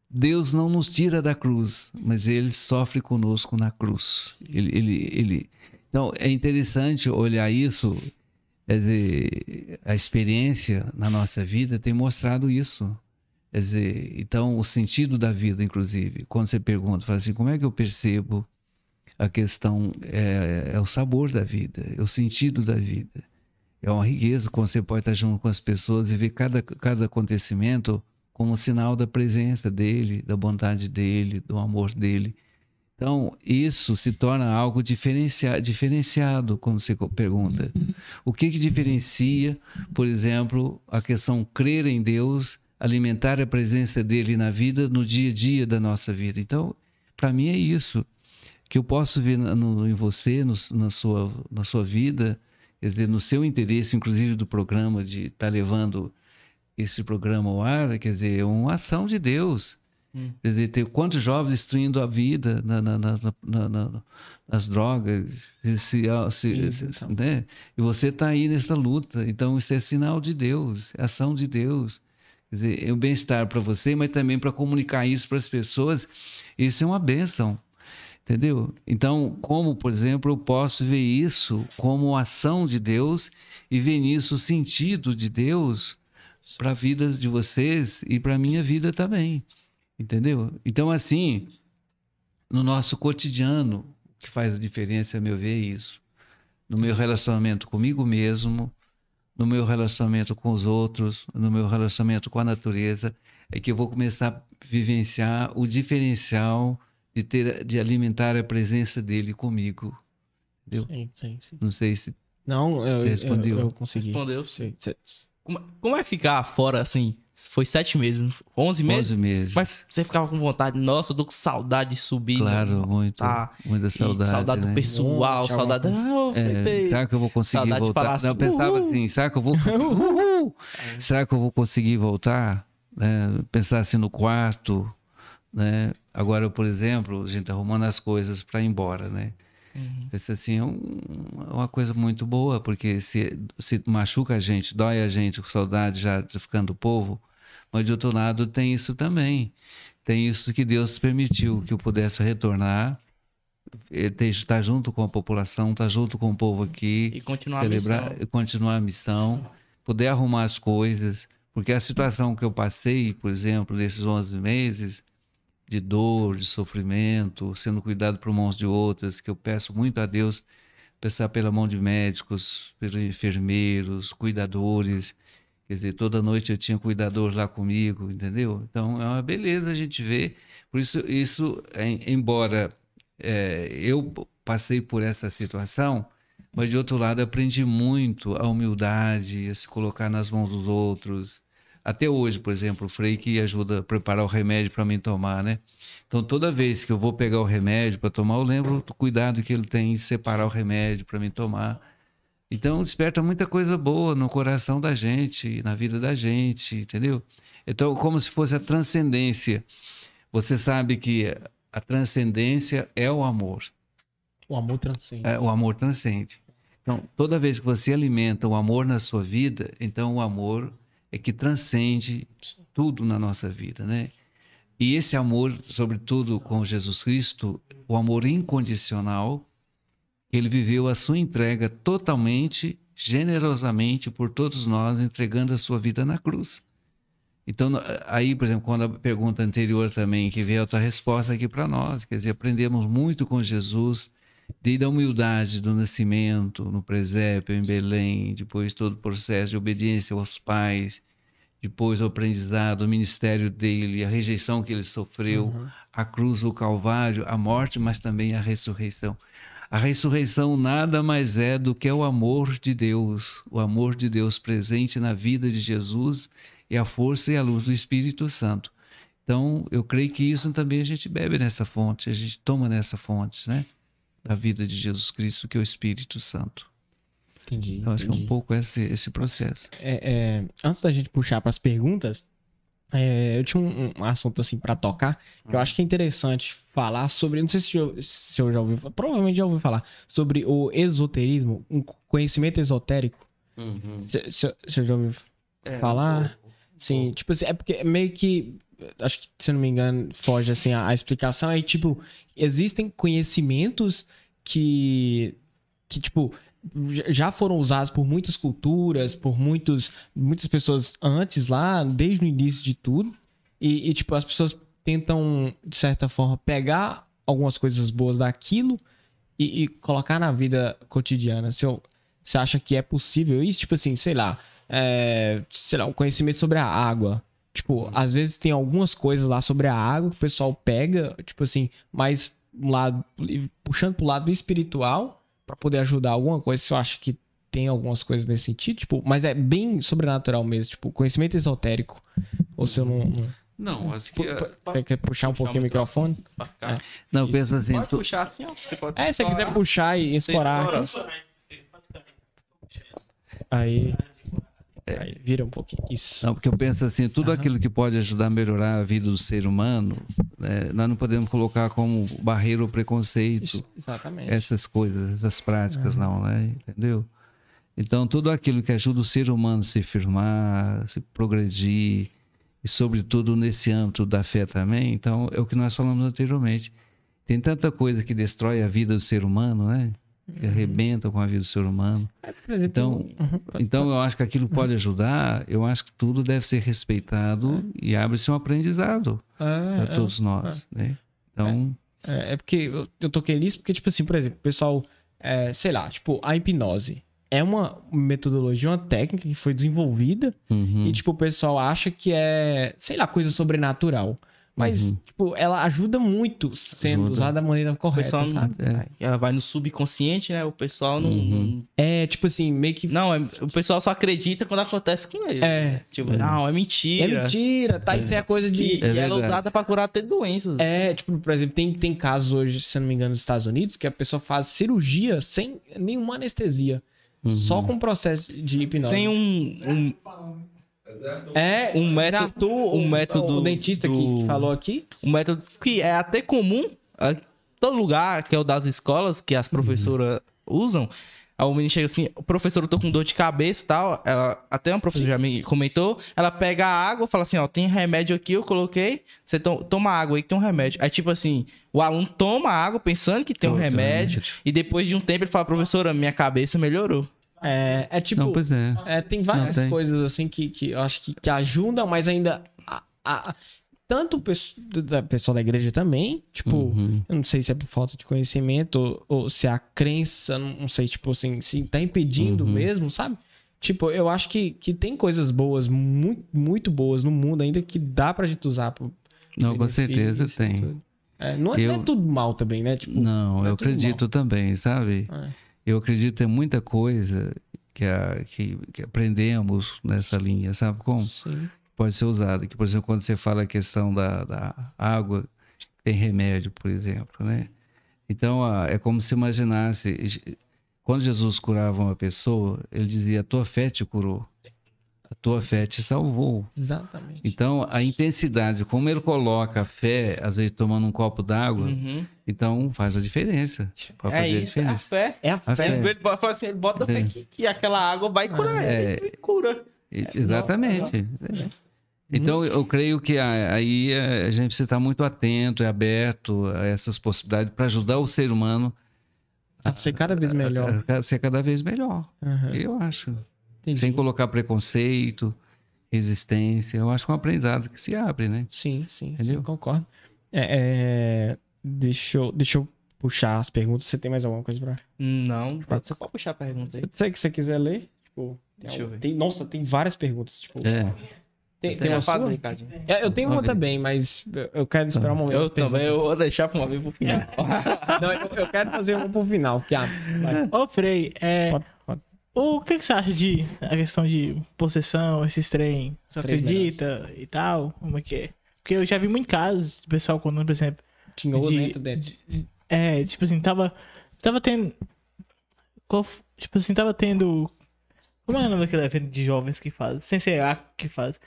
Deus não nos tira da cruz, mas Ele sofre conosco na cruz. Ele, ele, ele... Então é interessante olhar isso. Dizer, a experiência na nossa vida tem mostrado isso. Quer dizer, então o sentido da vida, inclusive, quando você pergunta, fala assim, como é que eu percebo a questão é, é o sabor da vida, é o sentido da vida. É uma riqueza quando você pode estar junto com as pessoas e ver cada, cada acontecimento como sinal da presença dele, da bondade dele, do amor dele. Então, isso se torna algo diferencia, diferenciado, como você pergunta. O que, que diferencia, por exemplo, a questão crer em Deus, alimentar a presença dele na vida, no dia a dia da nossa vida? Então, para mim é isso que eu posso ver no- em você, no- na, sua, na sua vida, quer dizer, no seu interesse, inclusive do programa, de estar levando esse programa ao ar, quer dizer, é uma ação de Deus. Quer dizer, tem quantos jovens destruindo a vida na, na- na- na- na- nas drogas, se, se- se- então. né? e você está aí nessa luta. Então, isso é sinal de Deus, é ação de Deus. Quer dizer, é um bem-estar para você, mas também para comunicar isso para as pessoas. Isso é uma bênção. Entendeu? Então, como, por exemplo, eu posso ver isso como ação de Deus e ver nisso o sentido de Deus para a vida de vocês e para a minha vida também. Entendeu? Então, assim, no nosso cotidiano, o que faz a diferença, a meu ver, é isso. No meu relacionamento comigo mesmo, no meu relacionamento com os outros, no meu relacionamento com a natureza, é que eu vou começar a vivenciar o diferencial de ter de alimentar a presença dele comigo. Entendeu? Sim, sim, sim. Não sei se Não, eu, respondeu? eu, eu consegui. Respondeu. Sim, Como, como é ficar fora, assim? Foi sete meses, 11 meses? 11 meses. Mas você ficava com vontade, nossa, eu tô com saudade de subir. Claro, né? muito. Tá. Muita E saudade. saudade né? do pessoal, Monte, saudade. Ah, É, será que eu vou conseguir Saudade de voltar? assim, Não, eu pensava "Uhul". assim, será que eu vou Uhul! Será que eu vou conseguir voltar? Né? Pensar assim no quarto, né? Agora, por exemplo, a gente tá arrumando as coisas para ir embora, né? Isso assim é um- uma coisa muito boa, porque se, se machuca a gente, dói a gente, com saudade já de ficando povo, mas de outro lado tem isso também. Tem isso que Deus permitiu que eu pudesse retornar, estar junto com a população, estar junto com o povo aqui, E continuar a celebrar, missão. e continuar a missão, poder arrumar as coisas, porque a situação que eu passei, por exemplo, nesses 11 meses, de dor, de sofrimento, sendo cuidado por mãos de outras, que eu peço muito a Deus, pensar pela mão de médicos, pelos enfermeiros, cuidadores. Quer dizer, toda noite eu tinha cuidador lá comigo, entendeu? Então é uma beleza a gente ver. Por isso, isso em- embora é, eu passei por essa situação, mas de outro lado aprendi muito a humildade, a se colocar nas mãos dos outros. Até hoje, por exemplo, o Frei que ajuda a preparar o remédio para mim tomar, né? Então toda vez que eu vou pegar o remédio para tomar, eu lembro do cuidado que ele tem em separar o remédio para mim tomar. Então desperta muita coisa boa no coração da gente, na vida da gente, entendeu? Então como se fosse a transcendência. Você sabe que a transcendência é o amor. O amor transcende. É, o amor transcende. Então, toda vez que você alimenta o amor na sua vida, então o amor é que transcende tudo na nossa vida, né? E esse amor, sobretudo com Jesus Cristo, o amor incondicional, ele viveu a sua entrega totalmente, generosamente por todos nós, entregando a sua vida na cruz. Então, aí, por exemplo, quando a pergunta anterior também, que veio a tua resposta aqui para nós, quer dizer, aprendemos muito com Jesus, desde a humildade do nascimento, no presépio, em Belém, depois todo o processo de obediência aos pais, depois o aprendizado, o ministério dele, a rejeição que ele sofreu, a cruz, o calvário, a morte, mas também a ressurreição. A ressurreição nada mais é do que o amor de Deus, o amor de Deus presente na vida de Jesus e a força e a luz do Espírito Santo. Então, eu creio que isso também a gente bebe nessa fonte, a gente toma nessa fonte, né? Da vida de Jesus Cristo, que é o Espírito Santo. Entendi. Então, acho que é um entendi. pouco esse, esse processo. É, é, antes da gente puxar para as perguntas, é, eu tinha um, um assunto assim para tocar que eu acho que é interessante falar sobre. Não sei se eu, se eu já ouviu, provavelmente já ouviu falar sobre o esoterismo, um conhecimento esotérico. Se, se, se eu já ouviu falar, sim, tipo assim, é porque é meio que acho que se eu não me engano foge assim a, a explicação é tipo existem conhecimentos que que tipo já- foram usados por muitas culturas, por muitos, muitas pessoas antes lá, desde o início de tudo. E, e, tipo, as pessoas tentam, de certa forma, pegar algumas coisas boas daquilo e, e colocar na vida cotidiana. Se eu- você acha que é possível isso? Tipo assim, sei lá, é, sei lá, um conhecimento sobre a água. Tipo, às vezes tem algumas coisas lá sobre a água que o pessoal pega, tipo assim, mas um lado, puxando pro lado espiritual para poder ajudar alguma coisa. Você acha que tem algumas coisas nesse sentido? Tipo, mas é bem sobrenatural mesmo, tipo, conhecimento esotérico. Ou se eu não. não- Não, acho Pu- pu- Você quer puxar um pouquinho o microfone? Não, pensa assim, Pode tu- puxar assim, ó. Você pode É, se você quiser puxar e escorar. aqui. Aí. Aí, vira um pouquinho. Isso. Não, porque eu penso assim, tudo aquilo que pode ajudar a melhorar a vida do ser humano, né, nós não podemos colocar como barreira ou preconceito Isso, exatamente. essas coisas, essas práticas, não, né? Entendeu? Então, tudo aquilo que ajuda o ser humano a se firmar, a se progredir, e sobretudo nesse âmbito da fé também, então é o que nós falamos anteriormente. Tem tanta coisa que destrói a vida do ser humano, né? Que arrebenta com a vida do ser humano. Exemplo, Então, então eu acho que aquilo pode ajudar, eu acho que tudo deve ser respeitado e abre-se um aprendizado é, para todos nós, né? Então, É, é porque eu, eu toquei nisso porque, tipo assim, por exemplo, o pessoal, é, sei lá, tipo, a hipnose é uma metodologia, uma técnica que foi desenvolvida uhum, e, tipo, o pessoal acha que é, sei lá, coisa sobrenatural. Mas, tipo, ela ajuda muito sendo Ajuda. usada da maneira O correta, pessoal não, sabe? é, ela vai no subconsciente, né? O pessoal não. Uhum. É, tipo assim, meio que. Não, é- o pessoal só acredita quando acontece com ele. É. Tipo, não, é É mentira. mentira, tá? Isso é coisa de. E, É e ela é usada pra curar até doenças. É, tipo, por exemplo, tem, tem casos hoje, se eu não me engano, nos Estados Unidos, que a pessoa faz cirurgia sem nenhuma anestesia. Só com processo de hipnose. Tem um, um, É, um método- um método O dentista do- que falou aqui. um método que é até comum. ah, todo lugar, que é o das escolas, que as professoras usam. Aí o menino chega assim, o professor, eu tô com dor de cabeça e tal. Ela, até uma professora já me comentou. Ela pega a água, fala assim: ó, tem remédio aqui, eu coloquei. Você to- toma água aí que tem um remédio. Aí, tipo assim, o aluno toma água pensando que tem um remédio. E depois de um tempo ele fala, professora, minha cabeça melhorou. É, é tipo. Não, pois é. É, tem várias Não, tem. coisas assim que, que eu acho que, que ajudam, mas ainda. a- a- tanto o pesso- da pessoal da igreja também, tipo, Uhum. eu não sei se é por falta de conhecimento ou, ou se é a crença, não sei, tipo assim, se tá impedindo Uhum. mesmo, sabe? Tipo, eu acho que, que tem coisas boas, muito, muito boas no mundo ainda que dá pra gente usar. Pro Não, com certeza e tem. É, não, é, não é Eu- tudo mal também, né? Tipo, Não, não é eu acredito também, sabe? É. Eu acredito que tem muita coisa que, a- que, que aprendemos nessa linha, sabe como? sim. Pode ser usada. Que, por exemplo, quando você fala a questão da, da água, tem remédio, por exemplo, né? Então, a- é como se imaginasse, quando Jesus curava uma pessoa, ele dizia, a tua fé te curou, a tua fé te salvou. Exatamente. Então, a intensidade, como ele coloca a fé, às vezes tomando um copo d'água, então faz a diferença. Pode é fazer a isso, é a diferença. fé. É a A fé. fé. Ele bota- fala assim, ele bota fé É. que, que aquela água vai curar É. ele. Ele cura. Exatamente. É. Então, eu creio que a- aí a gente precisa estar muito atento e aberto a essas possibilidades para ajudar o ser humano A ser cada vez melhor. a ser cada vez melhor. Aham, Eu acho. Entendi. Sem colocar preconceito, resistência. Eu acho que é um aprendizado que se abre, né? Sim, sim, Entendeu? sim, concordo. É, é, deixa, eu, deixa eu puxar as perguntas. Você tem mais alguma coisa pra. Não, pode, você pode puxar a pergunta aí. Se você quiser ler, tipo. tem Deixa eu algum- ver. tem- nossa, tem várias perguntas. Tipo, É. tem, tem uma sua? Ricardinho. É, eu tenho uma também, mas eu- quero esperar um momento. Eu também, eu vou deixar pra uma vez pro final. Não, eu, eu quero fazer uma pro final. Que. Ô, Frei, é. O que, que você acha de a questão de possessão, esses trem? Você Três acredita e tal? Como é que é? Porque eu já vi muito casos de pessoal contando, por exemplo, Tinha ouro de- dentro dentro. é, tipo assim, tava, tava tendo, tipo assim, tava tendo, como é o nome daquele evento de jovens que faz? Sem ser a que faz?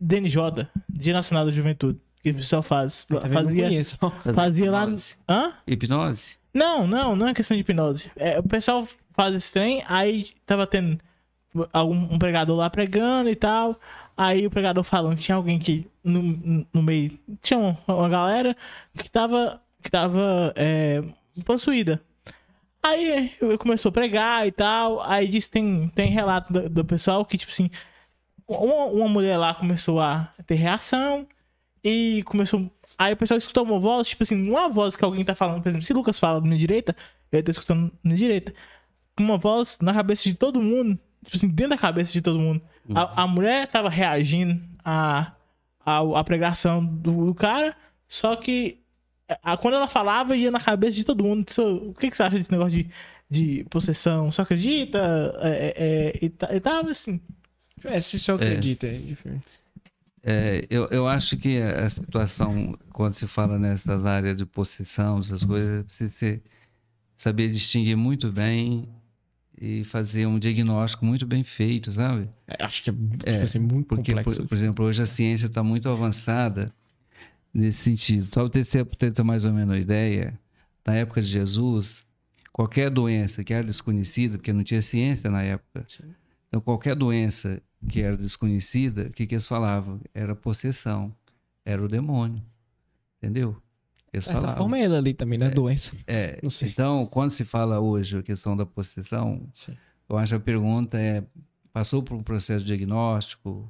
DNJ, Dia Nacional da Juventude, que o pessoal faz, Tá? Não fazia, conheço. fazia lá, hã? Hipnose? Não, não, não é questão de hipnose. É, o pessoal faz esse trem, aí tava tendo algum um pregador lá pregando e tal. Aí o pregador falando, tinha alguém que no, no meio. Tinha uma, uma galera que tava. que tava é, possuída. Aí começou a pregar e tal. Aí diz que tem, tem relato do, do pessoal que, tipo assim, uma, uma mulher lá começou a ter reação e começou. Aí o pessoal escutou uma voz, tipo assim, uma voz que alguém tá falando, por exemplo, se Lucas fala na direita, eu tô escutando na direita. Uma voz na cabeça de todo mundo, tipo assim, dentro da cabeça de todo mundo. A, a mulher tava reagindo à, à, à pregação do, do cara, só que a, quando ela falava, ia na cabeça de todo mundo. Isso- o que, que você acha desse negócio de, de possessão? Você acredita? É, é, é, e, e tava assim. É, se você acredita, é diferente. É, eu, eu acho que a situação, quando se fala nessas áreas de possessão, essas coisas, precisa ser- saber distinguir muito bem e fazer um diagnóstico muito bem feito, sabe? É, Acho que é, tipo assim, muito Porque, por, complexo. por exemplo, hoje a ciência está muito avançada nesse sentido. Só para você ter mais ou menos uma ideia, na época de Jesus, qualquer doença que era desconhecida, porque não tinha ciência na época, então qualquer doença que era desconhecida, o que, que eles falavam? Era possessão, era o demônio, entendeu? Eles certa falavam. forma é ele ali também, né? Doença. É, Não sei. então, quando se fala hoje a questão da possessão, Sim. eu acho que a pergunta é: passou por um processo diagnóstico,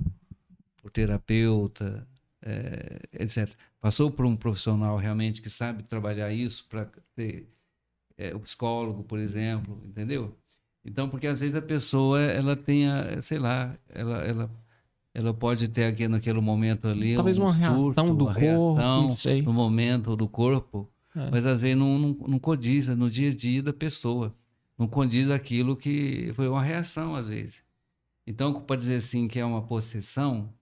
por terapeuta, é, etc. Passou por um profissional realmente que sabe trabalhar isso para ter é, o psicólogo, por exemplo, entendeu? Então, porque às vezes a pessoa ela tenha, sei lá, ela, ela, ela pode ter aqui naquele momento ali Talvez um uma reação surto, do uma corpo, reação não sei. no momento do corpo, É. mas às vezes não, não, não condiz no dia a dia da pessoa. Não condiz aquilo que foi uma reação, às vezes. Então, para dizer assim que é uma possessão,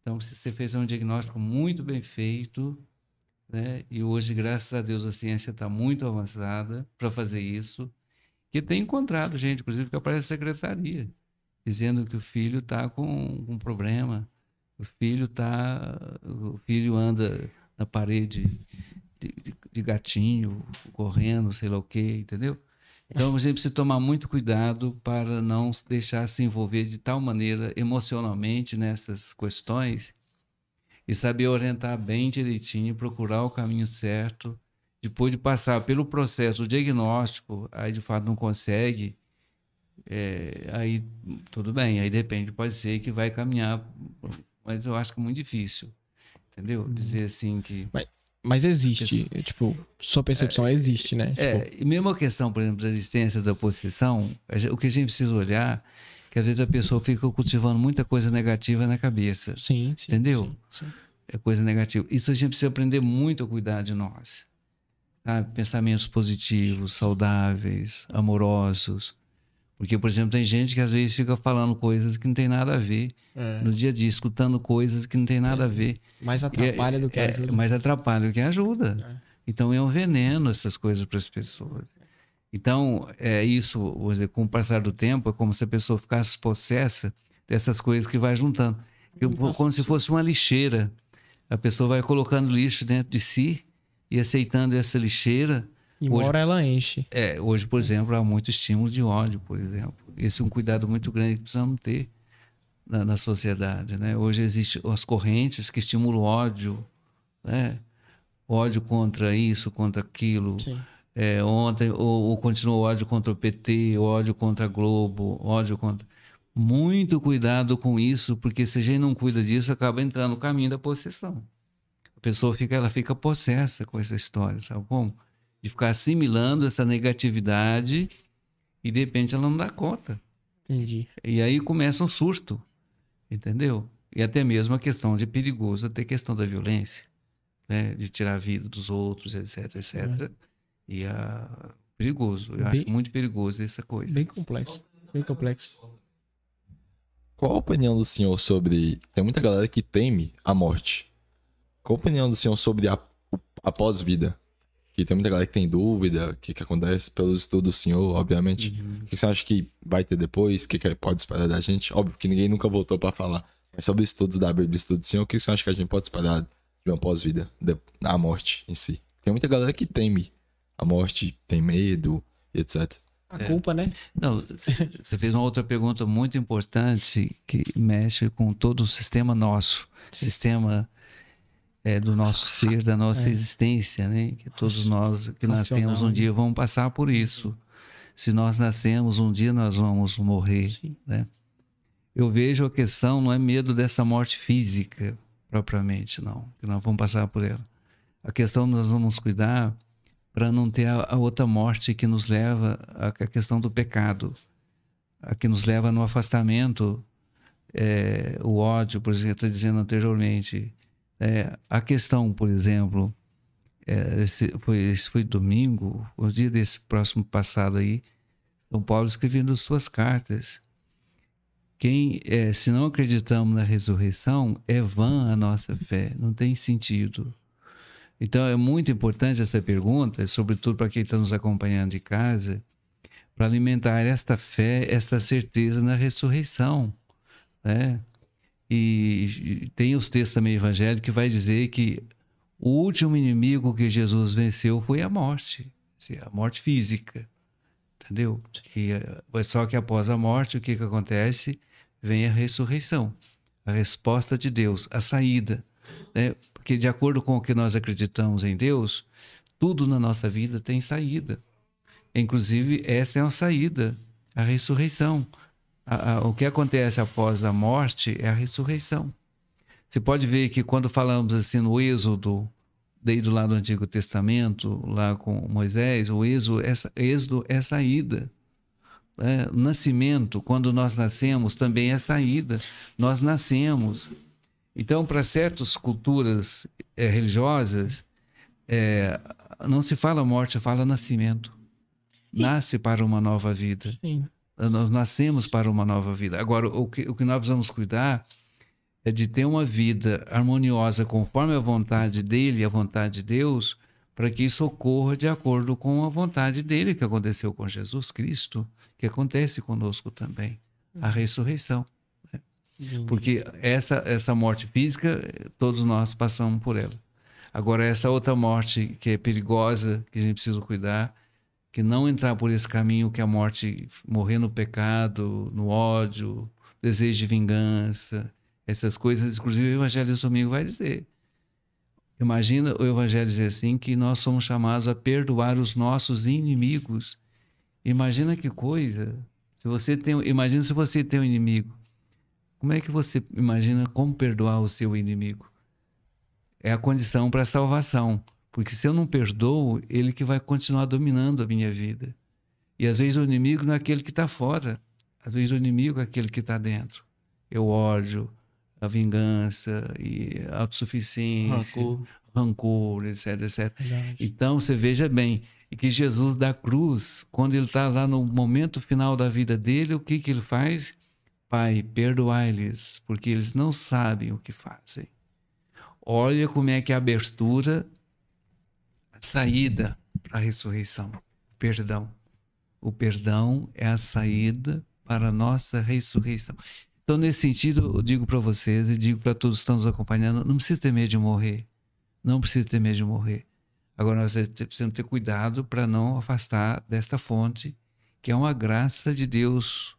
então se você fez um diagnóstico muito bem feito, né? E hoje, graças a Deus, a ciência está muito avançada para fazer isso, que tem encontrado gente, inclusive que aparece na secretaria, dizendo que o filho está com um problema, o filho tá, o filho anda na parede de, de- de gatinho correndo, sei lá o quê, entendeu? Então a gente precisa tomar muito cuidado para não deixar se envolver de tal maneira emocionalmente nessas questões e saber orientar bem direitinho, procurar o caminho certo. Depois de passar pelo processo diagnóstico, aí de fato não consegue, é, aí tudo bem, aí depende, pode ser que vai caminhar, mas eu acho que é muito difícil, entendeu? Dizer assim que Mas existe, tipo, sua percepção existe, né? Tipo, é, e mesmo a questão, por exemplo, da existência da possessão, o que a gente precisa olhar é que às vezes a pessoa fica cultivando muita coisa negativa na cabeça. sim, sim. Entendeu? sim, sim. É coisa negativa. Isso a gente precisa aprender muito a cuidar de nós. sabe? Pensamentos positivos, saudáveis, amorosos. Porque, por exemplo, tem gente que às vezes fica falando coisas que não tem nada a ver É. no dia a dia, escutando coisas que não tem nada a ver. Mais é- atrapalha do que é, ajuda. Mas atrapalha do que ajuda. Então é um veneno essas coisas para as pessoas. Então, é isso, vou dizer, com o passar do tempo, é como se a pessoa ficasse possessa dessas coisas que vai juntando. Eu- como se fosse uma lixeira. A pessoa vai colocando lixo dentro de si e aceitando essa lixeira. E hoje- uma hora ela enche. É, hoje, por exemplo, há muito estímulo de ódio, por exemplo. Esse é um cuidado muito grande que precisamos ter na, na sociedade. Né? Hoje existem as correntes que estimulam ódio, né? ódio contra isso, contra aquilo. Sim. É, ontem, ou, ou continua o ódio contra o PT, ódio contra a Globo, ódio contra. Muito cuidado com isso, porque se a gente não cuida disso, acaba entrando no caminho da possessão. A pessoa fica, ela fica possessa com essa história, sabe como? De ficar assimilando essa negatividade e de repente ela não dá conta. Entendi. E aí começa um surto, entendeu? E até mesmo a questão de perigoso, até a questão da violência, né? de tirar a vida dos outros, etc, etc. E a perigoso, eu acho Bem- muito perigoso essa coisa. Bem complexo. Bem complexo. Qual a opinião do senhor sobre. Tem muita galera que teme a morte. Qual a opinião do senhor sobre a, a pós-vida? Que tem muita galera que tem dúvida, o que, que acontece pelos estudos do senhor, obviamente. O que você acha que vai ter depois? O que, que pode esperar da gente? Óbvio que ninguém nunca voltou pra falar. Mas sobre estudos da Bíblia, estudos do senhor, o que você acha que a gente pode esperar de uma pós-vida? de- A morte em si. Tem muita galera que teme a morte, tem medo, etc. A culpa, né? Não, você você fez uma outra pergunta muito importante que mexe com todo o sistema nosso, sistema é, do nosso ser, da nossa existência, né? Que todos nós que nascemos um Racional, dia vamos passar por isso. Se nós nascemos um dia nós vamos morrer, Sim. né? Eu vejo a questão não é medo dessa morte física propriamente, não, que nós vamos passar por ela. A questão nós vamos cuidar para não ter a, a outra morte que nos leva à à questão do pecado, a que nos leva no afastamento, é, o ódio, por exemplo, eu estou dizendo anteriormente. É, a questão, por exemplo, é, esse, foi, esse foi domingo, o dia desse próximo passado aí, São Paulo escrevendo suas cartas. Quem, é, se não acreditamos na ressurreição, é vã a nossa fé, não tem sentido. Então é muito importante essa pergunta, sobretudo para quem está nos acompanhando de casa, para alimentar esta fé, esta certeza na ressurreição. Né? E, tem os textos também evangélicos que vai dizer que o último inimigo que Jesus venceu foi a morte, a morte física. Entendeu? E, eh, só que após a morte, o que, que acontece? Vem a ressurreição, a resposta de Deus, a saída. Né? Porque, de acordo com o que nós acreditamos em Deus, tudo na nossa vida tem saída. Inclusive, essa é uma saída, a ressurreição. A- a- o que acontece após a morte é a ressurreição. Você pode ver que quando falamos assim no Êxodo, desde lá do Antigo Testamento, lá com Moisés, o êxodo, essa, êxodo é saída. O nascimento, quando nós nascemos, também é saída. Nós nascemos. Então, para certas culturas eh, religiosas, eh, não se fala morte, fala nascimento. Nasce para uma nova vida. Sim. Nós nascemos para uma nova vida. Agora, o que, o que nós precisamos cuidar é de ter uma vida harmoniosa conforme a vontade dele e a vontade de Deus, para que isso ocorra de acordo com a vontade dele, que aconteceu com Jesus Cristo, que acontece conosco também, a ressurreição. né? Porque essa, essa morte física, todos nós passamos por ela. Agora, essa outra morte que é perigosa, que a gente precisa cuidar, que não entrar por esse caminho que a morte, morrer no pecado, no ódio, desejo de vingança, essas coisas, inclusive o Evangelho do domingo vai dizer. Imagina o Evangelho dizer assim que nós somos chamados a perdoar os nossos inimigos. Imagina que coisa. Se você tem, imagina se você tem um inimigo. Como é que você imagina como perdoar o seu inimigo? É a condição para a salvação. Porque se eu não perdoo, ele que vai continuar dominando a minha vida. E às vezes o inimigo não é aquele que está fora. Às vezes o inimigo é aquele que está dentro. O ódio, a vingança e a autossuficiência, Rancor. rancor, etc, etc. Verdade. Então você veja bem e que Jesus da cruz, quando ele está lá no momento final da vida dele, o que que ele faz? Pai, perdoai-lhes, porque eles não sabem o que fazem. Olha como é que é a abertura, saída para a ressurreição. Perdão. O perdão é a saída para a nossa ressurreição. Então, nesse sentido, eu digo para vocês e digo para todos que estão nos acompanhando: não precisa ter medo de morrer. Não precisa ter medo de morrer. Agora, nós precisamos ter cuidado para não afastar desta fonte, que é uma graça de Deus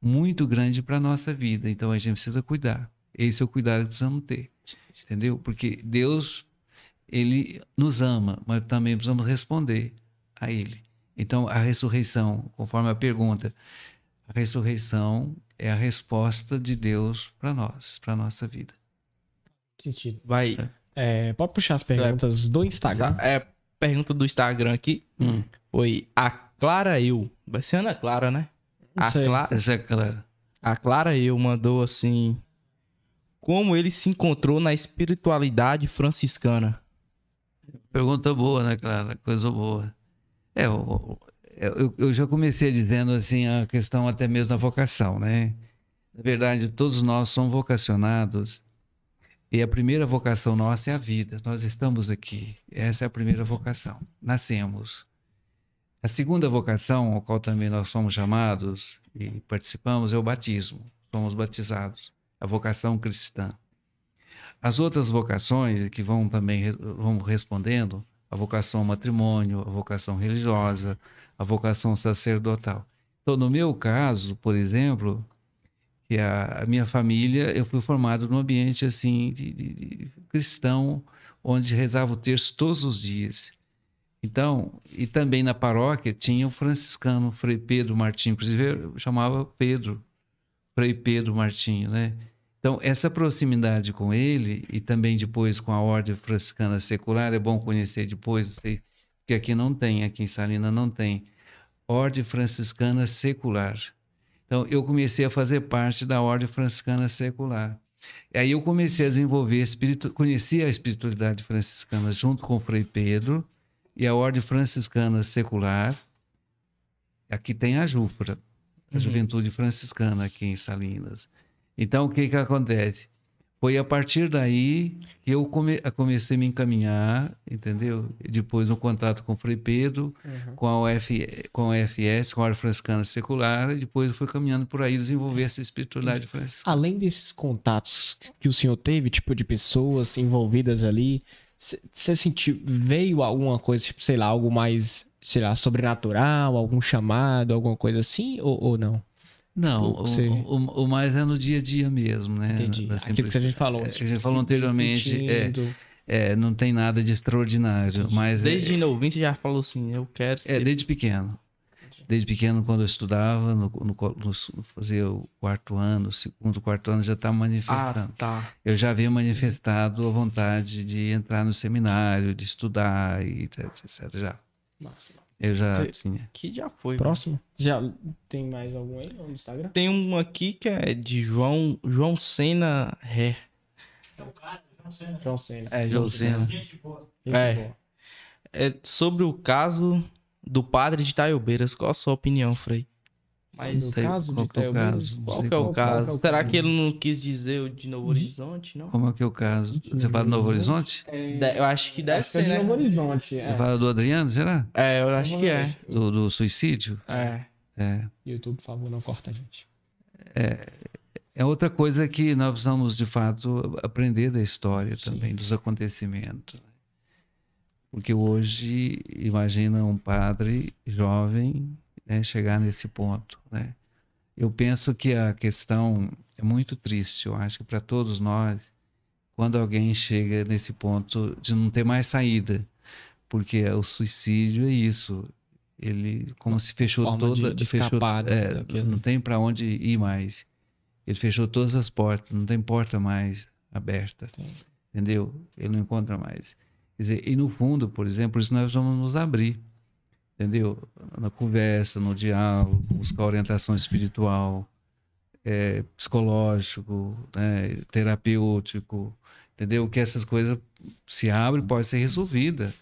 muito grande para a nossa vida. Então, a gente precisa cuidar. Esse é o cuidado que precisamos ter. Entendeu? Porque Deus, Ele nos ama, mas também precisamos responder a Ele. Então, a ressurreição, conforme a pergunta, a ressurreição é a resposta de Deus para nós, para a nossa vida. Sentido. Vai. É, pode puxar as perguntas do Instagram. É, pergunta do Instagram aqui. Hum. Foi a Clara Eu. Vai ser Ana Clara, né? Não A, sei. Cla- Essa é aquela. a Clara Eu mandou assim. Como ele se encontrou na espiritualidade franciscana? Pergunta boa, né, Clara? Coisa boa. É, eu, eu, eu já comecei dizendo assim a questão até mesmo da vocação, né? Na verdade, todos nós somos vocacionados e a primeira vocação nossa é a vida. Nós estamos aqui. Essa é a primeira vocação. Nascemos. A segunda vocação, ao qual também nós somos chamados e participamos, é o batismo. Somos batizados. A vocação cristã. As outras vocações que vão também vão respondendo, a vocação ao matrimônio, a vocação religiosa, a vocação sacerdotal. Então, no meu caso, por exemplo, que a, minha família, eu fui formado num ambiente assim de, de- de cristão, onde rezava o terço todos os dias. Então, e também na paróquia tinha o franciscano Frei Pedro Martinho, inclusive chamava Pedro, Frei Pedro Martinho, né? Então, essa proximidade com ele e também depois com a ordem franciscana secular, é bom conhecer depois, sei, porque aqui não tem, aqui em Salina não tem. Ordem franciscana secular. Então, eu comecei a fazer parte da ordem franciscana secular. E aí eu comecei a desenvolver, espiritu... conheci a espiritualidade franciscana junto com o Frei Pedro e a ordem franciscana secular. Aqui tem a Jufra, a Juventude Franciscana aqui em Salinas. Então, o que que acontece? Foi a partir daí que eu come- comecei a me encaminhar, entendeu? Depois no contato com o Frei Pedro, com a UF, com a FS, com a Ordem Franciscana Secular, e depois eu fui caminhando por aí desenvolver essa espiritualidade franciscana. Além desses contatos que o senhor teve, tipo, de pessoas envolvidas ali, você sentiu, veio alguma coisa, tipo, sei lá, algo mais, sei lá, sobrenatural, algum chamado, alguma coisa assim, ou, ou não? Não, o, você- o, o mais é no dia a dia mesmo, né? Entendi. Na Aquilo que a gente falou. É, tipo, a gente falou anteriormente, é, é, não tem nada de extraordinário, mas é- Desde novinho você já falou assim, eu quero É, ser... desde pequeno. Desde pequeno, quando eu estudava, no, no, no, fazia o quarto ano, segundo, quarto ano, já estava Ah, manifestando. tá. Eu já havia manifestado a vontade de entrar no seminário, de estudar e etc, etc, já. Massa. Eu já Você- tinha. Que já foi. Próximo? Já tem mais algum aí no Instagram? Tem um aqui que é de João, João Sena Ré. João Senna. É, João. Gente É. É sobre o caso do padre de Taiobeiras. Qual a sua opinião, Frei? Mas No caso de qual que é caso. qual que é o qual- caso? qual que é o Será que ele não quis dizer o de Novo Horizonte, não? Como é que é o caso? Você fala do Novo Horizonte? De- eu acho que deve Acho que é ser, de Novo né? Horizonte. Você É. fala do Adriano, será? É, eu acho que é. Do, do suicídio? É. É. YouTube, por favor, não corta a gente. É outra coisa que nós precisamos, de fato, aprender da história também, dos acontecimentos. Porque hoje, imagina um padre jovem né, chegar nesse ponto, né? Eu penso que a questão é muito triste, eu acho que para todos nós, quando alguém chega nesse ponto de não ter mais saída, porque o suicídio é isso, ele como se fechou Forma toda, de- de fechou, escapar, né, é, daquilo. não tem para onde ir mais. Ele fechou todas as portas, não tem porta mais aberta, entendeu? Ele não encontra mais. Quer dizer, e no fundo, por exemplo, isso nós vamos nos abrir, entendeu? Na conversa, no diálogo, buscar orientação espiritual, é, psicológico, né, terapêutico, entendeu? Que essas coisas se abrem, pode ser resolvida,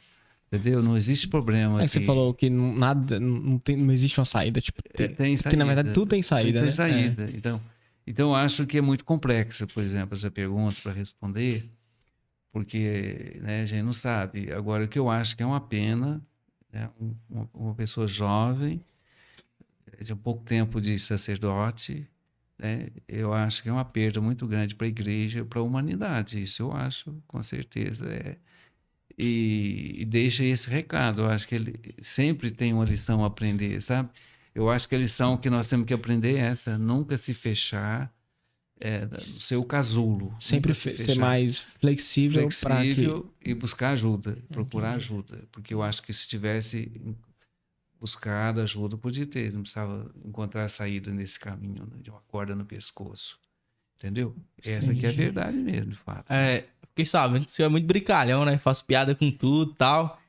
entendeu? Não existe problema. É que você falou que não, nada, não, tem, não existe uma saída. Tipo, Tem, tem, tem que na verdade saída. tudo tem saída, Tem né? saída. Então, então eu acho que é muito complexa, por exemplo, essa pergunta para responder, porque né, a gente não sabe. Agora, o que eu acho que é uma pena, né, um- uma, uma pessoa jovem, eh, de pouco tempo de sacerdote, né, eu acho que é uma perda muito grande para a igreja, para a humanidade. Isso eu acho, com certeza. É. E, e deixa esse recado. Eu acho que ele sempre tem uma lição a aprender, sabe? Eu acho que a lição que nós temos que aprender é essa: nunca se fechar, é, no seu casulo. Sempre nunca se fe- ser mais flexível, para que flexível e buscar ajuda, procurar ajuda. Porque eu acho que se tivesse buscado ajuda, podia ter, não precisava encontrar saída nesse caminho né, de uma corda no pescoço. Entendeu? Essa aqui é a verdade mesmo, de fato. É, fiquei sabendo que o senhor é muito brincalhão, né? Faz piada com tudo e tal.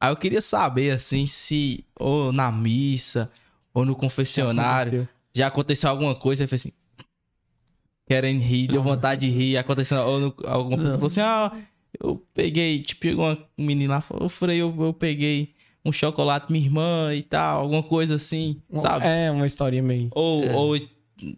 Aí eu queria saber, assim, se ou na missa ou no confessionário já aconteceu alguma coisa, aí foi assim. Querendo rir, deu vontade de rir, acontecendo. Ou alguma coisa. Falou assim, ah, eu peguei, tipo, uma menina lá, falou, Frei, eu, eu peguei um chocolate minha irmã e tal, alguma coisa assim, sabe? É, uma historinha meio. Ou, ou,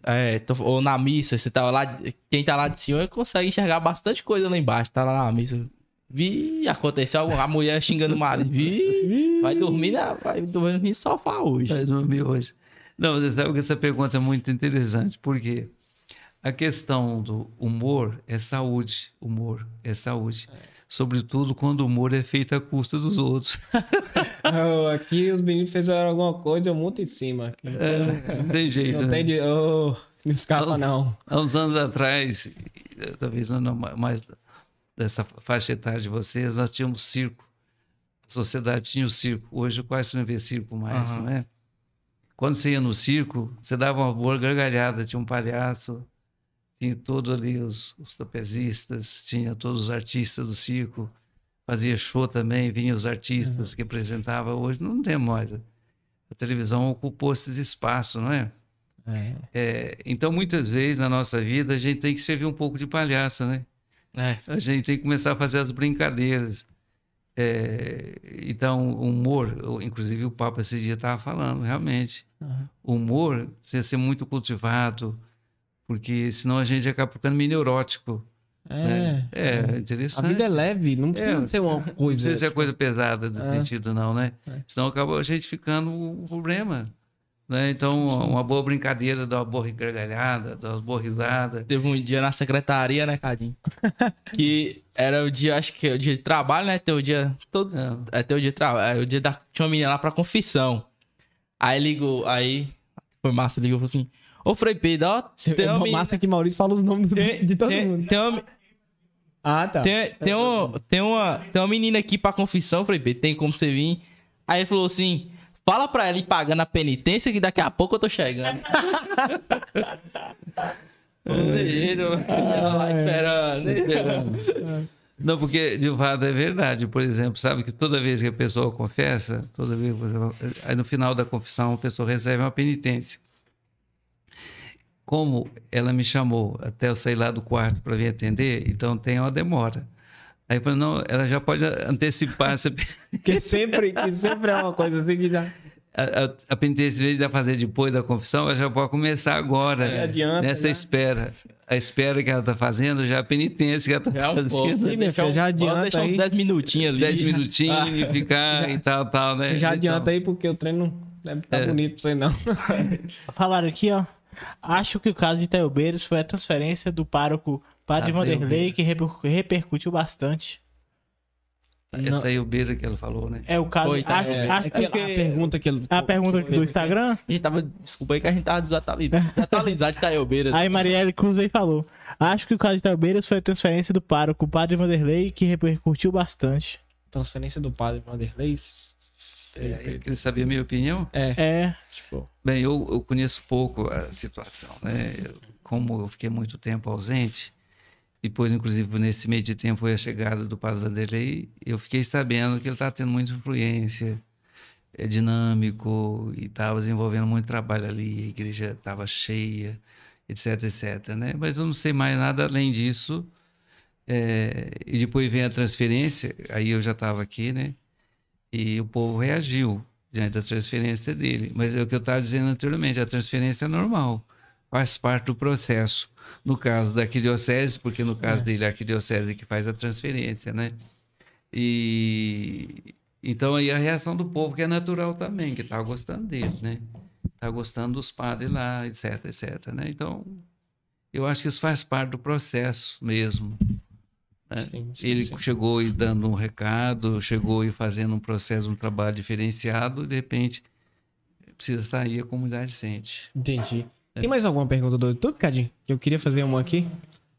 é, tô- ou na missa, você tava lá, quem tá lá de cima consegue enxergar bastante coisa lá embaixo, tá lá na missa. Vi, aconteceu algo, a mulher xingando o marido. Vi, vai dormir, na, vai dormir no sofá hoje. Vai dormir hoje. Não, você sabe que essa pergunta é muito interessante, porque a questão do humor é saúde. Humor é saúde. Sobretudo quando o humor é feito à custa dos outros. Oh, aqui os meninos fizeram alguma coisa, eu monto em cima. aqui. não tem jeito. Não né? tem de. Oh, não escapa, não. Há uns anos atrás, talvez não mais dessa faixa etária de vocês, nós tínhamos circo. A sociedade tinha o circo. Hoje quase não vê circo mais, Aham. não é? Quando você ia no circo, você dava uma boa gargalhada. Tinha um palhaço, tinha todos ali os, os trapezistas, tinha todos os artistas do circo. Fazia show também, vinham os artistas que apresentavam. Hoje não tem mais. A televisão ocupou esses espaços, não é? É. É, então, muitas vezes na nossa vida, a gente tem que servir um pouco de palhaço, né? É, A gente tem que começar a fazer as brincadeiras. É, então, o humor, inclusive o Papa esse dia estava falando, realmente. O humor precisa ser muito cultivado, porque senão a gente acaba ficando meio neurótico. É. né? É, A interessante. vida é leve, não precisa É, ser uma Não coisa. precisa ser coisa pesada do É. sentido, não, né? É. Senão acaba a gente ficando um problema. Né? Então, uma boa brincadeira, dar uma boa gargalhada, dar uma boa risada. teve um dia na secretaria, né, Cadinho? que era o dia, acho que é o dia de trabalho, né? Tem o dia. Todo, É. é, tem o dia de trabalho. É o dia da. Tinha uma menina lá pra confissão. Aí ligou, aí. Foi massa, ligou e falou assim: Ô Frei Pedro, ó, Você- tem é uma menina. massa que Maurício fala os nomes Tem, de todo tem, mundo. Tem uma, Ah, tá. tem, tem, um, tem, uma, tem uma menina aqui pra confissão, Frei Pedro, tem como você vir. Aí ele falou assim: fala pra ela ir pagando a penitência que daqui a pouco eu tô chegando. Menino, ela lá esperando. Não, porque de fato é verdade. Por exemplo, sabe que toda vez que a pessoa confessa, toda vez, aí no final da confissão a pessoa recebe uma penitência. Como ela me chamou até eu sair lá do quarto para vir atender, então tem uma demora. Aí eu falei, não, ela já pode antecipar essa Que sempre, que sempre é uma coisa assim que já. a, a, a penitência, de fazer depois da confissão, ela já pode começar agora. É, adianta, nessa né? espera. A espera que ela está fazendo, já a penitência que ela está Já um pouco. fazendo. Minha filha, já Pode adianta deixar uns aí. 10 minutinhos ali. Dez minutinhos e ficar e tal, tal, né? Já Então, adianta aí, porque o treino não deve estar É. bonito pra você, não. Falaram aqui, ó. Acho que o caso de Itaelbeiros foi a transferência do pároco Padre Ah, Vanderlei que reper- repercutiu bastante. É Taiobeira que ela falou, né? É o caso. Foi, tá, acho, É, acho é que que a pergunta que ele. a pergunta aqui do Instagram. A gente tava. Desculpa aí que a gente tava desatualizado. Desatualizado de Taiobeira. Aí Marielle Cruz veio e falou. Acho que o caso de Talbeiras foi a transferência do pároco, o padre Vanderlei, que repercutiu bastante. Transferência do padre Vanderlei. É, ele queria saber a minha opinião. É, É, tipo. Bem, eu, eu conheço pouco a situação, né? Eu- como eu fiquei muito tempo ausente, depois, inclusive, nesse meio de tempo foi a chegada do Padre Vanderlei, eu fiquei sabendo que ele está tendo muita influência, é dinâmico e estava desenvolvendo muito trabalho ali, a igreja estava cheia, etc, etc, né? Mas eu não sei mais nada além disso. É, e depois vem a transferência, aí eu já estava aqui, né? E o povo reagiu diante da transferência dele. Mas é o que eu estava dizendo anteriormente, a transferência é normal, faz parte do processo. No caso da arquidiocese, porque no caso dele é a arquidiocese que faz a transferência, né? E então aí a reação do povo que é natural também, que estava gostando dele, né? Tá gostando dos padres lá, etc, etc, né? Então, eu acho que isso faz parte do processo mesmo. Né? Sim, sim, Ele sim. chegou e dando um recado, chegou e fazendo um processo, um trabalho diferenciado, e de repente precisa sair, a comunidade sente. Entendi. Tem mais alguma pergunta do YouTube, Cadinho? Que eu queria fazer uma aqui.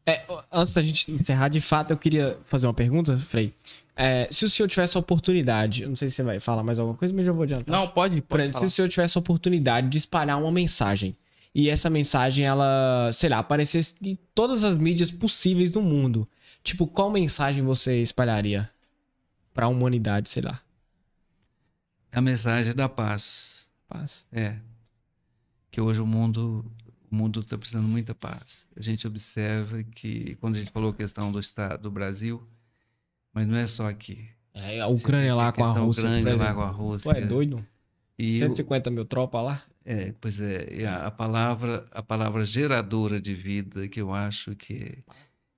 É, antes da gente encerrar, de fato, eu queria fazer uma pergunta, Frei. É, se o senhor tivesse a oportunidade, eu não sei se você vai falar mais alguma coisa, mas eu vou adiantar. Não, pode, Por pode exemplo, se o senhor tivesse a oportunidade de espalhar uma mensagem e essa mensagem, ela, sei lá, aparecesse em todas as mídias possíveis do mundo, tipo, qual mensagem você espalharia pra humanidade, sei lá? A mensagem da paz. Paz. É. Que hoje o mundo o mundo está precisando muita paz. A gente observa que quando a gente falou a questão do estado do Brasil, mas não é só aqui. É, a Ucrânia lá com a Rússia. Ucrânia lá com a Rússia. Ué, é doido? E o- 150 mil tropas lá? É, pois é, e a, a palavra a palavra geradora de vida que eu acho que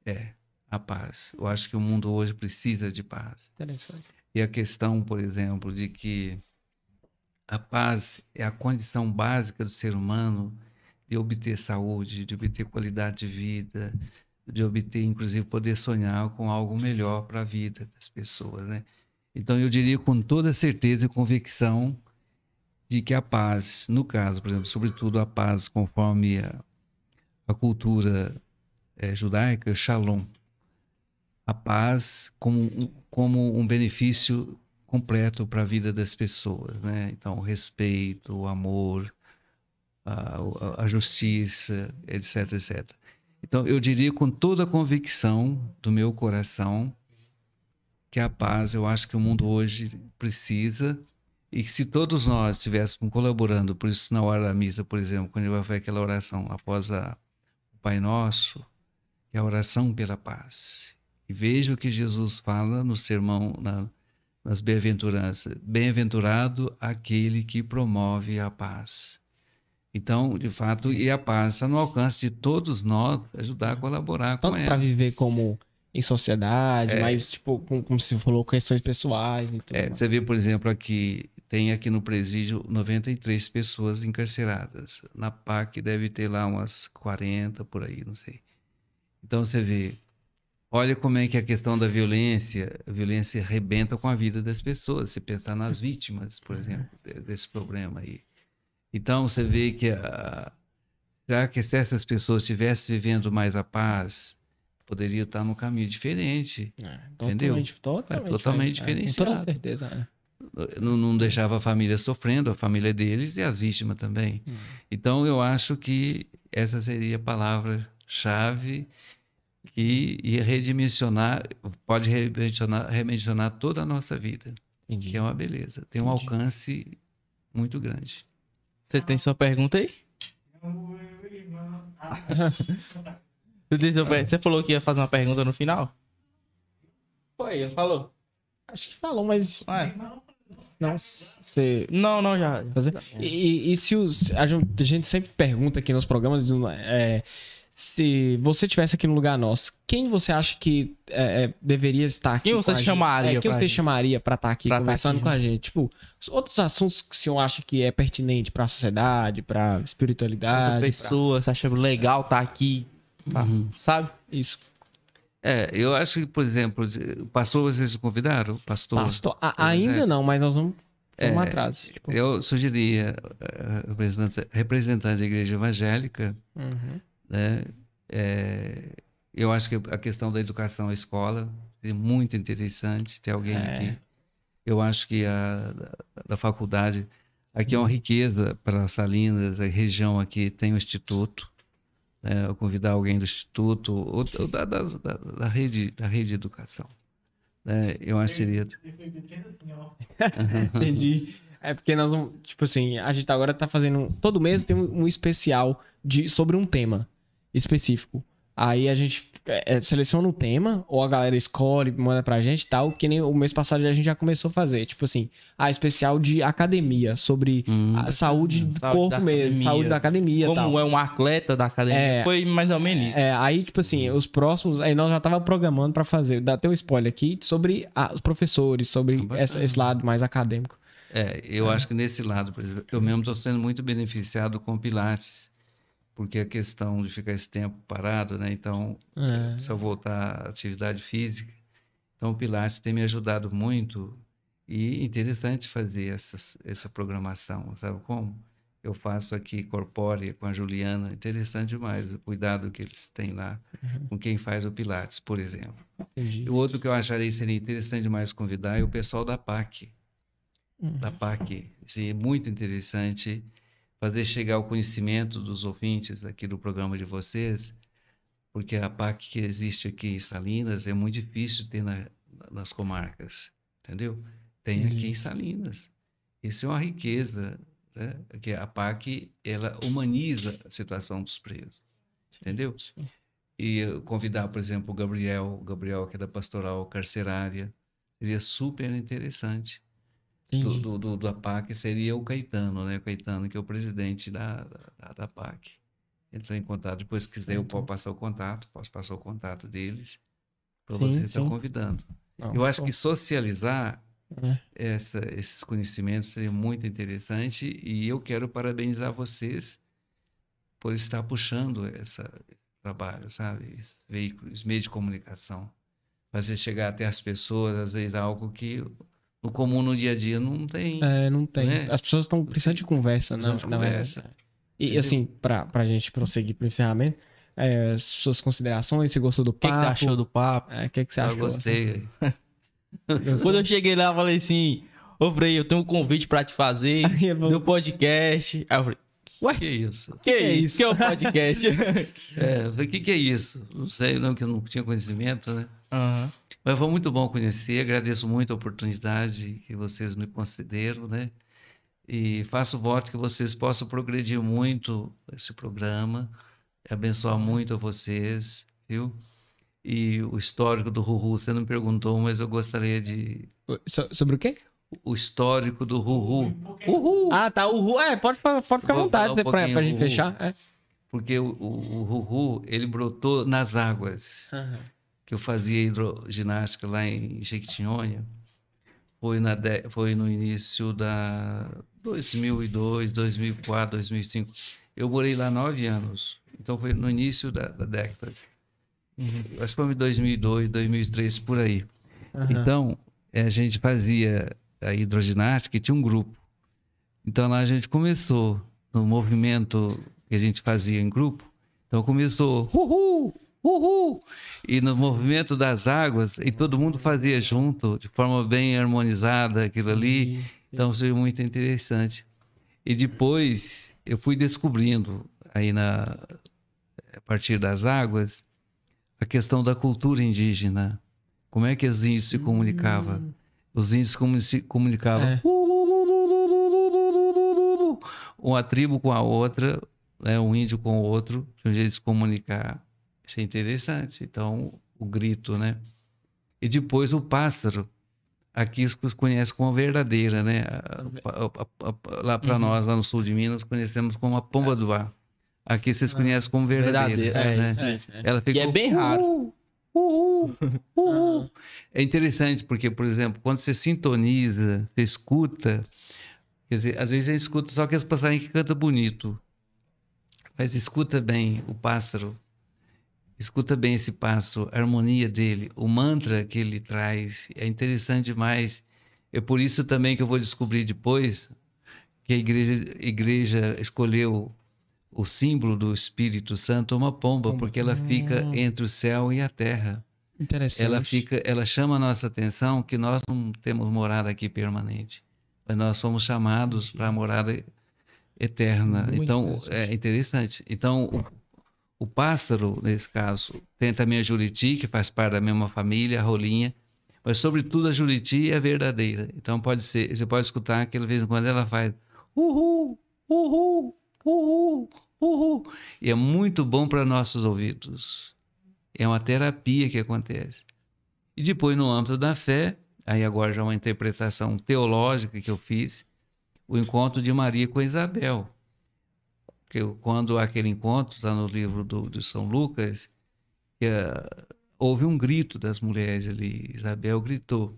é a paz. Eu acho que o mundo hoje precisa de paz. Interessante. E a questão, por exemplo, de que a paz é a condição básica do ser humano de obter saúde, de obter qualidade de vida, de obter, inclusive, poder sonhar com algo melhor para a vida das pessoas, né? Então, eu diria com toda certeza e convicção de que a paz, no caso, por exemplo, sobretudo a paz conforme a, a cultura eh, judaica, shalom, a paz como como um benefício completo para a vida das pessoas, né? Então, o respeito, o amor, a, a- justiça, etc, etc. Então, eu diria com toda a convicção do meu coração que a paz, eu acho que o mundo hoje precisa e que se todos nós estivéssemos colaborando, por isso na hora da missa, por exemplo, quando vai fazer aquela oração após a, o Pai Nosso, é a oração pela paz. E veja o que Jesus fala no sermão, na- nas bem-aventuranças. Bem-aventurado aquele que promove a paz. Então, de fato, e a paz está no alcance de todos nós ajudar a colaborar com Tanto pra ela. viver como em sociedade, mas, tipo, com- como você falou, questões pessoais. É, você vê, por exemplo, aqui, tem aqui no presídio 93 pessoas encarceradas. Na PAC deve ter lá umas 40 por aí, não sei. Então você vê, olha como é que a questão da violência, a violência arrebenta com a vida das pessoas. Se pensar nas vítimas, por exemplo, de- desse problema aí. Então você vê que a, será que se essas pessoas estivessem vivendo mais a paz, poderia estar num caminho diferente. É, Entendeu? Totalmente, totalmente, É totalmente diferente, é, Com toda diferenciado. certeza. é. não, não deixava a família sofrendo, a família deles e as vítimas também. Então eu acho que essa seria a palavra-chave que ia redimensionar, pode redimensionar, redimensionar toda a nossa vida, Entendi. que é uma beleza. Tem um Entendi. alcance muito grande. Você tem sua pergunta aí? Você, falou que ia fazer uma pergunta no final? Foi, ele falou. Acho que falou, mas Ah, é. não Não, não, já. fazer. E, e- e se os. A gente, a gente sempre pergunta aqui nos programas é, se você tivesse aqui no lugar nosso, quem você acha que é, é, deveria estar aqui? Quem com você a gente? chamaria É, quem pra você gente? chamaria pra estar aqui Pra tá conversando aqui com a gente? Tipo, outros assuntos que o senhor acha que é pertinente pra sociedade, pra espiritualidade. Outra pessoa, você acha legal tá aqui, tá? sabe? pra- Isso. É, eu acho que, por exemplo, pastor, vocês se convidaram? Pastor? Pastor, a- ainda não, mas nós vamos, É, atrás. Tipo, Eu sugeria eh, representante, representante da igreja evangélica, uhum. Né? É, eu acho que a questão da educação à escola é muito interessante ter alguém É. aqui. Eu acho que a da, da faculdade aqui é uma riqueza para Salinas, a região aqui tem o instituto. Né? Eu convidar alguém do instituto ou, ou da, da, da, da rede da rede de educação. né? Eu acho que seria Entendi. É porque nós vamos, tipo assim, a gente agora tá fazendo. Todo mês tem um, um especial de, sobre um tema específico. Aí a gente é, é, seleciona um tema, ou a galera escolhe, manda pra gente e tal, que nem o mês passado a gente já começou a fazer. Tipo assim, a especial de academia, sobre a saúde do Saúde corpo da mesmo, academia. saúde da academia e tal. Como é um atleta da academia. É. Foi mais ou menos. É, aí, tipo assim, os próximos. Aí nós já tava programando pra fazer, dá até um spoiler aqui, sobre a- os professores, sobre essa- esse lado mais acadêmico. É, eu acho que nesse lado, por exemplo, eu mesmo estou sendo muito beneficiado com o Pilates, porque a questão de ficar esse tempo parado, né? Então, É. se eu voltar à atividade física, então o Pilates tem me ajudado muito e interessante fazer essas, essa programação, sabe como? Eu faço aqui corpórea com a Juliana, interessante demais o cuidado que eles têm lá com quem faz o Pilates, por exemplo. Entendi. E o outro que eu acharia seria interessante demais convidar é o pessoal da PAC. Da PAC. Seria muito interessante fazer chegar o conhecimento dos ouvintes aqui do programa de vocês, porque a PAC que existe aqui em Salinas é muito difícil ter na- nas comarcas, entendeu? Tem aqui em Salinas. Isso é uma riqueza, né? Porque a PAC, ela humaniza a situação dos presos, entendeu? e convidar, por exemplo, o Gabriel, o Gabriel que é da pastoral carcerária, seria super interessante. Do, do, do, da PAC seria o Caetano, né? O Caetano, que é o presidente da, da, da PAC. Entrou em contato, depois se quiser eu posso passar o contato, posso passar o contato deles para Sim, você estar convidando. Não, eu acho pô. que socializar É. essa, esses conhecimentos seria muito interessante e eu quero parabenizar vocês por estar puxando essa, esse trabalho, sabe? Esses veículos, meios de comunicação. Fazer chegar até as pessoas, às vezes, algo que no comum, no dia a dia, não tem. É, não tem. Né? As pessoas estão precisando de conversa, de na conversa. verdade. E assim, pra, pra gente prosseguir pro encerramento, é, suas considerações, você gostou do O que, que papo? você achou do papo? É, o que, que você eu achou? gostei. Quando eu cheguei lá, eu falei assim: Ô Frei, eu tenho um convite pra te fazer eu vou- do podcast. Aí eu falei: Ué, que isso? que é isso? Que é o podcast? É, eu falei, o que, que é isso? Não sei, não, que eu não tinha conhecimento, né? Aham. Mas foi muito bom conhecer, agradeço muito a oportunidade que vocês me concederam, né? E faço voto que vocês possam progredir muito esse programa, abençoar muito a vocês, viu? E o histórico do Ruhu, você não perguntou, mas eu gostaria de. So- sobre o quê? O histórico do Ruhu, Uhul. Ah, tá. Uhul. É, pode, pode ficar à vontade um pra, pra gente fechar. É. porque o, o, o Ruhu, ele brotou nas águas. Que eu fazia hidroginástica lá em Jequitinhonha foi, na de- foi no início da 2002, 2004, 2005. Eu morei lá nove anos. Então foi no início da, da década. Acho que foi em 2002, 2003, por aí. Então, eh, a gente fazia a hidroginástica e tinha um grupo. Então lá a gente começou no movimento que a gente fazia em grupo. Então começou, uhul, uhul, e no movimento das águas, e todo mundo fazia junto, de forma bem harmonizada, aquilo ali. Então foi muito interessante. E depois eu fui descobrindo, aí na, a partir das águas, a questão da cultura indígena. Como é que os índios se comunicavam? Os índios se comunicavam. É. Uma tribo com a outra, né? um índio com o outro, de um jeito de se comunicar. Achei interessante. Então, o grito, né? E depois o pássaro. Aqui se conhece como a verdadeira, né? A- a- a- a- lá para nós, lá no sul de Minas, conhecemos como a pomba do ar. Aqui vocês conhecem como verdadeira. Verdadeira, é, né? mesmo, é. Ela Que ficou, é bem raro. "Uhul, uhul, uhul". É interessante porque, por exemplo, quando você sintoniza, você escuta, quer dizer, às vezes a gente escuta só aqueles passarinhos que canta bonito, mas escuta bem o pássaro. Escuta bem esse passo, a harmonia dele, o mantra que ele traz. É interessante demais. É por isso também que eu vou descobrir depois que a igreja, igreja escolheu o símbolo do Espírito Santo uma pomba, porque ela fica entre o céu e a terra. Interessante. Ela fica, ela chama a nossa atenção que nós não temos morada aqui permanente, mas nós somos chamados para a morada eterna. Muito então interessante. é interessante. Então o, pássaro nesse caso tem também a juriti que faz parte da mesma família, a rolinha, mas sobretudo a juriti é verdadeira. Então pode ser, você pode escutar que de vez em quando ela faz uhul, uhul, uhul, uhul, e é muito bom para nossos ouvidos. É uma terapia que acontece. E depois, no âmbito da fé, aí agora já uma interpretação teológica que eu fiz, o encontro de Maria com Isabel. Que quando aquele encontro, está no livro do, de São Lucas, que, ah, houve um grito das mulheres ali. Isabel gritou.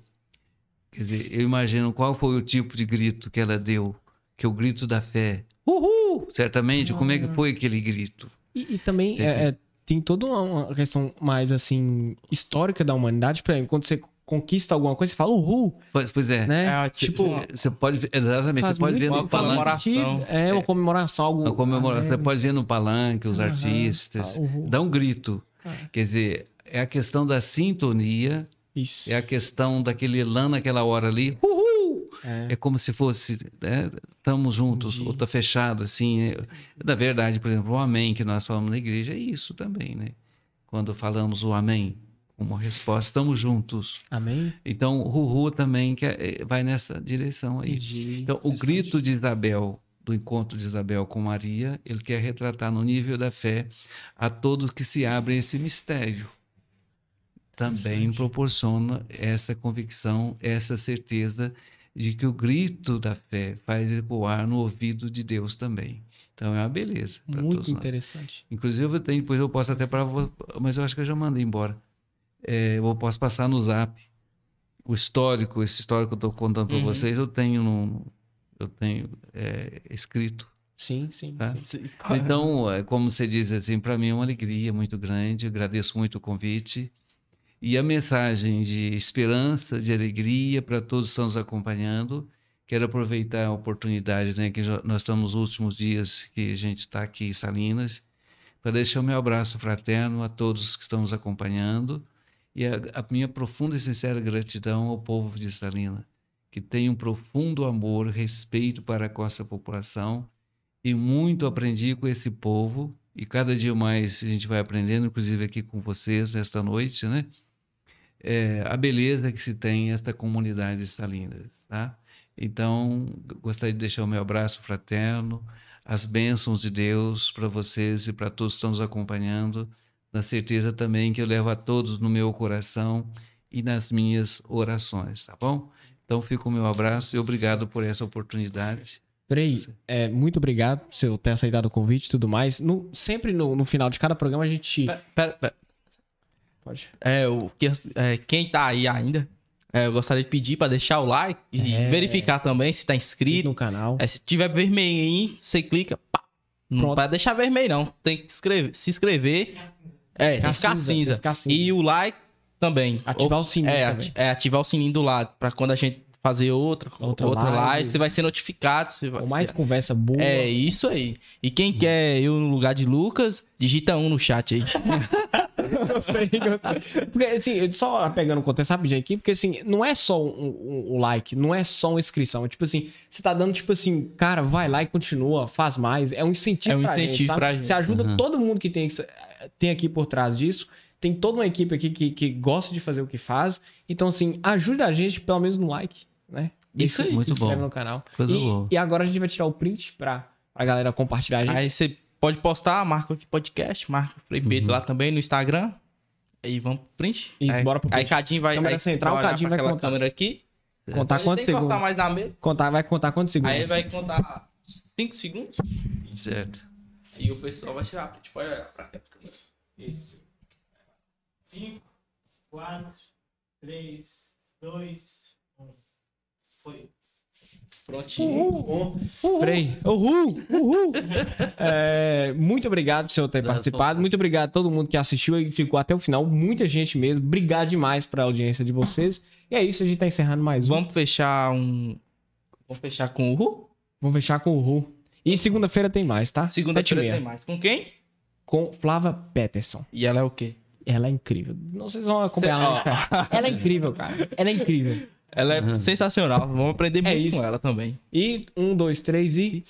Quer dizer, eu imagino qual foi o tipo de grito que ela deu, que é o grito da fé. Uhul! Certamente, como é que foi aquele grito? E, e também é, é, tem toda uma, questão mais assim histórica da humanidade. Exemplo, quando você conquista alguma coisa, você fala uhul, Pois, pois é. né? É, tipo, Você pode, ver- exatamente, você pode ver no uma palanque. É uma comemoração, algo. A comemoração, Ah, você pode ver no palanque os Aham. artistas, Ah, uhul. dá um grito. Ah. Quer dizer, é a questão da sintonia, Isso. é a questão daquele elan naquela hora ali, uhul! É. É como se fosse, né, estamos juntos, Entendi. ou está fechado, assim. é- Na verdade, por exemplo, o amém que nós falamos na igreja é isso também, né? Quando falamos o amém como resposta, estamos juntos. Amém? Então, o Ruhu também que é- vai nessa direção aí. Entendi. Então, o Interessante. grito de Isabel, do encontro de Isabel com Maria, ele quer retratar no nível da fé a todos que se abrem esse mistério. Também proporciona essa convicção, essa certeza de que o grito da fé faz ecoar no ouvido de Deus também. Então é uma beleza Muito todos nós. interessante. Inclusive, eu tenho, depois eu posso até para mas eu acho que eu já mandei embora. É, eu posso passar no Zap o histórico, esse histórico que eu estou contando para Uhum. vocês, eu tenho no, eu tenho é, escrito. Sim, sim, Tá? sim. Então, é, como você diz assim, para mim é uma alegria muito grande. Eu agradeço muito o convite e a mensagem de esperança, de alegria para todos que estão nos acompanhando. Quero aproveitar a oportunidade, né, que nós estamos nos últimos dias que a gente está aqui em Salinas, para deixar o meu abraço fraterno a todos que estão nos acompanhando e a, a minha profunda e sincera gratidão ao povo de Salinas, que tem um profundo amor, respeito para com essa população e muito aprendi com esse povo e cada dia mais a gente vai aprendendo, inclusive aqui com vocês esta noite, né? É, a beleza que se tem esta comunidade de Salinas, tá? Então, gostaria de deixar o meu abraço fraterno, as bênçãos de Deus para vocês e para todos que estão nos acompanhando, na certeza também que eu levo a todos no meu coração e nas minhas orações, tá bom? Então, fica o meu abraço e obrigado por essa oportunidade. Frei, é, muito obrigado por você ter aceitado o convite e tudo mais. No- sempre no, no final de cada programa a gente. Pera, pera. Pode. É, o que, é, quem tá aí ainda, é, eu gostaria de pedir pra deixar o like e É. verificar também se tá inscrito. no canal. É, se tiver vermelho aí, você clica, pá. Não pode deixar vermelho, não. Tem que escrever, se inscrever. É, que ficar cinza, ficar cinza. E o like também. Ativar o sininho É, também. é, ativar o sininho do lado. Pra quando a gente fazer outro, Outra outra, live. live, você vai ser notificado. Você vai, mais conversa boa. É isso aí. E quem quer eu no lugar de Lucas, digita um no chat aí. Gostei, gostei. Porque, assim, só pegando o contexto rapidinho aqui, porque, assim, não é só um, um- like, não é só uma inscrição. É, tipo assim, você tá dando, tipo assim, cara, vai lá e continua, faz mais. É um incentivo É um pra gente, incentivo sabe? pra gente. Você ajuda todo mundo que tem, tem aqui por trás disso. Tem toda uma equipe aqui que, que gosta de fazer o que faz. Então, assim, ajuda a gente, pelo menos no like, né? Isso aí. Se Muito inscreve bom. no canal. Coisa e, boa. e agora a gente vai tirar o print pra a galera compartilhar a gente. Aí você pode postar, marca aqui podcast, marca o Frei Pedro lá também no Instagram. Aí vamos pro print. Isso, aí, bora pro Aí print. Cadinho vai, Câmera aí central, vai Cadinho vai contar. câmera aqui. Contar quantos segundos? mais na mesa. Contar, vai contar quantos segundos? Aí vai contar 5 segundos. Certo. E o pessoal vai tirar print. Pode olhar pra cá. Isso. 5, 4, 3, 2, 1. Foi. Prontinho. Frei. Uhul! Uhul! É, muito obrigado por senhor ter participado. Muito obrigado a todo mundo que assistiu e ficou até o final. Muita gente mesmo. Obrigado demais pela audiência de vocês. E é isso, a gente tá encerrando mais um. Vamos fechar um. Vamos fechar com o Ru? Vamos fechar com o Ru. E segunda-feira tem mais, tá? Segunda-feira tem mais. Com quem? Com Flava Peterson. E ela é o quê? Ela é incrível. Não sei se vão acompanhar ela. Ela é incrível, cara. Ela é incrível. Ela é sensacional. Vamos aprender muito isso. com ela também. E um, dois, três e.